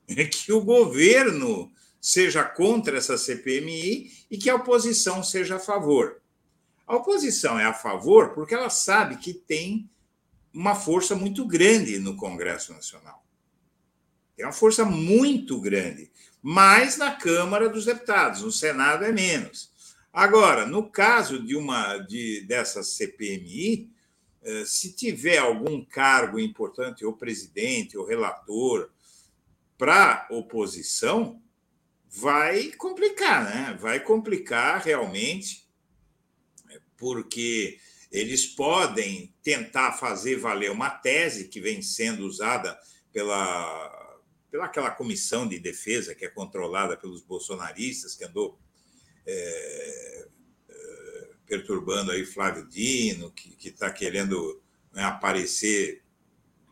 que o governo seja contra essa CPMI e que a oposição seja a favor. A oposição é a favor porque ela sabe que tem uma força muito grande no Congresso Nacional. Tem uma força muito grande, mais na Câmara dos Deputados, no Senado é menos. Agora, no caso de uma de, dessa CPMI, eh, se tiver algum cargo importante, ou presidente, ou relator, para oposição, vai complicar, né? Vai complicar realmente, porque eles podem tentar fazer valer uma tese que vem sendo usada pela, pela aquela comissão de defesa que é controlada pelos bolsonaristas, que andou é, é, perturbando aí Flávio Dino, que está querendo né, aparecer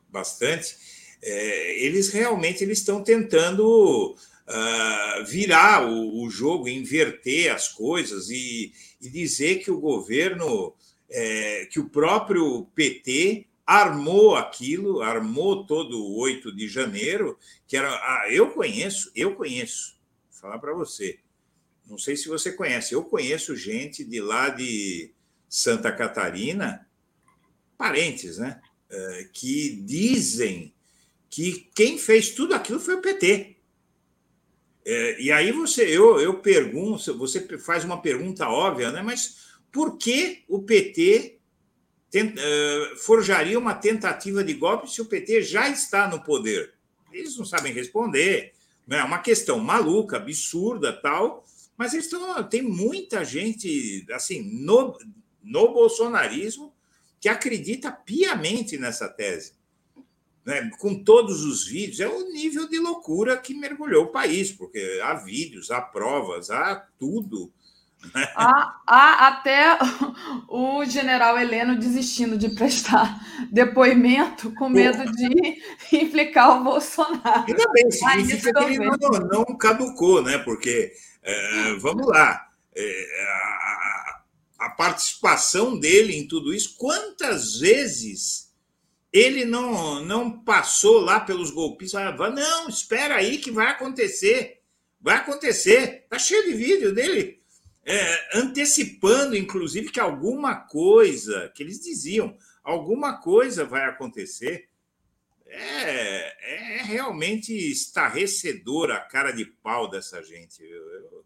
bastante, é, eles realmente eles estão tentando uh, virar o, o, jogo, inverter as coisas e, e dizer que o governo, é, que o próprio PT armou aquilo, armou todo o 8 de janeiro, que era. Ah, eu conheço, eu conheço, vou falar para você, não sei se você conhece, eu conheço gente de lá de Santa Catarina, parentes, né? Eh, que dizem que quem fez tudo aquilo foi o PT. Eh, e aí você, eu, eu pergunto, você faz uma pergunta óbvia, né? Mas por que o PT eh, forjaria uma tentativa de golpe se o PT já está no poder? Eles não sabem responder. Né? É uma questão maluca, absurda, tal. Mas eles estão, tem muita gente assim no, no bolsonarismo que acredita piamente nessa tese. Né? Com todos os vídeos, é o nível de loucura que mergulhou o país, porque há vídeos, há provas, há tudo. Né? Há, há até o general Heleno desistindo de prestar (laughs) depoimento com medo de (laughs) implicar o Bolsonaro. Ainda bem, significa que ele não, não caducou, né? Porque é, vamos lá. É, a, a, participação dele em tudo isso, quantas vezes ele não, não passou lá pelos golpistas? Não, espera aí que vai acontecer. Vai acontecer. Está cheio de vídeo dele é, antecipando, inclusive, que alguma coisa, que eles diziam, alguma coisa vai acontecer. É, é realmente estarrecedor a cara de pau dessa gente. Eu, eu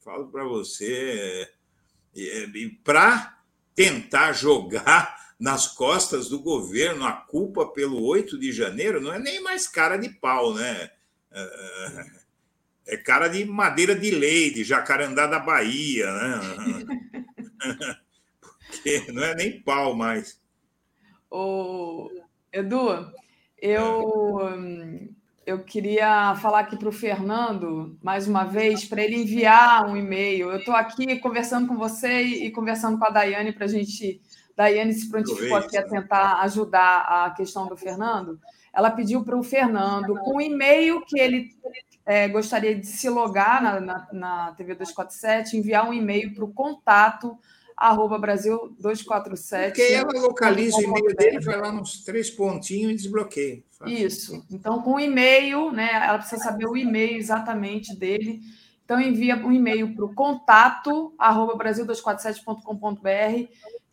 falo para você, é, para tentar (laughs) jogar nas costas do governo a culpa pelo 8 de janeiro, não é nem mais cara de pau, né? É, é cara de madeira de lei, de jacarandá da Bahia, né? (laughs) Porque não é nem pau mais. O Edu, eu, eu queria falar aqui para o Fernando, mais uma vez, para ele enviar um e-mail. Eu estou aqui conversando com você e conversando com a Daiane para a gente Daiane se prontificou aqui a tentar ajudar a questão do Fernando. Ela pediu para o Fernando, com o e-mail que ele é, gostaria de se logar na, na, na TV 247, enviar um e-mail para o contato arroba Brasil 247. Porque ela localiza o e-mail dele, vai lá nos três pontinhos e desbloqueia. Isso. Então, com o e-mail, né? Ela precisa saber o e-mail exatamente dele. Então, envia um e-mail para o contato arroba brasil247.com.br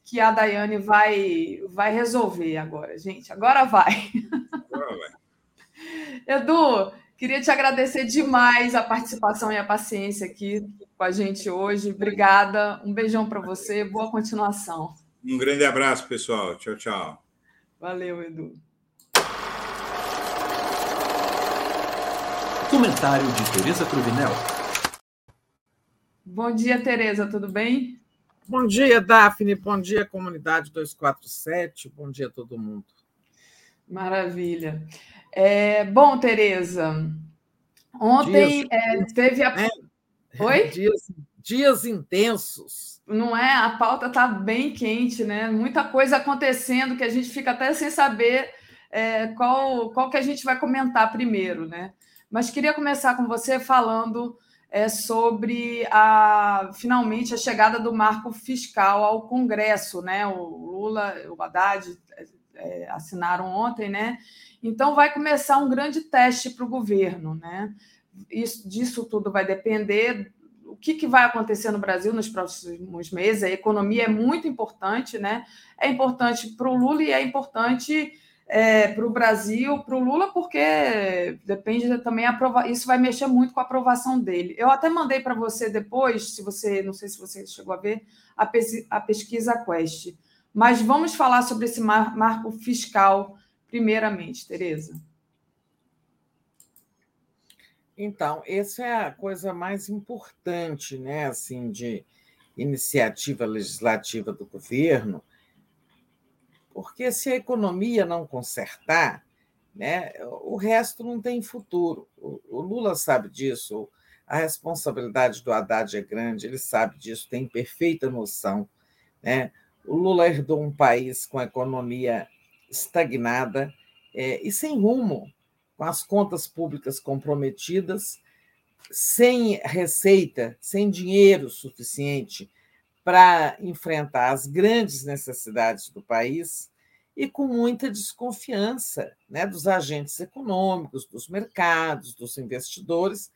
que a Daiane vai, vai resolver agora, gente. Agora vai. Agora vai. Edu, queria te agradecer demais a participação e a paciência aqui com a gente hoje. Obrigada. Um beijão para você. Boa continuação. Um grande abraço, pessoal. Tchau, tchau. Valeu, Edu. Comentário de Tereza Cruvinel. Bom dia, Tereza, tudo bem? Bom dia, Daphne. Bom dia, comunidade 247. Bom dia a todo mundo. Maravilha. É, bom, Tereza, ontem dias, é, teve a. É, Oi? Dias, dias intensos. Não é? A pauta está bem quente, né? Muita coisa acontecendo que a gente fica até sem saber é, qual, qual que a gente vai comentar primeiro, né? Mas queria começar com você falando é, sobre a finalmente a chegada do marco fiscal ao Congresso, né? O Lula, o Haddad é, assinaram ontem, né? Então vai começar um grande teste para o governo, né? isso, disso tudo vai depender o que, que vai acontecer no Brasil nos próximos meses. A economia é muito importante, né? É importante para o Lula e é importante é, para o Brasil, para o Lula, porque depende também aprova isso vai mexer muito com a aprovação dele. Eu até mandei para você depois, se você não sei se você chegou a ver a, a pesquisa Quest. Mas vamos falar sobre esse mar marco fiscal primeiramente, Tereza. Então, essa é a coisa mais importante, né, assim, de iniciativa legislativa do governo, porque se a economia não consertar, né, o resto não tem futuro. O, Lula sabe disso, a responsabilidade do Haddad é grande, ele sabe disso, tem perfeita noção. Né? O Lula herdou um país com a economia estagnada é, e sem rumo com as contas públicas comprometidas, sem receita, sem dinheiro suficiente para enfrentar as grandes necessidades do país e com muita desconfiança né, dos agentes econômicos, dos mercados, dos investidores,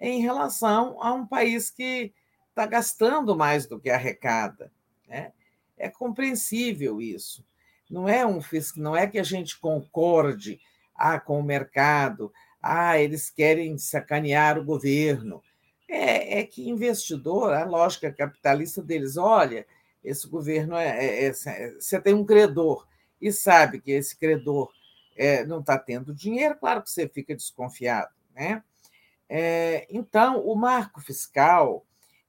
em relação a um país que está gastando mais do que arrecada. Né? É compreensível isso. Não é um não é que a gente concorde ah, com o mercado, ah, eles querem sacanear o governo. É, é que investidor, a lógica capitalista deles, olha, esse governo é, é, é, é você tem um credor e sabe que esse credor é, não está tendo dinheiro, claro que você fica desconfiado, né? É, então, o marco fiscal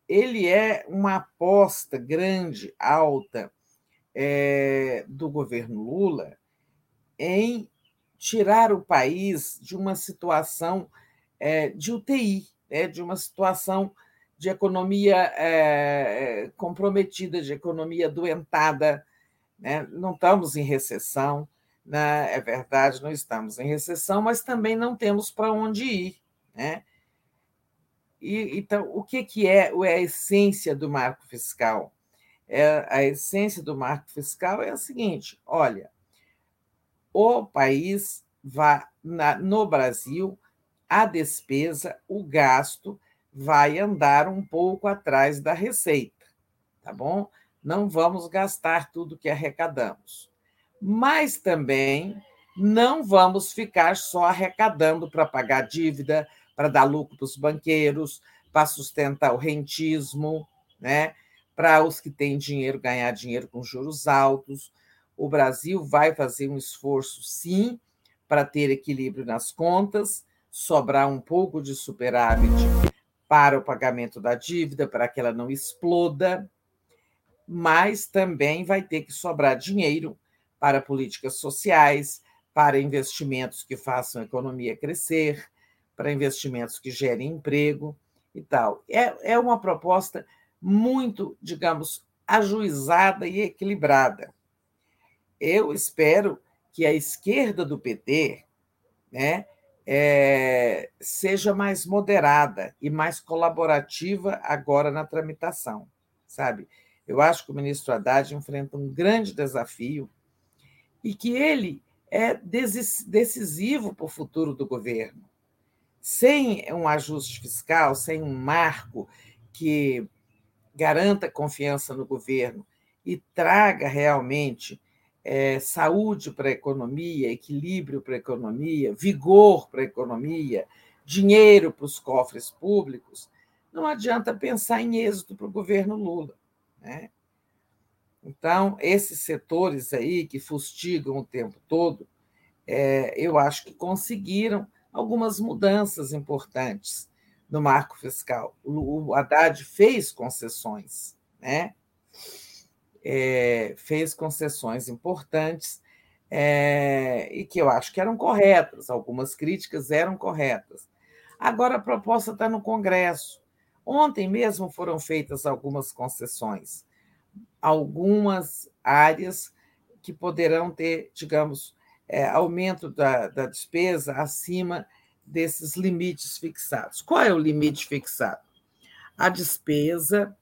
ele é uma aposta grande, alta, do governo Lula em tirar o país de uma situação de UTI, né, de uma situação de economia é, comprometida, de economia doentada. Né? Não estamos em recessão, né? é verdade, não estamos em recessão, mas também não temos para onde ir. Né? E, então, o que, que é, é a essência do marco fiscal? É, a essência do marco fiscal é a seguinte: olha, o país vai na, no Brasil a despesa, o gasto vai andar um pouco atrás da receita, tá bom? Não vamos gastar tudo que arrecadamos. Mas também não vamos ficar só arrecadando para pagar dívida, para dar lucro para os banqueiros, para sustentar o rentismo, né? para os que têm dinheiro ganhar dinheiro com juros altos o Brasil vai fazer um esforço, sim, para ter equilíbrio nas contas, sobrar um pouco de superávit para o pagamento da dívida, para que ela não exploda, mas também vai ter que sobrar dinheiro para políticas sociais, para investimentos que façam a economia crescer, para investimentos que gerem emprego e tal. É, é uma proposta muito, digamos, ajuizada e equilibrada. eu espero que a esquerda do PT né, é, seja mais moderada e mais colaborativa agora na tramitação, sabe? Eu acho que o ministro Haddad enfrenta um grande desafio e que ele é decisivo para o futuro do governo. Sem um ajuste fiscal, sem um marco que garanta confiança no governo e traga realmente é, saúde para a economia, equilíbrio para a economia, vigor para a economia, dinheiro para os cofres públicos, não adianta pensar em êxito para o governo Lula. Né? Então, esses setores aí que fustigam o tempo todo, é, eu acho que conseguiram algumas mudanças importantes no marco fiscal. O, Haddad fez concessões, né? É, fez concessões importantes é, e que eu acho que eram corretas, algumas críticas eram corretas. Agora a proposta está no Congresso. Ontem mesmo foram feitas algumas concessões, algumas áreas que poderão ter, digamos, é, aumento da, da despesa acima desses limites fixados. Qual é o limite fixado? A despesa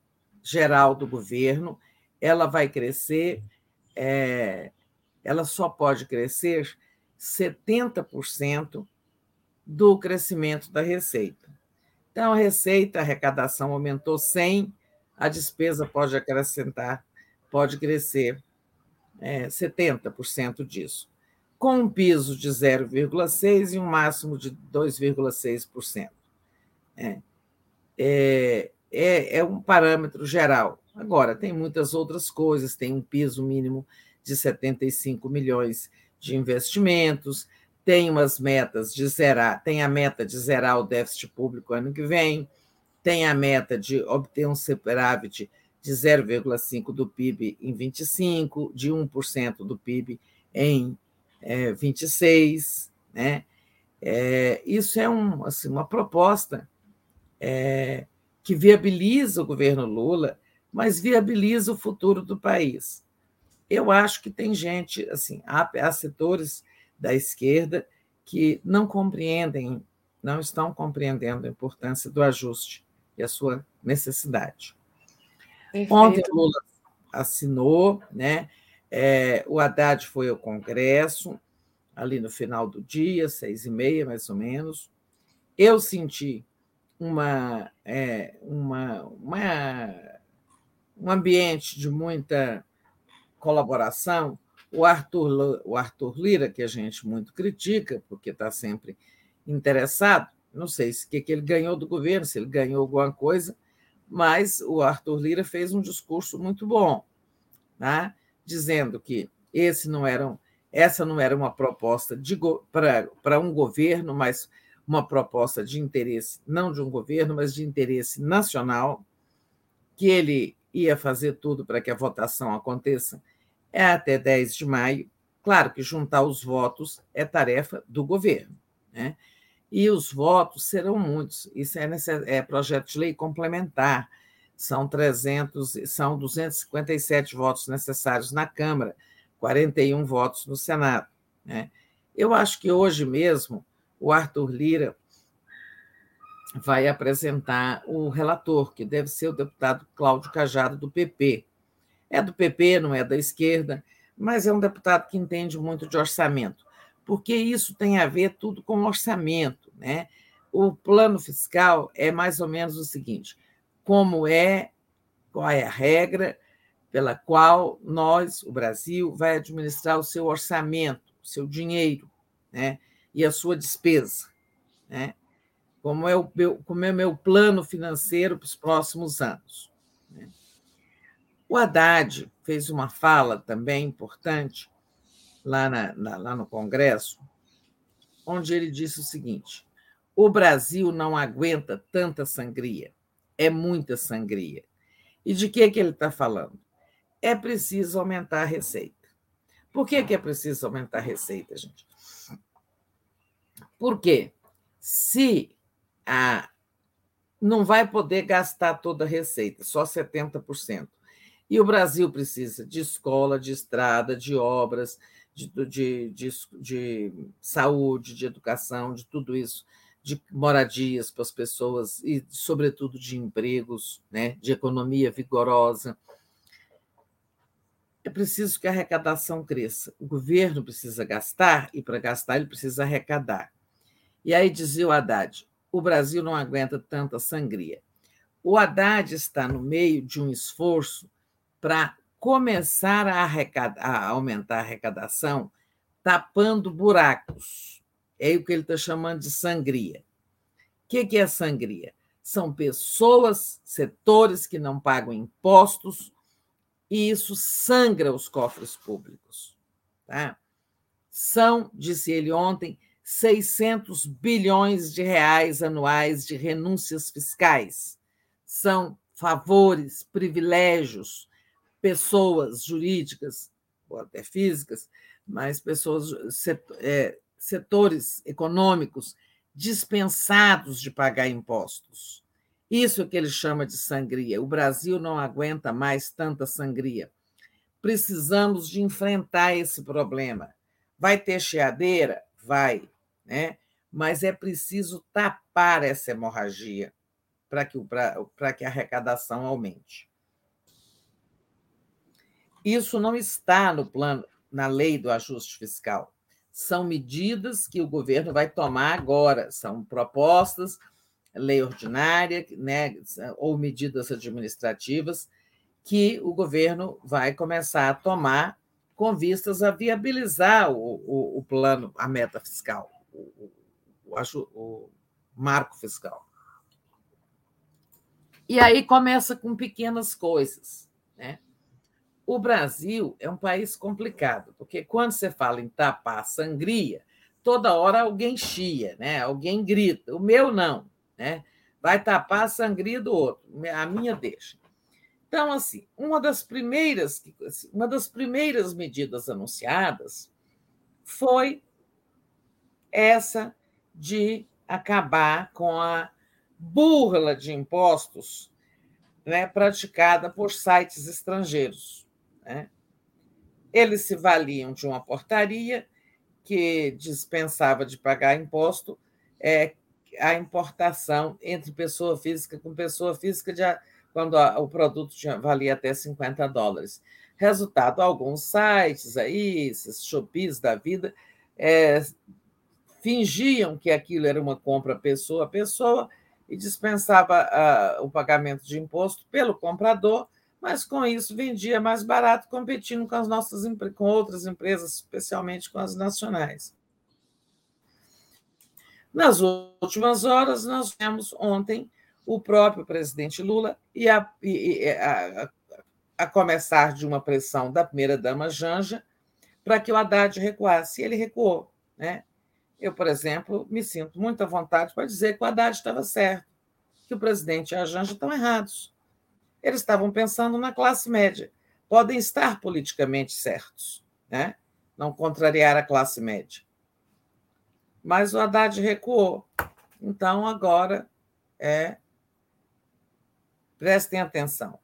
geral do governo ela vai crescer, é, ela só pode crescer 70% do crescimento da receita. Então, a receita, a arrecadação aumentou 100, a despesa pode acrescentar, pode crescer é, 70% disso com um piso de 0,6% e um máximo de 2,6%. É, é, é, é um parâmetro geral. Agora, tem muitas outras coisas, tem um piso mínimo de 75 milhões de investimentos, tem umas metas de zerar, tem a meta de zerar o déficit público ano que vem, tem a meta de obter um superávit de 0,5% do PIB em 25, de 1% do PIB em é, 26, né? É, isso é um, assim, uma proposta é, que viabiliza o governo Lula, mas viabiliza o futuro do país. Eu acho que tem gente, assim, há, há setores da esquerda que não compreendem, não estão compreendendo a importância do ajuste e a sua necessidade. Perfeito. Ontem Lula assinou, né? É, o Haddad foi ao Congresso, ali no final do dia, seis e meia, mais ou menos. Eu senti uma, é, uma, uma, um ambiente de muita colaboração. O Arthur, o Arthur Lira, que a gente muito critica, porque está sempre interessado, não sei se que, que ele ganhou do governo, se ele ganhou alguma coisa, mas o Arthur Lira fez um discurso muito bom. Né? dizendo que esse não era, essa não era uma proposta para um governo, mas uma proposta de interesse, não de um governo, mas de interesse nacional, que ele ia fazer tudo para que a votação aconteça é até 10 de maio. Claro que juntar os votos é tarefa do governo, né? E os votos serão muitos. Isso é, é projeto de lei complementar são 300, são 257 votos necessários na Câmara, 41 votos no Senado. Né? Eu acho que hoje mesmo o Arthur Lira vai apresentar o relator, que deve ser o deputado Cláudio Cajado, do PP. É do PP, não é da esquerda, mas é um deputado que entende muito de orçamento, porque isso tem a ver tudo com orçamento. Né? O plano fiscal é mais ou menos o seguinte: como é, qual é a regra pela qual nós, o Brasil, vai administrar o seu orçamento, o seu dinheiro, né? e a sua despesa. Né? Como, é o meu, como é meu plano financeiro para os próximos anos. Né? O Haddad fez uma fala também importante lá, na, na, lá no Congresso, onde ele disse o seguinte: o Brasil não aguenta tanta sangria é muita sangria. E de que, que ele está falando? É preciso aumentar a receita. Por que, que é preciso aumentar a receita, gente? Porque se não vai poder gastar toda a receita, só 70%. E o Brasil precisa de escola, de estrada, de obras, de, de, de, de saúde, de educação, de tudo isso, de moradias para as pessoas e, sobretudo, de empregos, né? de economia vigorosa. É preciso que a arrecadação cresça. O governo precisa gastar e, para gastar, ele precisa arrecadar. E aí dizia o Haddad: o Brasil não aguenta tanta sangria. O Haddad está no meio de um esforço para começar a, a aumentar a arrecadação tapando buracos. É o que ele está chamando de sangria. O que é sangria? São pessoas, setores que não pagam impostos, e isso sangra os cofres públicos. Tá? São, disse ele ontem, 600 bilhões de reais anuais de renúncias fiscais. São favores, privilégios, pessoas jurídicas, ou até físicas, mas pessoas, é, setores econômicos dispensados de pagar impostos. Isso é que ele chama de sangria. O Brasil não aguenta mais tanta sangria. Precisamos de enfrentar esse problema. Vai ter cheadeira? Vai, né? mas é preciso tapar essa hemorragia para que, que a arrecadação aumente. Isso não está no plano, na lei do ajuste fiscal. São medidas que o governo vai tomar agora, são propostas, lei ordinária, né, ou medidas administrativas que o governo vai começar a tomar com vistas a viabilizar o, o, o plano, a meta fiscal, o, o, marco fiscal. E aí começa com pequenas coisas, né? O Brasil é um país complicado, porque quando você fala em tapar sangria, toda hora alguém chia, né? alguém grita. O meu não, né? vai tapar a sangria do outro, a minha deixa. Então, assim, uma das primeiras, assim, uma das primeiras medidas anunciadas foi essa de acabar com a burla de impostos né, praticada por sites estrangeiros. Né? Eles se valiam de uma portaria que dispensava de pagar imposto é, a importação entre pessoa física com pessoa física de, quando a, o produto tinha, valia até 50 dólares. Resultado, alguns sites aí, esses Shopees da vida, é, fingiam que aquilo era uma compra pessoa a pessoa e dispensava a, o pagamento de imposto pelo comprador mas com isso vendia mais barato, competindo com as nossas com outras empresas, especialmente com as nacionais. Nas últimas horas, nós vemos ontem o próprio presidente Lula e a, e a, a começar de uma pressão da primeira-dama Janja para que o Haddad recuasse. E ele recuou. Né? Eu, por exemplo, me sinto muito à vontade para dizer que o Haddad estava certo, que o presidente e a Janja estão errados. Eles estavam pensando na classe média. Podem estar politicamente certos, né? não contrariar a classe média. Mas o Haddad recuou. Então, agora é. Prestem atenção.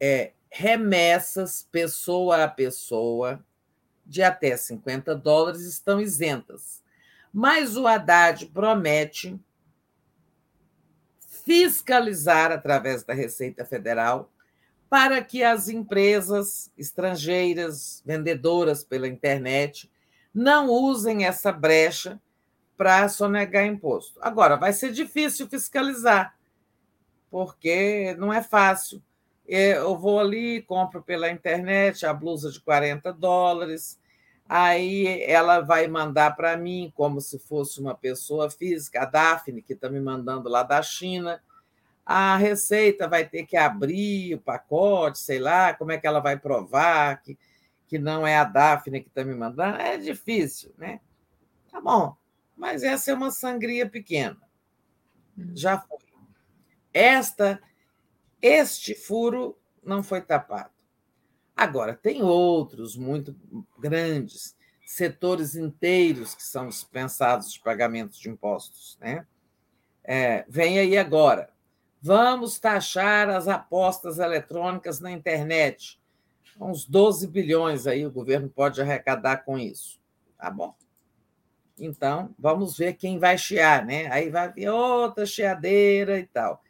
É remessas pessoa a pessoa de até 50 dólares estão isentas. Mas o Haddad promete fiscalizar através da Receita Federal para que as empresas estrangeiras, vendedoras pela internet, não usem essa brecha para sonegar imposto. Agora, vai ser difícil fiscalizar, porque não é fácil. Eu vou ali, compro pela internet a blusa de 40 dólares, aí ela vai mandar para mim como se fosse uma pessoa física, a Daphne, que está me mandando lá da China. A Receita vai ter que abrir o pacote, sei lá, como é que ela vai provar que, que não é a Daphne que está me mandando. É difícil, né? Tá bom, mas essa é uma sangria pequena. Hum. Já foi. Esta, este furo não foi tapado. Agora, tem outros muito grandes, setores inteiros que são dispensados de pagamento de impostos. Né? É, vem aí agora, Vamos taxar as apostas eletrônicas na internet. Uns 12 bilhões aí o governo pode arrecadar com isso. Tá bom. Então, vamos ver quem vai chiar, né? Aí vai vir outra chiadeira e tal.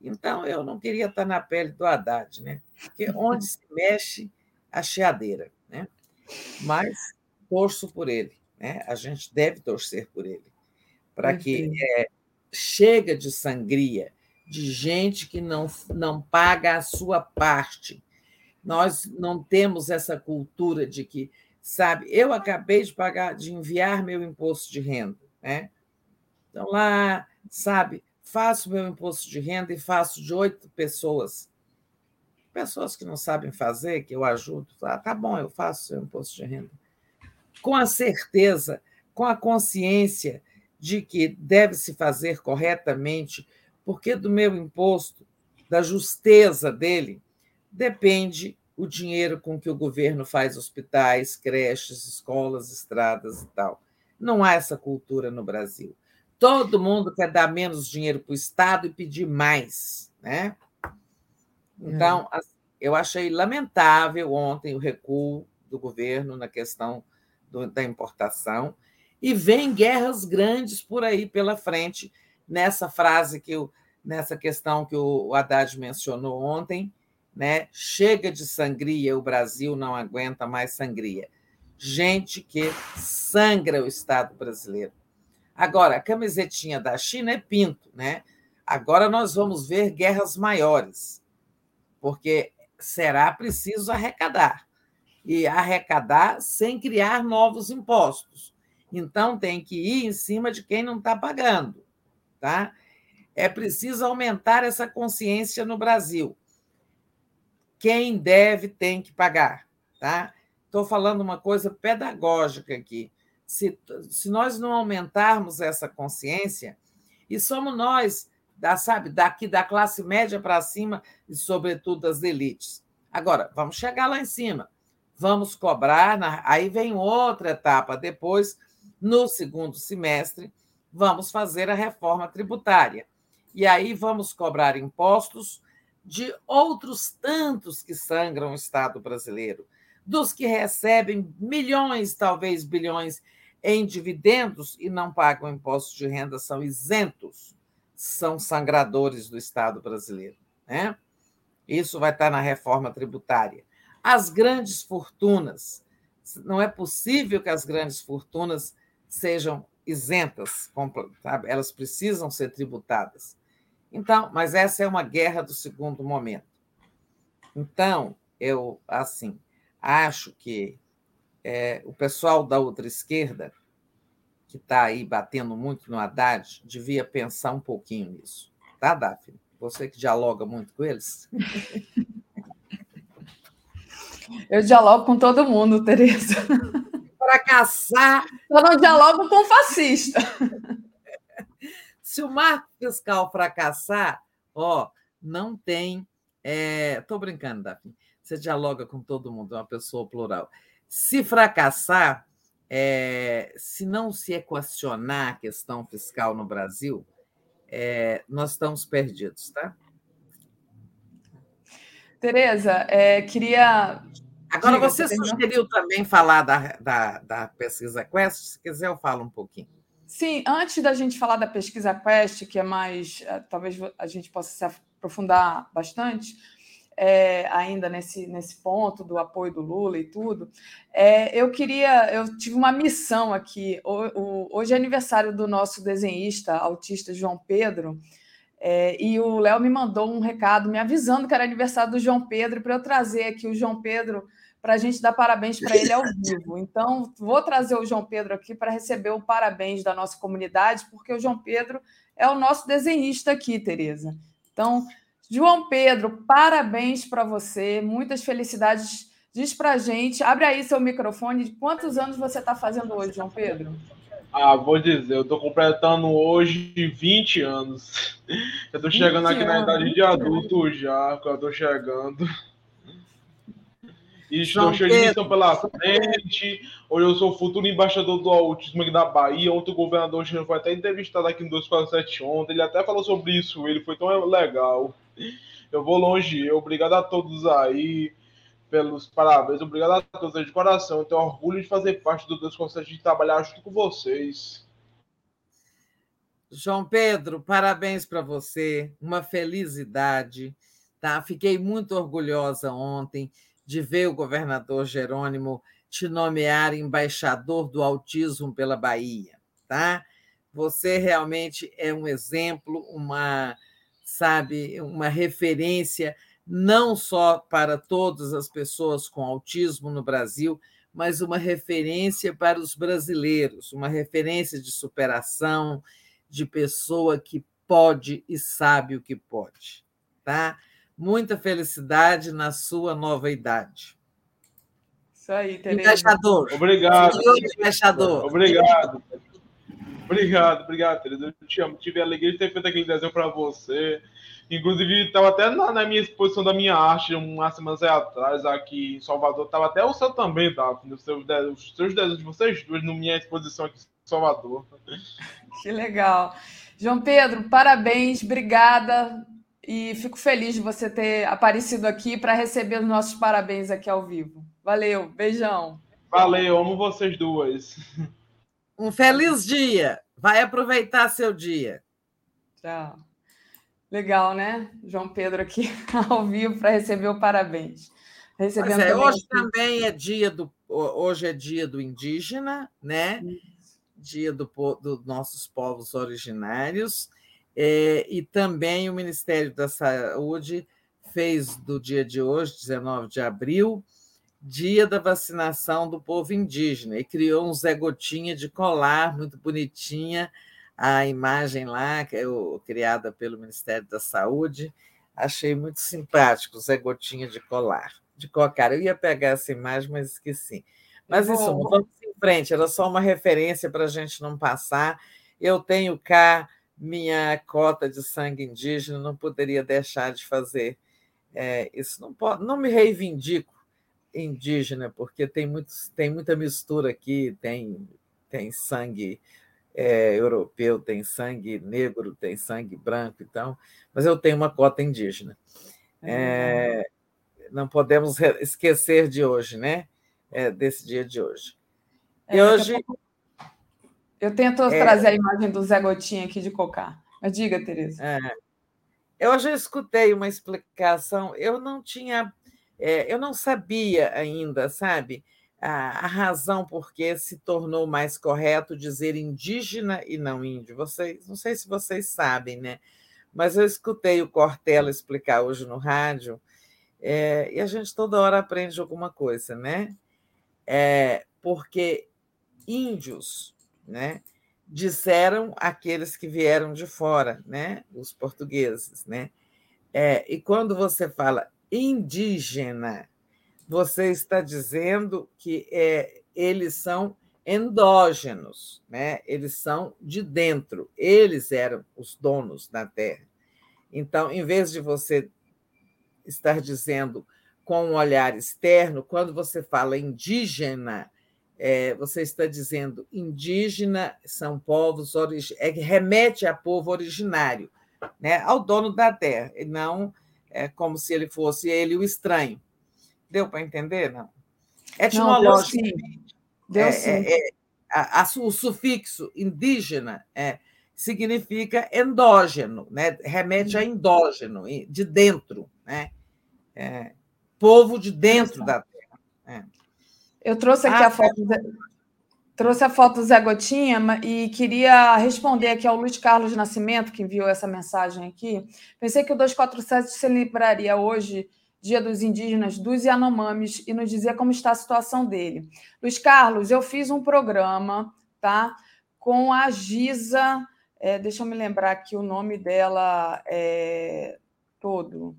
Então, eu não queria estar na pele do Haddad, né? Porque onde se mexe, a chiadeira, né? Mas torço por ele, né? A gente deve torcer por ele, para que é, chega de sangria, de gente que não, não paga a sua parte. Nós não temos essa cultura de que, sabe, eu acabei de pagar, de enviar meu imposto de renda, né? Então lá, sabe, faço meu imposto de renda e faço de oito pessoas. Pessoas que não sabem fazer, que eu ajudo. Ah, tá bom, eu faço seu imposto de renda. Com a certeza, com a consciência de que deve se fazer corretamente, porque do meu imposto, da justeza dele, depende o dinheiro com que o governo faz hospitais, creches, escolas, estradas e tal. Não há essa cultura no Brasil. Todo mundo quer dar menos dinheiro para o Estado e pedir mais. Né? Então, é. eu achei lamentável ontem o recuo do governo na questão do, da importação, e vem guerras grandes por aí pela frente, nessa frase que eu, nessa questão que o Haddad mencionou ontem, né? Chega de sangria, o Brasil não aguenta mais sangria. Gente que sangra o Estado brasileiro. Agora, a camisetinha da China é pinto, né? Agora nós vamos ver guerras maiores, porque será preciso arrecadar e arrecadar sem criar novos impostos. Então tem que ir em cima de quem não está pagando, tá? É preciso aumentar essa consciência no Brasil. Quem deve tem que pagar, tá? Estou falando uma coisa pedagógica aqui se, se nós não aumentarmos essa consciência, e somos nós, da, sabe, daqui da classe média para cima e, sobretudo, das elites. Agora, vamos chegar lá em cima, vamos cobrar, na, aí vem outra etapa depois, no segundo semestre, vamos fazer a reforma tributária. E aí vamos cobrar impostos de outros tantos que sangram o Estado brasileiro, dos que recebem milhões, talvez bilhões em dividendos e não pagam imposto de renda são isentos, são sangradores do Estado brasileiro. Né? Isso vai estar na reforma tributária. As grandes fortunas, não é possível que as grandes fortunas sejam isentas, elas precisam ser tributadas. Então, mas essa é uma guerra do segundo momento. Então, eu assim acho que é, o pessoal da outra esquerda, que está aí batendo muito no Haddad, devia pensar um pouquinho nisso. Tá, Daphne? Você que dialoga muito com eles. (laughs) Eu dialogo com todo mundo, Tereza. (laughs) Fracassar. Eu não dialogo com fascista. (laughs) Se o marco fiscal fracassar, ó, não tem. Estou é... brincando, Daphne. Você dialoga com todo mundo, é uma pessoa plural. Se fracassar, é, se não se equacionar a questão fiscal no Brasil, é, nós estamos perdidos, tá? Tereza, é, queria. Agora, você sugeriu também falar da, da, da pesquisa Quest, se quiser, eu falo um pouquinho. Sim, antes da gente falar da pesquisa Quest, que é mais. É, talvez a gente possa se aprofundar bastante, é, ainda nesse, nesse ponto do apoio do Lula e tudo, é, eu queria, eu tive uma missão aqui. O, o, hoje é aniversário do nosso desenhista autista João Pedro, é, e o Léo me mandou um recado me avisando que era aniversário do João Pedro para eu trazer aqui o João Pedro para a gente dar parabéns para ele ao vivo. Então, vou trazer o João Pedro aqui para receber o parabéns da nossa comunidade, porque o João Pedro é o nosso desenhista aqui, Tereza. Então, João Pedro, parabéns para você, muitas felicidades. Diz para gente, abre aí seu microfone. Quantos anos você está fazendo hoje, João Pedro? Ah, vou dizer, eu estou completando hoje 20 anos. Eu estou chegando aqui anos. na idade de adulto já, que eu estou chegando. E estou cheio de missão pela frente. Hoje eu sou o futuro embaixador do autismo aqui da Bahia. Ontem o governador foi até entrevistado aqui no 247 ontem. Ele até falou sobre isso. Ele foi tão legal. Eu vou longe. Obrigado a todos aí pelos parabéns. Obrigado a todos de coração. Eu tenho orgulho de fazer parte do 247 de trabalhar junto com vocês. João Pedro, parabéns para você. Uma felicidade. Tá? Fiquei muito orgulhosa ontem de ver o governador Jerônimo te nomear embaixador do autismo pela Bahia, tá? Você realmente é um exemplo, uma, sabe, uma referência não só para todas as pessoas com autismo no Brasil, mas uma referência para os brasileiros, uma referência de superação, de pessoa que pode e sabe o que pode, tá? Muita felicidade na sua nova idade. Isso aí, Tereza. Embaixador. Obrigado. Senhor embaixador. Obrigado. Obrigado, obrigado, Tereza. Eu te amo. Tive a alegria de ter feito aquele desenho para você. Inclusive, estava até na, na, minha exposição da minha arte, umas semanas atrás, aqui em Salvador. Estava até o seu também, tá? Os seus, os seus desenhos de vocês dois, na minha exposição aqui em Salvador. Que legal. João Pedro, parabéns, obrigada e fico feliz de você ter aparecido aqui para receber os nossos parabéns aqui ao vivo. Valeu, beijão. Valeu, amo vocês duas. Um feliz dia. Vai aproveitar seu dia. Tchau. Legal, né? João Pedro aqui (laughs) ao vivo para receber o parabéns. Recebendo é, hoje aqui. também é dia do hoje é dia do indígena, né? Dia dos do nossos povos originários. É, e também o Ministério da Saúde fez do dia de hoje, 19 de abril, dia da vacinação do povo indígena, e criou um Zé Gotinha de colar, muito bonitinha, a imagem lá, que é o, criada pelo Ministério da Saúde, achei muito simpático, Zé Gotinha de colar, de cocar. Eu ia pegar essa imagem, mas esqueci. Mas isso, vamos em frente, era só uma referência para a gente não passar. Eu tenho cá minha cota de sangue indígena, não poderia deixar de fazer é, isso. Não, pode, não me reivindico indígena, porque tem, muitos, tem muita mistura aqui, tem, tem sangue é, europeu, tem sangue negro, tem sangue branco, então, mas eu tenho uma cota indígena. É, não podemos esquecer de hoje, né? É, desse dia de hoje. E é, hoje. Eu tento é... trazer a imagem do Zé Gotinha aqui de Cocá. Mas diga, Tereza. É. Eu já escutei uma explicação, eu não tinha, é, eu não sabia ainda, sabe, a, a, razão por que se tornou mais correto dizer indígena e não índio. Vocês, não sei se vocês sabem, né? Mas eu escutei o Cortella explicar hoje no rádio, é, e a gente toda hora aprende alguma coisa, né? É, porque índios né? disseram aqueles que vieram de fora, né? os portugueses. Né? É, e quando você fala indígena, você está dizendo que é, eles são endógenos, né? eles são de dentro, eles eram os donos da terra. Então, em vez de você estar dizendo com um olhar externo, quando você fala indígena, é, você está dizendo indígena são povos é, remete a povo originário, né, ao dono da terra, e não é como se ele fosse ele o estranho. Deu para entender? Não. Etimologicamente, deu é, sim. É, é, a, a, o sufixo indígena é, significa endógeno, né? remete a endógeno, de dentro, né? É, povo de dentro da terra. É. Eu trouxe aqui ah, a foto. Trouxe a foto do Zé Gotinha e queria responder aqui ao Luiz Carlos Nascimento, que enviou essa mensagem aqui. Pensei que o 247 celebraria hoje Dia dos Indígenas dos Yanomamis e nos dizer como está a situação dele. Luiz Carlos, eu fiz um programa tá, com a Giza, é, deixa eu me lembrar aqui o nome dela é, todo.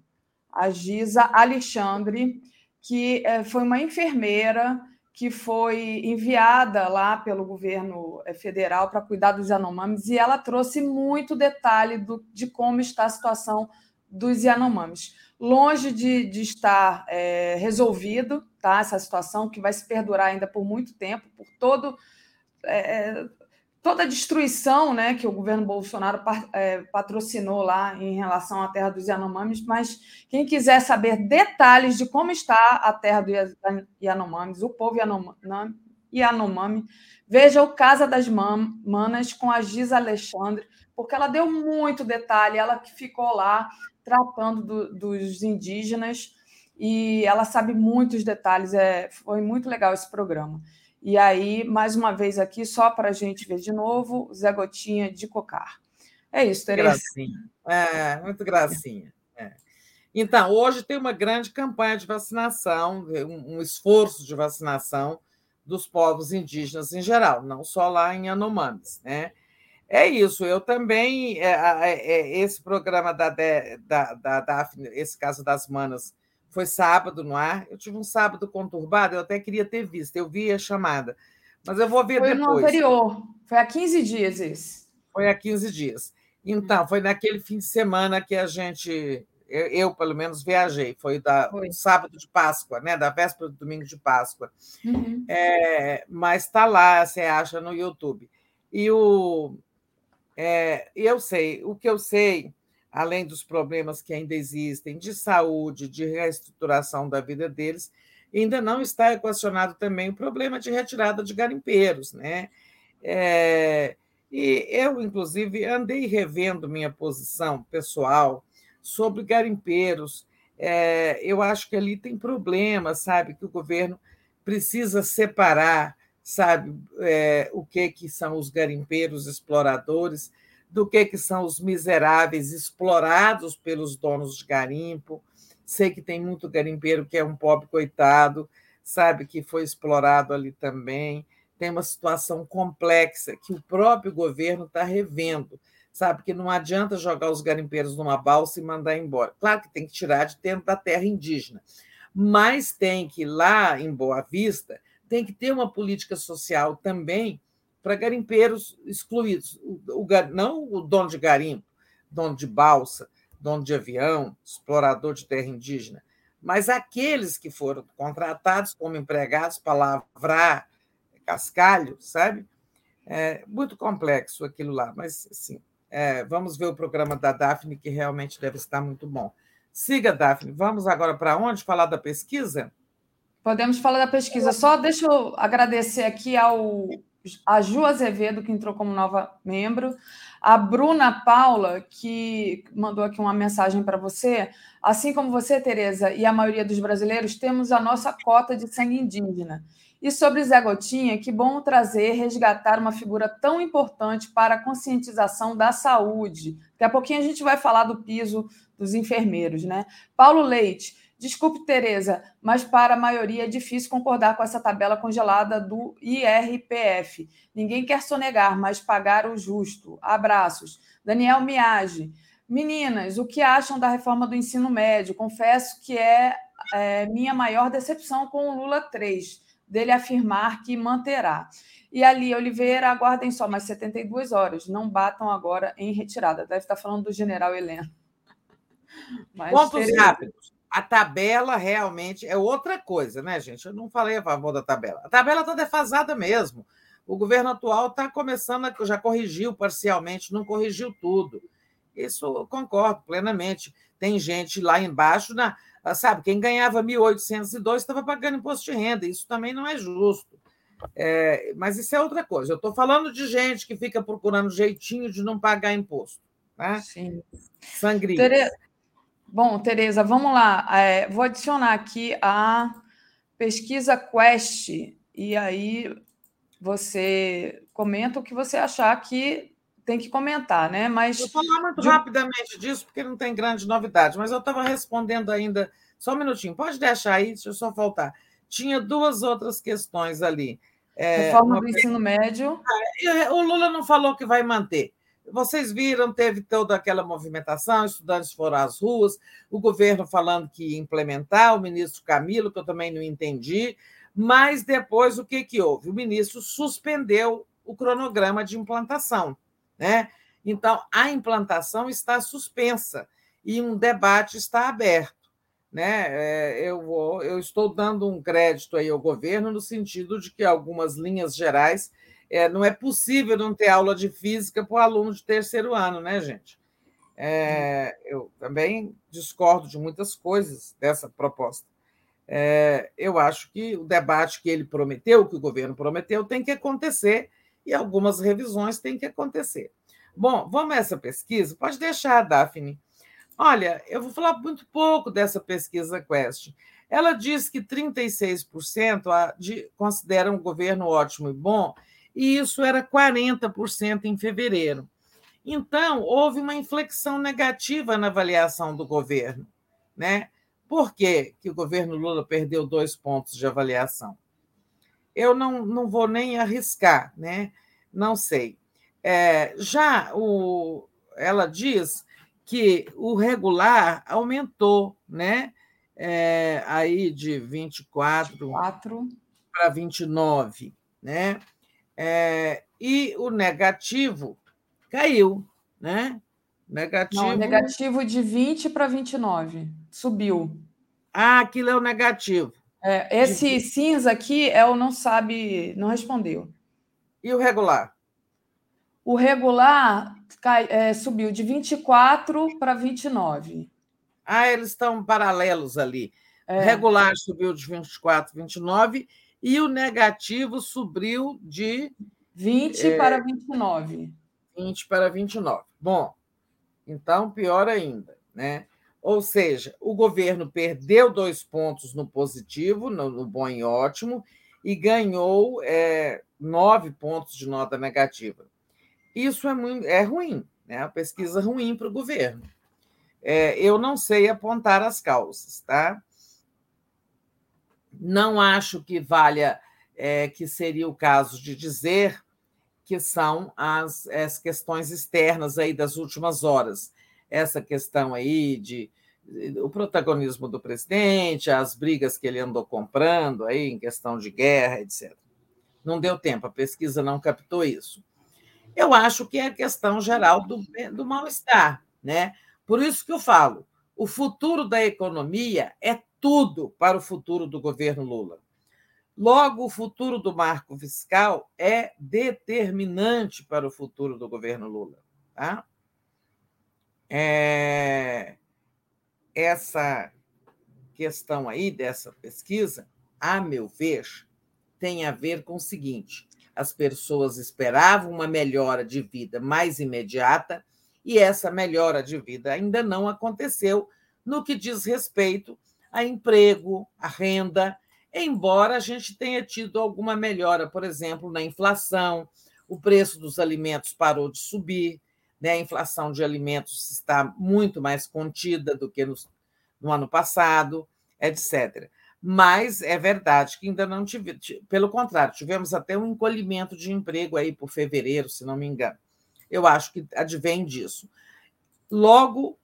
A Giza Alexandre, que é, foi uma enfermeira que foi enviada lá pelo governo eh, federal para cuidar dos Yanomamis, e ela trouxe muito detalhe do, de como está a situação dos Yanomamis. Longe de, de estar é, resolvido tá, essa situação, que vai se perdurar ainda por muito tempo, por todo, é, toda a destruição né, que o governo Bolsonaro é, patrocinou lá em relação à terra dos Yanomamis, mas quem quiser saber detalhes de como está a terra dos Yanomamis, o povo Yanomami, veja o Casa das Manas com a Giza Alexandre, porque ela deu muito detalhe, ela que ficou lá tratando do, dos indígenas e ela sabe muitos detalhes, é, foi muito legal esse programa. E aí, mais uma vez aqui, só para a gente ver de novo, Zé Gotinha de Cocar. É isso, Tereza. Gracinha. É, muito gracinha. É. Então, hoje tem uma grande campanha de vacinação, um, esforço de vacinação dos povos indígenas em geral, não só lá em Anomamis, né? É isso, eu também, é, é, esse programa da, da, da esse caso das manas, foi sábado no ar. Eu tive um sábado conturbado, eu até queria ter visto, eu vi a chamada. Mas eu vou ver foi depois. Foi no anterior, foi há 15 dias isso. Foi há 15 dias. Então, foi naquele fim de semana que a gente, eu, eu pelo menos, viajei. Foi da foi. sábado de Páscoa, né? da véspera do domingo de Páscoa. Uhum. É, mas está lá, você acha no YouTube. E o, é, eu sei, o que eu sei além dos problemas que ainda existem de saúde, de reestruturação da vida deles, ainda não está equacionado também o problema de retirada de garimpeiros. Né? É, e eu, inclusive, andei revendo minha posição pessoal sobre garimpeiros. É, eu acho que ali tem problema, sabe, que o governo precisa separar, sabe, é, o que, que são os garimpeiros exploradores do que, que são os miseráveis explorados pelos donos de garimpo. Sei que tem muito garimpeiro que é um pobre coitado, sabe, que foi explorado ali também. Tem uma situação complexa que o próprio governo está revendo, sabe, que não adianta jogar os garimpeiros numa balsa e mandar embora. Claro que tem que tirar de dentro da terra indígena, mas tem que, lá em Boa Vista, tem que ter uma política social também para garimpeiros excluídos. O, o, não o dono de garimpo, dono de balsa, dono de avião, explorador de terra indígena, mas aqueles que foram contratados como empregados para lavrar cascalho, sabe? É muito complexo aquilo lá, mas sim. É, vamos ver o programa da Daphne, que realmente deve estar muito bom. Siga, Daphne. Vamos agora para onde? Falar da pesquisa? Podemos falar da pesquisa. Só deixa eu agradecer aqui ao a Ju Azevedo, que entrou como nova membro, a Bruna Paula, que mandou aqui uma mensagem para você. Assim como você, Tereza, e a maioria dos brasileiros, temos a nossa cota de sangue indígena. E sobre Zé Gotinha, que bom trazer, resgatar uma figura tão importante para a conscientização da saúde. Daqui a pouquinho a gente vai falar do piso dos enfermeiros, né? Paulo Leite, Desculpe, Tereza, mas para a maioria é difícil concordar com essa tabela congelada do IRPF. Ninguém quer sonegar, mas pagar o justo. Abraços. Daniel Miage. Meninas, o que acham da reforma do ensino médio? Confesso que é, é minha maior decepção com o Lula 3, dele afirmar que manterá. E ali, Oliveira, aguardem só mais 72 horas. Não batam agora em retirada. Deve estar falando do general Heleno. Mas, Pontos Tereza... rápidos a tabela realmente é outra coisa, né, gente? Eu não falei a favor da tabela. A tabela está defasada mesmo. O governo atual está começando, a, já corrigiu parcialmente, não corrigiu tudo. Isso eu concordo plenamente. Tem gente lá embaixo, na, sabe, quem ganhava 1.802 estava pagando imposto de renda. Isso também não é justo. É, mas isso é outra coisa. Eu estou falando de gente que fica procurando jeitinho de não pagar imposto. Né? Sim. Sangria. Tere... Bom, Tereza, vamos lá. É, vou adicionar aqui a pesquisa Quest e aí você comenta o que você achar que tem que comentar, né? Mas vou falar muito de... rapidamente disso porque não tem grande novidade, mas eu estava respondendo ainda. Só um minutinho, pode deixar aí, deixa eu só voltar. Tinha duas outras questões ali. É, Reforma uma... do ensino médio. Ah, o Lula não falou que vai manter. Vocês viram, teve toda aquela movimentação, estudantes foram às ruas, o governo falando que ia implementar, o ministro Camilo, que eu também não entendi, mas depois o que, que houve? O ministro suspendeu o cronograma de implantação. Né? Então, a implantação está suspensa. e um debate está aberto. Né? É, eu, eu estou dando um crédito aí ao governo no sentido de que algumas linhas gerais é, não é possível não ter aula de física para o aluno de terceiro ano, né, gente? É, eu também discordo de muitas coisas dessa proposta. É, eu acho que o debate que ele prometeu, que o governo prometeu, tem que acontecer e algumas revisões têm que acontecer. Bom, vamos a essa pesquisa? Pode deixar, Daphne. Olha, eu vou falar muito pouco dessa pesquisa Quest. Ela diz que 36% de, consideram o governo ótimo e bom, e isso era 40% em fevereiro. Então, houve uma inflexão negativa na avaliação do governo. Né? Por que, que o governo Lula perdeu dois pontos de avaliação? Eu não, não vou nem arriscar, né? não sei. É, já o, ela diz que o regular aumentou, né? É, aí de 24 para 29, né? É, e o negativo caiu, né? Negativo. Não, negativo de 20 para 29. Subiu. Ah, aquilo é o negativo. É, esse de... cinza aqui é o não sabe, não respondeu. E o regular? O regular cai, é, subiu de 24 para 29. Ah, eles estão paralelos ali. É. O regular subiu de 24 para 29 e o negativo subiu de 20 é, para 29. 20 para 29. Bom, então pior ainda, né? Ou seja, o governo perdeu dois pontos no positivo, no, no bom e ótimo, e ganhou é, nove pontos de nota negativa. Isso é, muito, é ruim, né? A pesquisa ruim para o governo. É, eu não sei apontar as causas, tá? Não acho que valha, é, que seria o caso de dizer que são as, as questões externas aí das últimas horas. Essa questão aí de o protagonismo do presidente, as brigas que ele andou comprando aí em questão de guerra, etc. Não deu tempo, a pesquisa não captou isso. Eu acho que é a questão geral do, do mal-estar. Né? Por isso que eu falo: o futuro da economia é tudo para o futuro do governo Lula. Logo, o futuro do marco fiscal é determinante para o futuro do governo Lula. Tá? É... Essa questão aí dessa pesquisa, a meu ver, tem a ver com o seguinte: as pessoas esperavam uma melhora de vida mais imediata e essa melhora de vida ainda não aconteceu no que diz respeito a emprego, a renda, embora a gente tenha tido alguma melhora, por exemplo, na inflação, o preço dos alimentos parou de subir, né? a inflação de alimentos está muito mais contida do que no, no ano passado, etc. Mas é verdade que ainda não tive, pelo contrário, tivemos até um encolhimento de emprego aí por fevereiro, se não me engano. Eu acho que advém disso. Logo,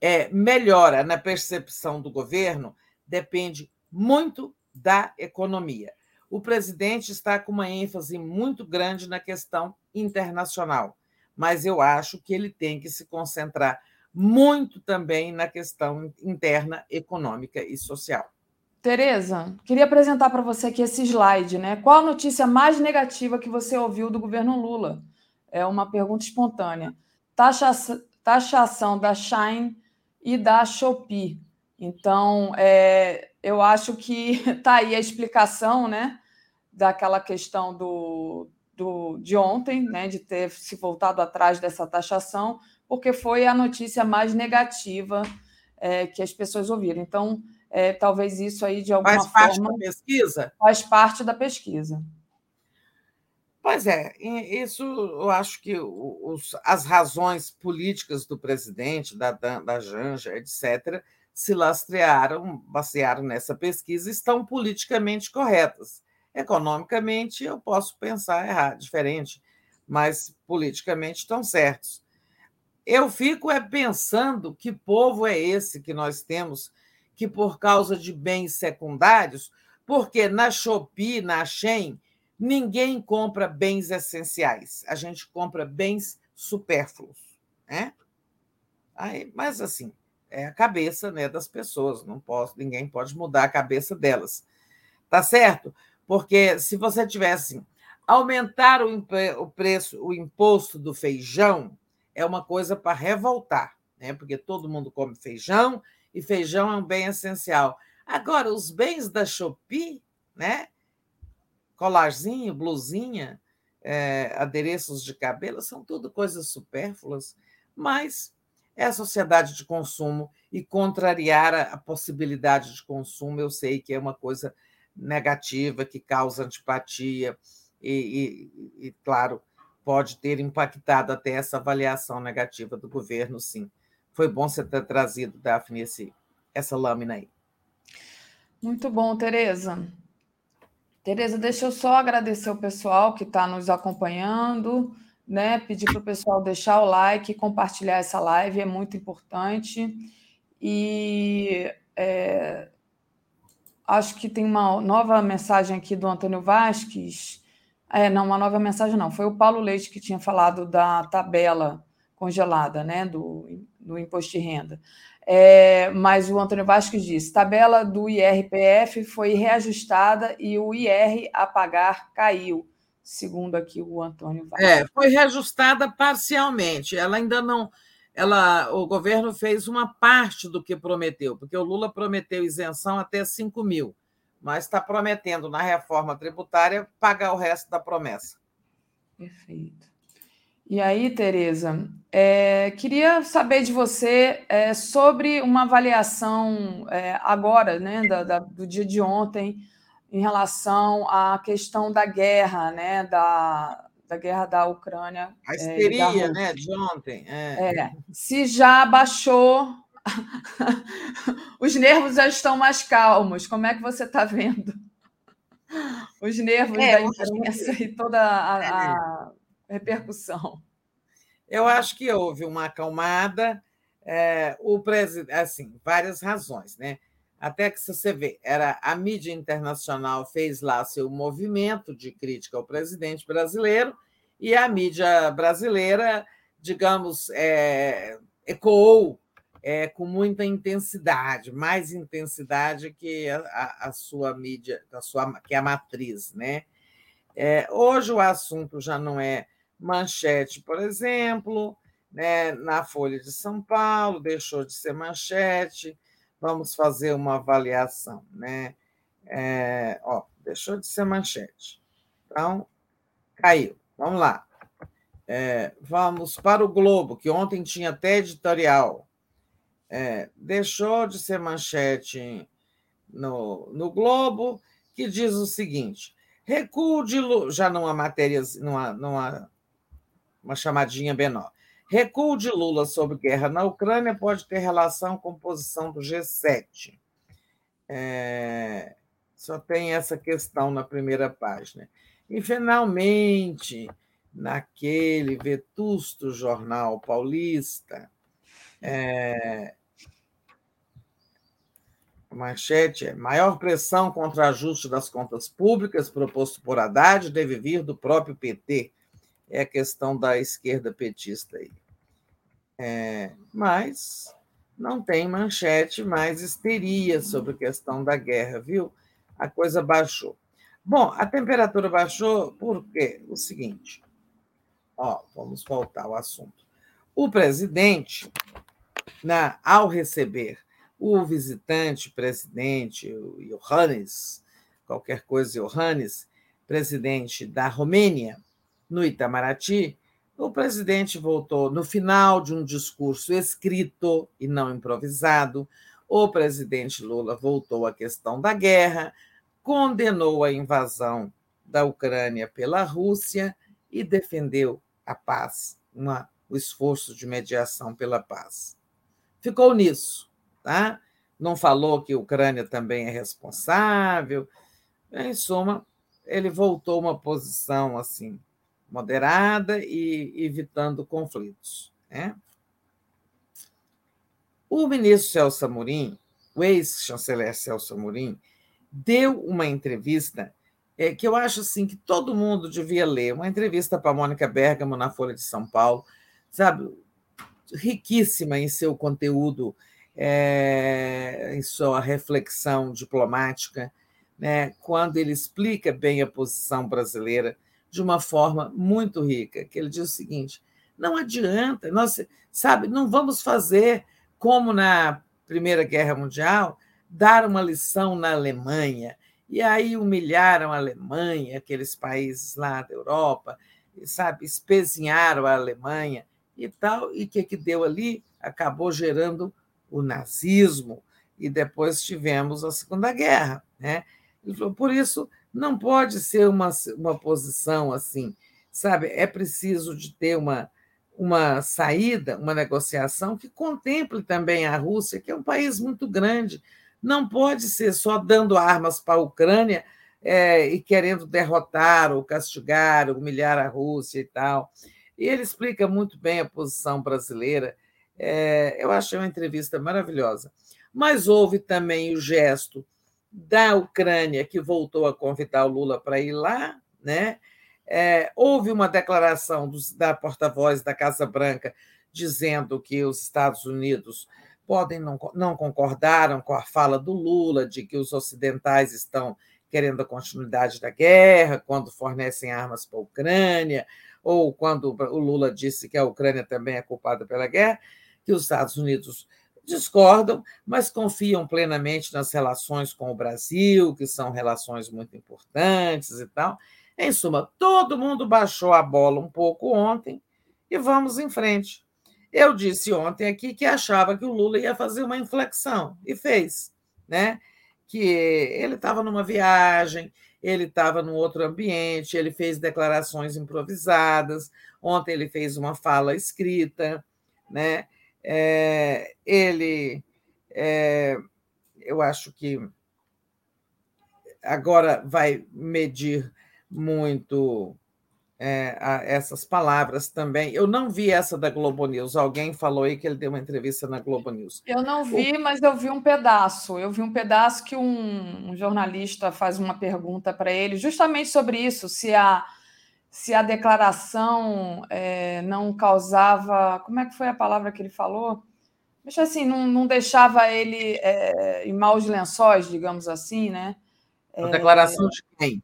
é, melhora na percepção do governo depende muito da economia. O presidente está com uma ênfase muito grande na questão internacional, mas eu acho que ele tem que se concentrar muito também na questão interna econômica e social. Tereza, queria apresentar para você aqui esse slide, né? Qual a notícia mais negativa que você ouviu do governo Lula? É uma pergunta espontânea. Taxa, taxação da Shine e da Shopee. Então, é, eu acho que está (laughs) aí a explicação, né? Daquela questão do, do, de ontem, né? De ter se voltado atrás dessa taxação, porque foi a notícia mais negativa é, que as pessoas ouviram. Então, é, talvez isso aí de alguma faz parte forma da pesquisa faz parte da pesquisa. Pois é, isso eu acho que os, as razões políticas do presidente, da, da Janja, etc., se lastrearam, basearam nessa pesquisa, estão politicamente corretas. Economicamente, eu posso pensar errado, diferente, mas politicamente estão certos. Eu fico é pensando que povo é esse que nós temos que, por causa de bens secundários, porque na Shopee, na Shein, ninguém compra bens essenciais, a gente compra bens supérfluos. Né? Aí, mas, assim, é a cabeça né, das pessoas. Não posso, ninguém pode mudar a cabeça delas. Tá certo? Porque se você tivesse aumentar o, o preço, o imposto do feijão, é uma coisa para revoltar, né? Porque todo mundo come feijão e feijão é um bem essencial. Agora, os bens da Shopee, né? Colarzinho, blusinha, é, adereços de cabelo, são tudo coisas supérfluas, mas é a sociedade de consumo e contrariar a, possibilidade de consumo, eu sei que é uma coisa negativa, que causa antipatia, e, e, e, claro, pode ter impactado até essa avaliação negativa do governo, sim. Foi bom você ter trazido, Daphne, esse, essa lâmina aí. Muito bom, Tereza. Tereza, deixa eu só agradecer o pessoal que está nos acompanhando, né? Pedir para o pessoal deixar o like, compartilhar essa live, é muito importante. E é, acho que tem uma nova mensagem aqui do Antônio Vasques. É, não, uma nova mensagem não. Foi o Paulo Leite que tinha falado da tabela congelada, né? Do, do imposto de renda. É, mas o Antônio Vasques disse: tabela do IRPF foi reajustada e o IR a pagar caiu, segundo aqui o Antônio Vasques. É, foi reajustada parcialmente. Ela ainda não. Ela, o governo fez uma parte do que prometeu, porque o Lula prometeu isenção até 5 mil, mas está prometendo na reforma tributária pagar o resto da promessa. Perfeito. E aí, Tereza, é, queria saber de você é, sobre uma avaliação é, agora, né, da, da, do dia de ontem, em relação à questão da guerra, né, da, da guerra da Ucrânia. A é, histeria, né, de ontem. É. é. Se já baixou, (laughs) os nervos já estão mais calmos. Como é que você está vendo? Os nervos da imprensa e toda a, a repercussão. Eu acho que houve uma acalmada, é, o presidente, assim, várias razões, né? Até que você vê, era a mídia internacional fez lá seu movimento de crítica ao presidente brasileiro e a mídia brasileira, digamos, é, ecoou é, com muita intensidade, mais intensidade que a, a, sua mídia, a sua, que a matriz, né? É, hoje o assunto já não é manchete, por exemplo, né, na Folha de São Paulo, deixou de ser manchete. Vamos fazer uma avaliação. Né? É, ó, deixou de ser manchete. Então, caiu. Vamos lá. É, vamos para o Globo, que ontem tinha até editorial. É, deixou de ser manchete no, no Globo, que diz o seguinte: recuo de. Já numa matéria, numa, numa uma chamadinha menor. Recuo de Lula sobre guerra na Ucrânia pode ter relação com posição do G7. É, só tem essa questão na primeira página. E, finalmente, naquele vetusto jornal paulista, é, a manchete é: maior pressão contra ajuste das contas públicas proposto por Haddad deve vir do próprio PT é a questão da esquerda petista aí. É, mas não tem manchete mais histeria sobre a questão da guerra, viu? A coisa baixou. Bom, a temperatura baixou porque o seguinte, ó, vamos voltar ao assunto. O presidente, na, ao receber o visitante presidente, o Johannes, qualquer coisa Johannes, presidente da Romênia, no Itamaraty, o presidente voltou no final de um discurso escrito e não improvisado. O presidente Lula voltou à questão da guerra, condenou a invasão da Ucrânia pela Rússia e defendeu a paz, uma, o esforço de mediação pela paz. Ficou nisso, tá? Não falou que a Ucrânia também é responsável. Em suma, ele voltou uma posição assim moderada e evitando conflitos. Né? O ministro Celso Amorim, o ex-chanceler Celso Amorim, deu uma entrevista é, que eu acho assim que todo mundo devia ler, uma entrevista para Mônica Bergamo na Folha de São Paulo, sabe, riquíssima em seu conteúdo é, em sua reflexão diplomática, né, quando ele explica bem a posição brasileira de uma forma muito rica, que ele diz o seguinte: não adianta, nós, sabe, não vamos fazer como na Primeira Guerra Mundial, dar uma lição na Alemanha, e aí humilharam a Alemanha, aqueles países lá da Europa, sabe, espezinharam a Alemanha e tal, e o que, que deu ali? Acabou gerando o nazismo, e depois tivemos a Segunda Guerra. Né? Ele falou, por isso, não pode ser uma, uma posição assim, sabe? É preciso de ter uma, uma saída, uma negociação que contemple também a Rússia, que é um país muito grande. Não pode ser só dando armas para a Ucrânia é, e querendo derrotar ou castigar, humilhar a Rússia e tal. E ele explica muito bem a posição brasileira. É, eu achei uma entrevista maravilhosa. Mas houve também o gesto da Ucrânia, que voltou a convidar o Lula para ir lá, né? É, houve uma declaração dos, da porta-voz da Casa Branca dizendo que os Estados Unidos podem não, não concordaram com a fala do Lula de que os ocidentais estão querendo a continuidade da guerra, quando fornecem armas para a Ucrânia, ou quando o Lula disse que a Ucrânia também é culpada pela guerra, que os Estados Unidos discordam, mas confiam plenamente nas relações com o Brasil, que são relações muito importantes e tal. Em suma, todo mundo baixou a bola um pouco ontem e vamos em frente. Eu disse ontem aqui que achava que o Lula ia fazer uma inflexão e fez, né? Que ele estava numa viagem, ele estava num outro ambiente, ele fez declarações improvisadas. Ontem ele fez uma fala escrita, né? É, ele, é, eu acho que agora vai medir muito é, essas palavras também. Eu não vi essa da Globo News. Alguém falou aí que ele deu uma entrevista na Globo News. Eu não vi, o... mas eu vi um pedaço. Eu vi um pedaço que um, um jornalista faz uma pergunta para ele, justamente sobre isso, se a se a declaração é, não causava. Como é que foi a palavra que ele falou? Deixa assim, não, não deixava ele é, em maus lençóis, digamos assim, né? A declaração de quem?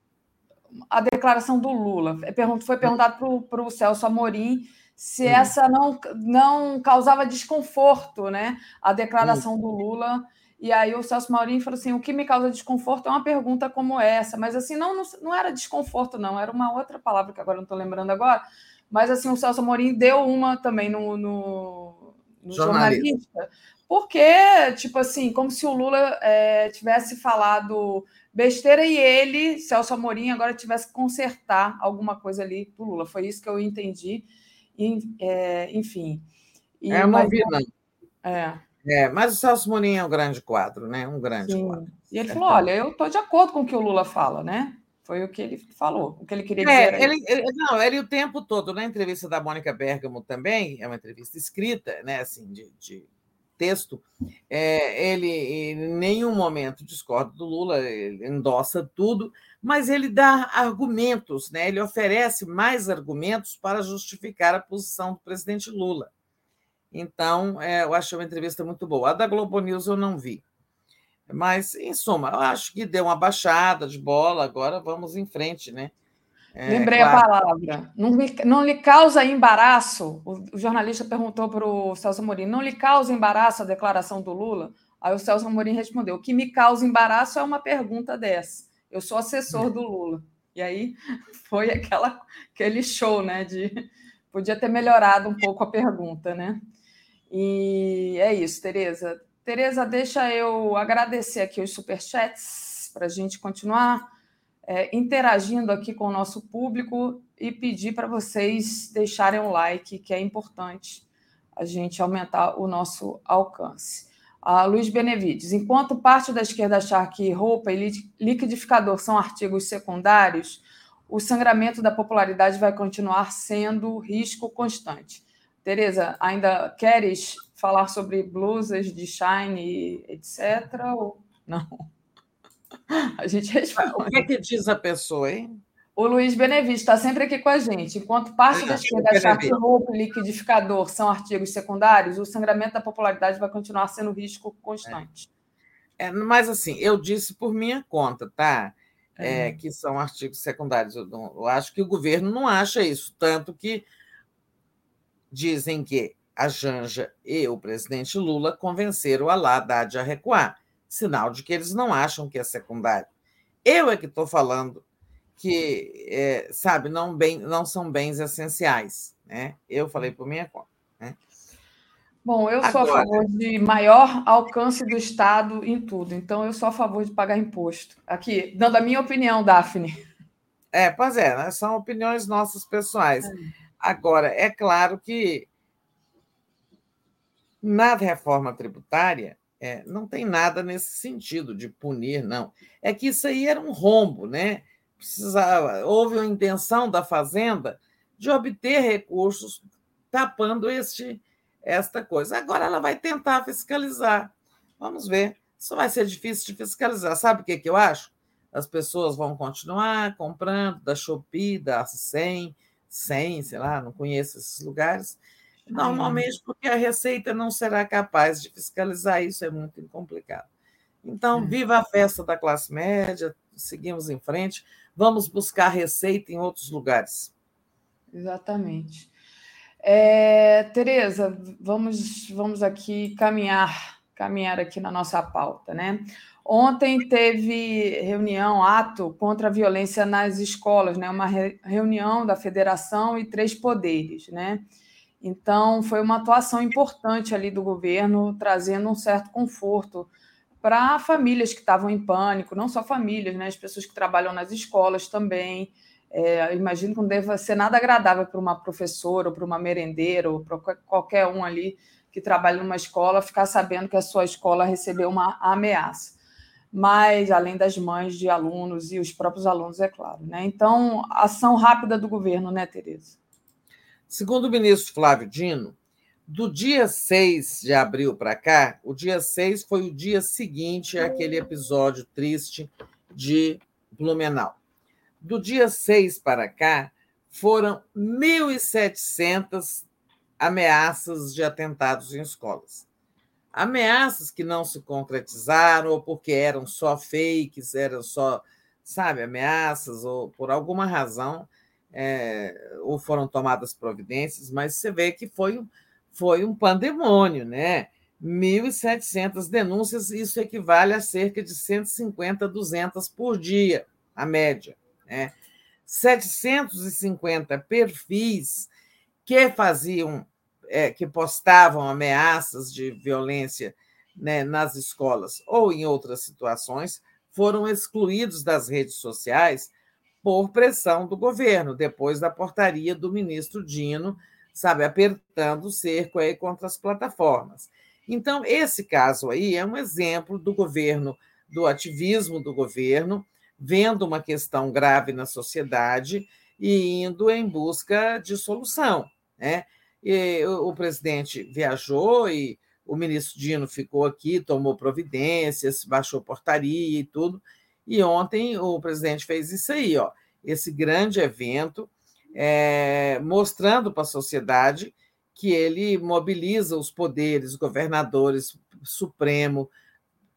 A declaração do Lula. É foi perguntado para o Celso Amorim se hum. essa não, não causava desconforto, né? A declaração hum. do Lula e aí o Celso Maurinho falou assim: o que me causa desconforto é uma pergunta como essa, mas assim, não, não, não era desconforto, não, era uma outra palavra que agora não estou lembrando agora. Mas assim, o Celso Maurinho deu uma também no, no, no jornalista, porque, tipo assim, como se o Lula é, tivesse falado besteira e ele, Celso Amorim, agora tivesse que consertar alguma coisa ali do Lula. Foi isso que eu entendi. E, é, enfim. E, é, eu não vi, não. É. É, mas o Celso Morim é um grande quadro, né? Um grande Sim. quadro. E ele falou: olha, eu estou de acordo com o que o Lula fala, né? Foi o que ele falou, o que ele queria é, dizer. Ele, ele, não, ele o tempo todo, na entrevista da Mônica Bergamo também, é uma entrevista escrita, né? Assim, de, de texto, é, ele em nenhum momento discorda do Lula, ele endossa tudo, mas ele dá argumentos, né? ele oferece mais argumentos para justificar a posição do presidente Lula. Então, é, eu achei uma entrevista muito boa. A da Globo News eu não vi. Mas, em suma, eu acho que deu uma baixada de bola, agora vamos em frente, né? É, Lembrei claro. a palavra. Não, não lhe causa embaraço? O, jornalista perguntou para o Celso Amorim: não lhe causa embaraço a declaração do Lula? Aí o Celso Amorim respondeu: o que me causa embaraço é uma pergunta dessa. Eu sou assessor do Lula. E aí (laughs) foi aquela, aquele show, né? De podia ter melhorado um pouco a pergunta, né? E é isso, Tereza. Tereza, deixa eu agradecer aqui os superchats para a gente continuar é, interagindo aqui com o nosso público e pedir para vocês deixarem um like, que é importante a gente aumentar o nosso alcance. A Luiz Benevides, enquanto parte da esquerda achar que roupa e liquidificador são artigos secundários, o sangramento da popularidade vai continuar sendo risco constante. Tereza, ainda queres falar sobre blusas de Shine, etc. Ou não? (laughs) A gente responde. O que, é que diz a pessoa, hein? O Luiz Benevides está sempre aqui com a gente. Enquanto parte da esquerda achar que roubo e liquidificador são artigos secundários, o sangramento da popularidade vai continuar sendo risco constante. É. É, mas, assim, eu disse por minha conta, tá? É, que são artigos secundários. Eu, não, eu acho que o governo não acha isso, tanto que dizem que a Janja e o presidente Lula convenceram a Haddad a recuar, sinal de que eles não acham que é secundário. Eu é que estou falando que, é, sabe, não, bem, não são bens essenciais. Né? Eu falei por minha conta. Né? Bom, eu sou Agora, a favor de maior alcance do Estado em tudo, então eu sou a favor de pagar imposto. Aqui, dando a minha opinião, Daphne. É, pois é, né? são opiniões nossas pessoais. É. Agora, é claro que na reforma tributária é, não tem nada nesse sentido de punir, não. É que isso aí era um rombo, né? precisava, houve uma intenção da Fazenda de obter recursos tapando este, esta coisa. Agora ela vai tentar fiscalizar. Vamos ver. Isso vai ser difícil de fiscalizar. Sabe o que, que eu acho? As pessoas vão continuar comprando da Shopee, da 100, 100, sei lá, não conheço esses lugares. Normalmente porque a Receita não será capaz de fiscalizar isso, é muito complicado. Então, é. viva a festa da classe média, seguimos em frente vamos buscar receita em outros lugares. Exatamente. É, Tereza, vamos, vamos aqui caminhar, caminhar aqui na nossa pauta, né? Ontem teve reunião, ato contra a violência nas escolas, né? Uma re, reunião da federação e três poderes, né? Então foi uma atuação importante ali do governo, trazendo um certo conforto para famílias que estavam em pânico, não só famílias, né, as pessoas que trabalham nas escolas também. É, imagino que não deva ser nada agradável para uma professora, ou para uma merendeira, ou para qualquer um ali que trabalha numa escola ficar sabendo que a sua escola recebeu uma ameaça. Mas, além das mães de alunos e os próprios alunos, é claro. Né? Então, ação rápida do governo, né, Tereza? Segundo o ministro Flávio Dino, do dia 6 de abril para cá, o dia 6 foi o dia seguinte àquele episódio triste de Blumenau. Do dia 6 para cá, foram 1.700 ameaças de atentados em escolas. Ameaças que não se concretizaram, ou porque eram só fakes, eram só, sabe, ameaças, ou por alguma razão, é, ou foram tomadas providências, mas você vê que foi foi um pandemônio, né? 1.700 denúncias, isso equivale a cerca de 150, 200 por dia, a média. Né? 750 perfis que faziam, é, que postavam ameaças de violência né, nas escolas ou em outras situações, foram excluídos das redes sociais por pressão do governo, depois da portaria do ministro Dino, sabe, apertando o cerco aí contra as plataformas. Então, esse caso aí é um exemplo do governo, do ativismo do governo, vendo uma questão grave na sociedade e indo em busca de solução. Né? E o presidente viajou e o ministro Dino ficou aqui, tomou providências, baixou portaria e tudo. E ontem o presidente fez isso aí, ó, esse grande evento é, mostrando para a sociedade que ele mobiliza os poderes, governadores, Supremo,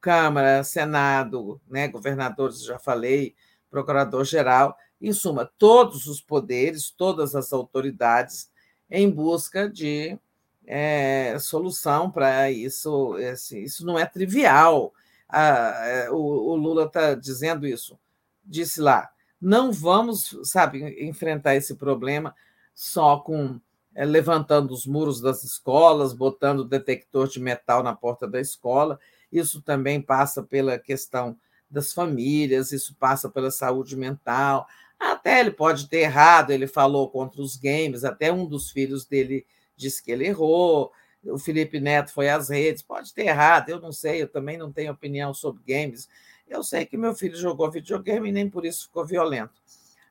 Câmara, Senado, né, governadores, já falei, procurador-geral, em suma, todos os poderes, todas as autoridades, em busca de é, solução para isso. Esse, isso não é trivial. Ah, o, o Lula está dizendo isso. Disse lá: não vamos, sabe, enfrentar esse problema só com é, levantando os muros das escolas, botando detector de metal na porta da escola. Isso também passa pela questão das famílias, isso passa pela saúde mental. Até ele pode ter errado, ele falou contra os games, até um dos filhos dele disse que ele errou. O Felipe Neto foi às redes, pode ter errado, eu não sei, eu também não tenho opinião sobre games eu sei que meu filho jogou videogame e nem por isso ficou violento.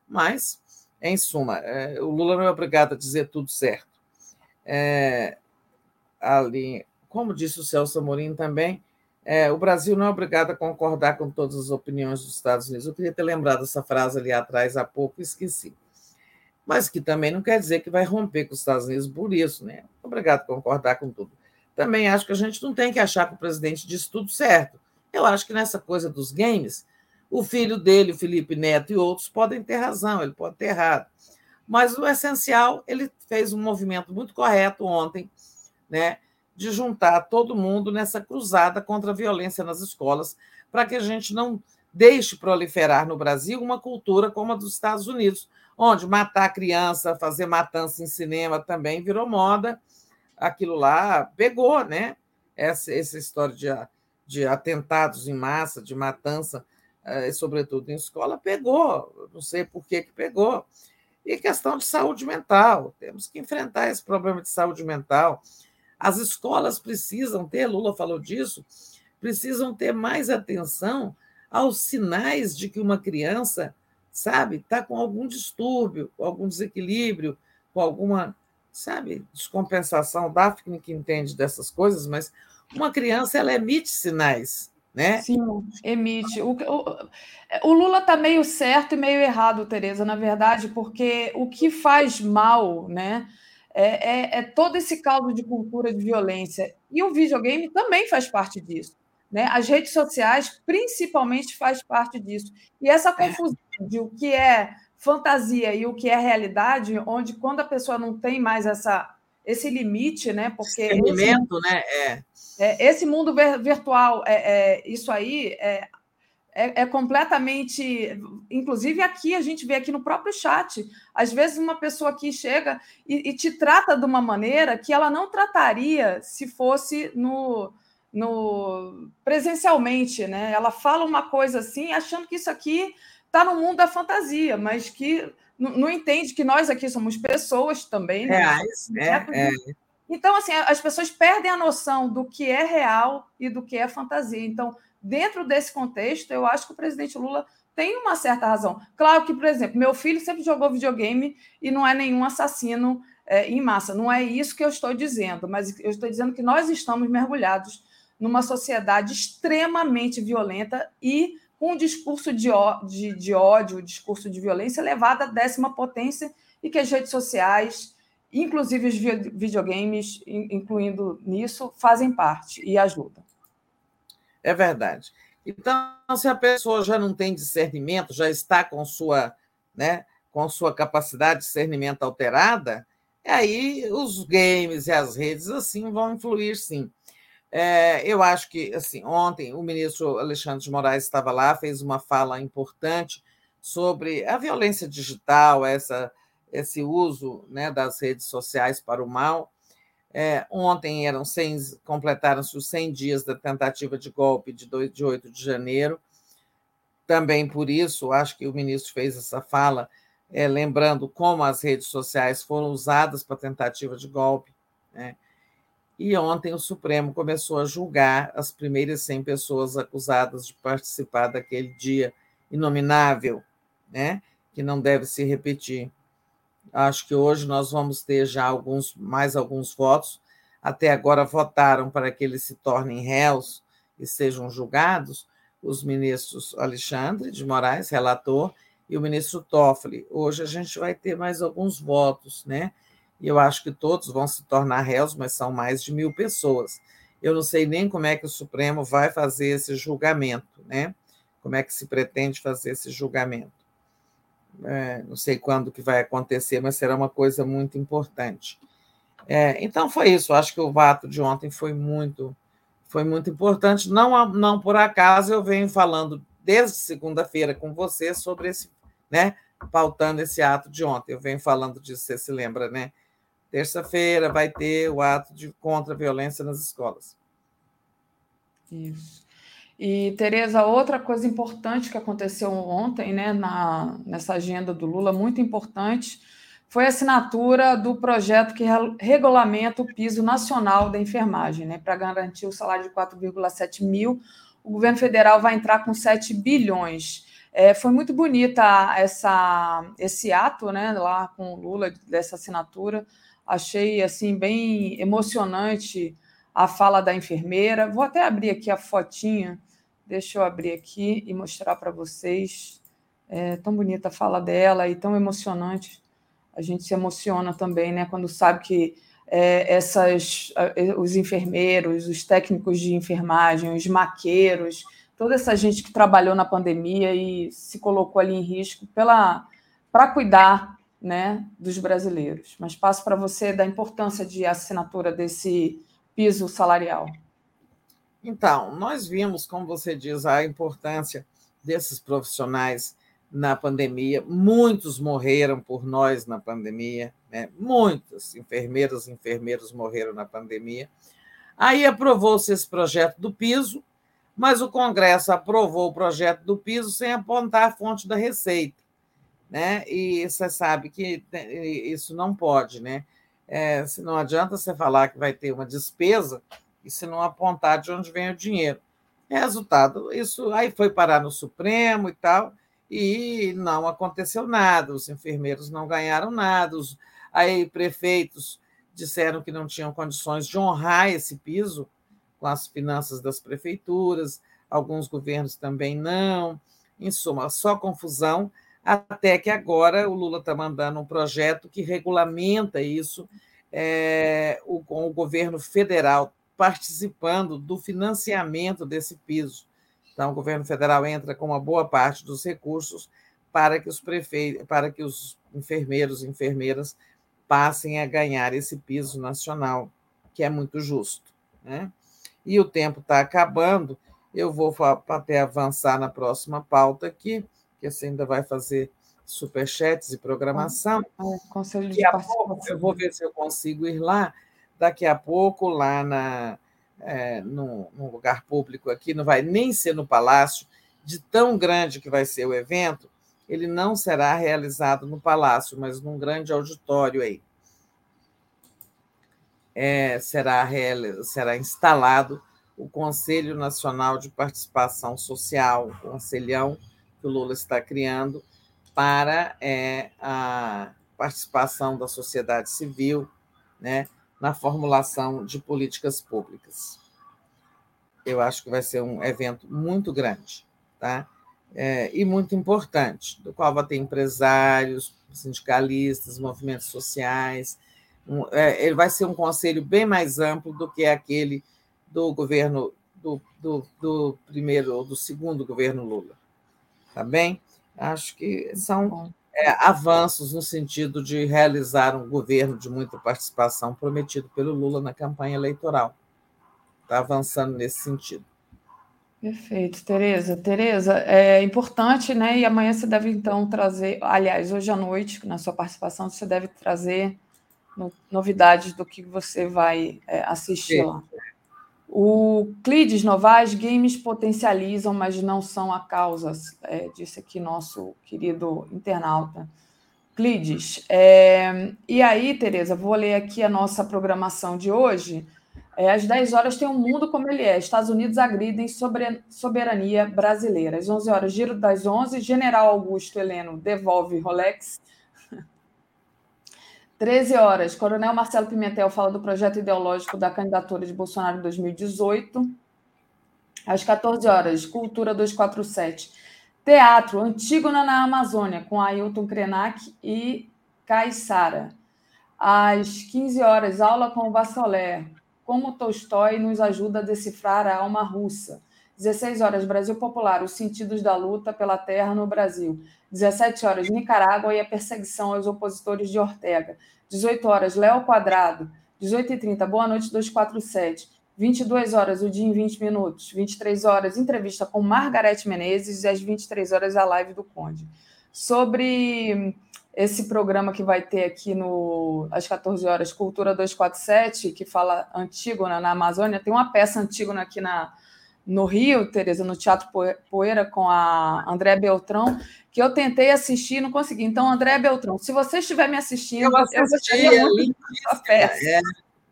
Mas, em suma, é, o Lula não é obrigado a dizer tudo certo. É, ali, como disse o Celso Amorim também, é, o Brasil não é obrigado a concordar com todas as opiniões dos Estados Unidos. Eu queria ter lembrado essa frase ali atrás há pouco esqueci. Mas que também não quer dizer que vai romper com os Estados Unidos por isso, né? Obrigado a concordar com tudo. Também acho que a gente não tem que achar que o presidente disse tudo certo. Eu acho que nessa coisa dos games, o filho dele, o Felipe Neto e outros podem ter razão, ele pode ter errado. Mas o essencial, ele fez um movimento muito correto ontem, né? De juntar todo mundo nessa cruzada contra a violência nas escolas, para que a gente não deixe proliferar no Brasil uma cultura como a dos Estados Unidos, onde matar criança, fazer matança em cinema também virou moda. Aquilo lá pegou, né? Essa, essa história de, de atentados em massa, de matança, eh, sobretudo em escola, pegou. Não sei por que, que pegou. E questão de saúde mental. Temos que enfrentar esse problema de saúde mental. As escolas precisam ter, Lula falou disso, precisam ter mais atenção aos sinais de que uma criança, sabe, está com algum distúrbio, com algum desequilíbrio, com alguma, sabe, descompensação. Daphne que entende dessas coisas, mas uma criança ela emite sinais, né? Sim, emite. O, o, o Lula está meio certo e meio errado, Tereza, na verdade, porque o que faz mal, né? É, é, é todo esse caldo de cultura de violência. E o videogame também faz parte disso. Né? As redes sociais, principalmente, faz parte disso. E essa é. confusão de o que é fantasia e o que é realidade, onde quando a pessoa não tem mais essa esse limite, né? Porque esse, né? É. é. esse mundo virtual, é, é, isso aí é, é, é, completamente. Inclusive, aqui a gente vê aqui no próprio chat. Às vezes, uma pessoa aqui chega e, e te trata de uma maneira que ela não trataria se fosse no, no presencialmente, né? Ela fala uma coisa assim, achando que isso aqui está no mundo da fantasia, mas que não, entende que nós aqui somos pessoas também, né? Reais, é, é. Então, assim, as pessoas perdem a noção do que é real e do que é fantasia. Então, dentro desse contexto, eu acho que o presidente Lula tem uma certa razão. Claro que, por exemplo, meu filho sempre jogou videogame e não é nenhum assassino é, em massa. Não é isso que eu estou dizendo, mas eu estou dizendo que nós estamos mergulhados numa sociedade extremamente violenta e com um discurso de, de, de ódio, discurso de violência levado à décima potência e que as redes sociais, inclusive os videogames, incluindo nisso, fazem parte e ajudam. É verdade. Então, se a pessoa já não tem discernimento, já está com sua, né, com sua capacidade de discernimento alterada, aí os games e as redes assim vão influir, sim. É, eu acho que assim ontem o ministro Alexandre de Moraes estava lá, fez uma fala importante sobre a violência digital, essa, esse uso né, das redes sociais para o mal. É, ontem eram 100, completaram-se os 100 dias da tentativa de golpe de, 2, de 8 de janeiro. Também por isso, acho que o ministro fez essa fala, é, lembrando como as redes sociais foram usadas para tentativa de golpe. Né? E ontem o Supremo começou a julgar as primeiras 100 pessoas acusadas de participar daquele dia inominável, né? que não deve se repetir. Acho que hoje nós vamos ter já alguns mais alguns votos. Até agora votaram para que eles se tornem réus e sejam julgados os ministros Alexandre de Moraes, relator, e o ministro Toffoli. Hoje a gente vai ter mais alguns votos, né? E eu acho que todos vão se tornar réus, mas são mais de mil pessoas. Eu não sei nem como é que o Supremo vai fazer esse julgamento, né? Como é que se pretende fazer esse julgamento? É, não sei quando que vai acontecer, mas será uma coisa muito importante. É, então foi isso. Acho que o ato de ontem foi muito, foi muito importante. Não, não por acaso eu venho falando desde segunda-feira com você sobre esse, né, pautando esse ato de ontem. Eu venho falando disso, você se lembra, né? Terça-feira vai ter o ato de contra a violência nas escolas. Isso. E, Tereza, outra coisa importante que aconteceu ontem, né, na, nessa agenda do Lula, muito importante, foi a assinatura do projeto que regulamenta o piso nacional da enfermagem, né, para garantir o salário de 4,7 mil. O governo federal vai entrar com 7 bilhões. É, foi muito bonita essa, esse ato, né, lá com o Lula, dessa assinatura. Achei, assim, bem emocionante a fala da enfermeira. Vou até abrir aqui a fotinha, deixa eu abrir aqui e mostrar para vocês. É tão bonita a fala dela e tão emocionante. A gente se emociona também, né, quando sabe que é, essas, os enfermeiros, os técnicos de enfermagem, os maqueiros, toda essa gente que trabalhou na pandemia e se colocou ali em risco para cuidar né, dos brasileiros. Mas passo para você da importância de assinatura desse piso salarial. Então, nós vimos, como você diz, a importância desses profissionais na pandemia. Muitos morreram por nós na pandemia, né? muitos enfermeiras e enfermeiros morreram na pandemia. Aí aprovou-se esse projeto do piso, mas o Congresso aprovou o projeto do piso sem apontar a fonte da receita. Né? E você sabe que isso não pode, né? É, não adianta você falar que vai ter uma despesa e se não apontar de onde vem o dinheiro. Resultado, isso aí foi parar no Supremo e tal, e não aconteceu nada, os enfermeiros não ganharam nada, os, aí prefeitos disseram que não tinham condições de honrar esse piso, com as finanças das prefeituras, alguns governos também não. Em suma, só confusão, até que agora o Lula está mandando um projeto que regulamenta isso, é, o, com o governo federal participando do financiamento desse piso. Então, o governo federal entra com uma boa parte dos recursos para que os prefeitos, para que os enfermeiros e enfermeiras passem a ganhar esse piso nacional, que é muito justo. Né? e o tempo está acabando. Eu vou até avançar na próxima pauta aqui, que você ainda vai fazer superchats e programação. É, conselho de pouco, eu vou ver se eu consigo ir lá. Daqui a pouco, lá na, é, lugar público aqui, não vai nem ser no Palácio, de tão grande que vai ser o evento, ele não será realizado no Palácio, mas num grande auditório aí. É, será, será instalado o Conselho Nacional de Participação Social, o Conselhão que o Lula está criando para é, a participação da sociedade civil né, na formulação de políticas públicas. Eu acho que vai ser um evento muito grande tá? É, e muito importante, do qual vai ter empresários, sindicalistas, movimentos sociais, é, ele vai ser um conselho bem mais amplo do que aquele do governo do, do, do primeiro ou do segundo governo Lula. Tá bem? Acho que são é, avanços no sentido de realizar um governo de muita participação prometido pelo Lula na campanha eleitoral. Está avançando nesse sentido. Perfeito, Tereza. Tereza, é importante, né? E amanhã você deve então trazer, aliás, hoje à noite, na sua participação, você deve trazer novidades do que você vai é, assistir Sim. lá. O Clides Novaes, games potencializam, mas não são a causa, é, disse aqui nosso querido internauta. Clides, é, e aí, Tereza, vou ler aqui a nossa programação de hoje. É, às 10 horas tem um mundo como ele é. Estados Unidos agridem soberania brasileira. Às 11 horas, giro das 11, General Augusto Heleno devolve Rolex 13 horas, Coronel Marcelo Pimentel fala do projeto ideológico da candidatura de Bolsonaro em 2018. Às 14 horas, Cultura 247. Teatro, Antígona na Amazônia, com Ailton Krenak e Caissara. Às 15 horas, aula com o Vassolé. Como Tolstói nos ajuda a decifrar a alma russa. 16 horas, Brasil Popular, os sentidos da luta pela terra no Brasil. 17 horas, Nicarágua e a perseguição aos opositores de Ortega. 18 horas, Léo Quadrado. 18h30, Boa Noite 247. 22 horas, o dia em 20 minutos. 23 horas, entrevista com Margarete Menezes. E às 23 horas, a live do Conde. Sobre esse programa que vai ter aqui no às 14 horas, Cultura 247, que fala Antígona na Amazônia. Tem uma peça Antígona aqui na, no Rio, Tereza, no Teatro Poeira, com a André Beltrão, que eu tentei assistir e não consegui. Então, André Beltrão, se você estiver me assistindo, eu, assisti, eu é lindíssima, (laughs) é,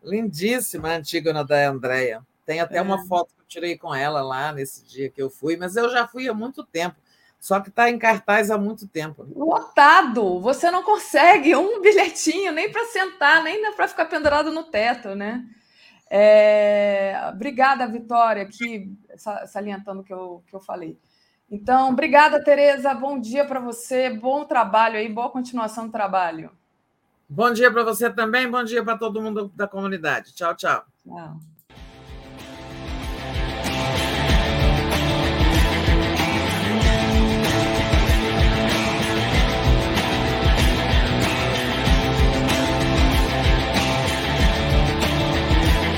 lindíssima a Antígona da Andréia. Tem até é. uma foto que eu tirei com ela lá nesse dia que eu fui, mas eu já fui há muito tempo. Só que está em cartaz há muito tempo. Lotado! Você não consegue um bilhetinho nem para sentar, nem para ficar pendurado no teto, né? É, obrigada, Vitória, aqui salientando o que eu, que eu falei. Então, obrigada, Tereza. Bom dia para você, bom trabalho aí, boa continuação do trabalho. Bom dia para você também, bom dia para todo mundo da comunidade. Tchau, tchau. Tchau.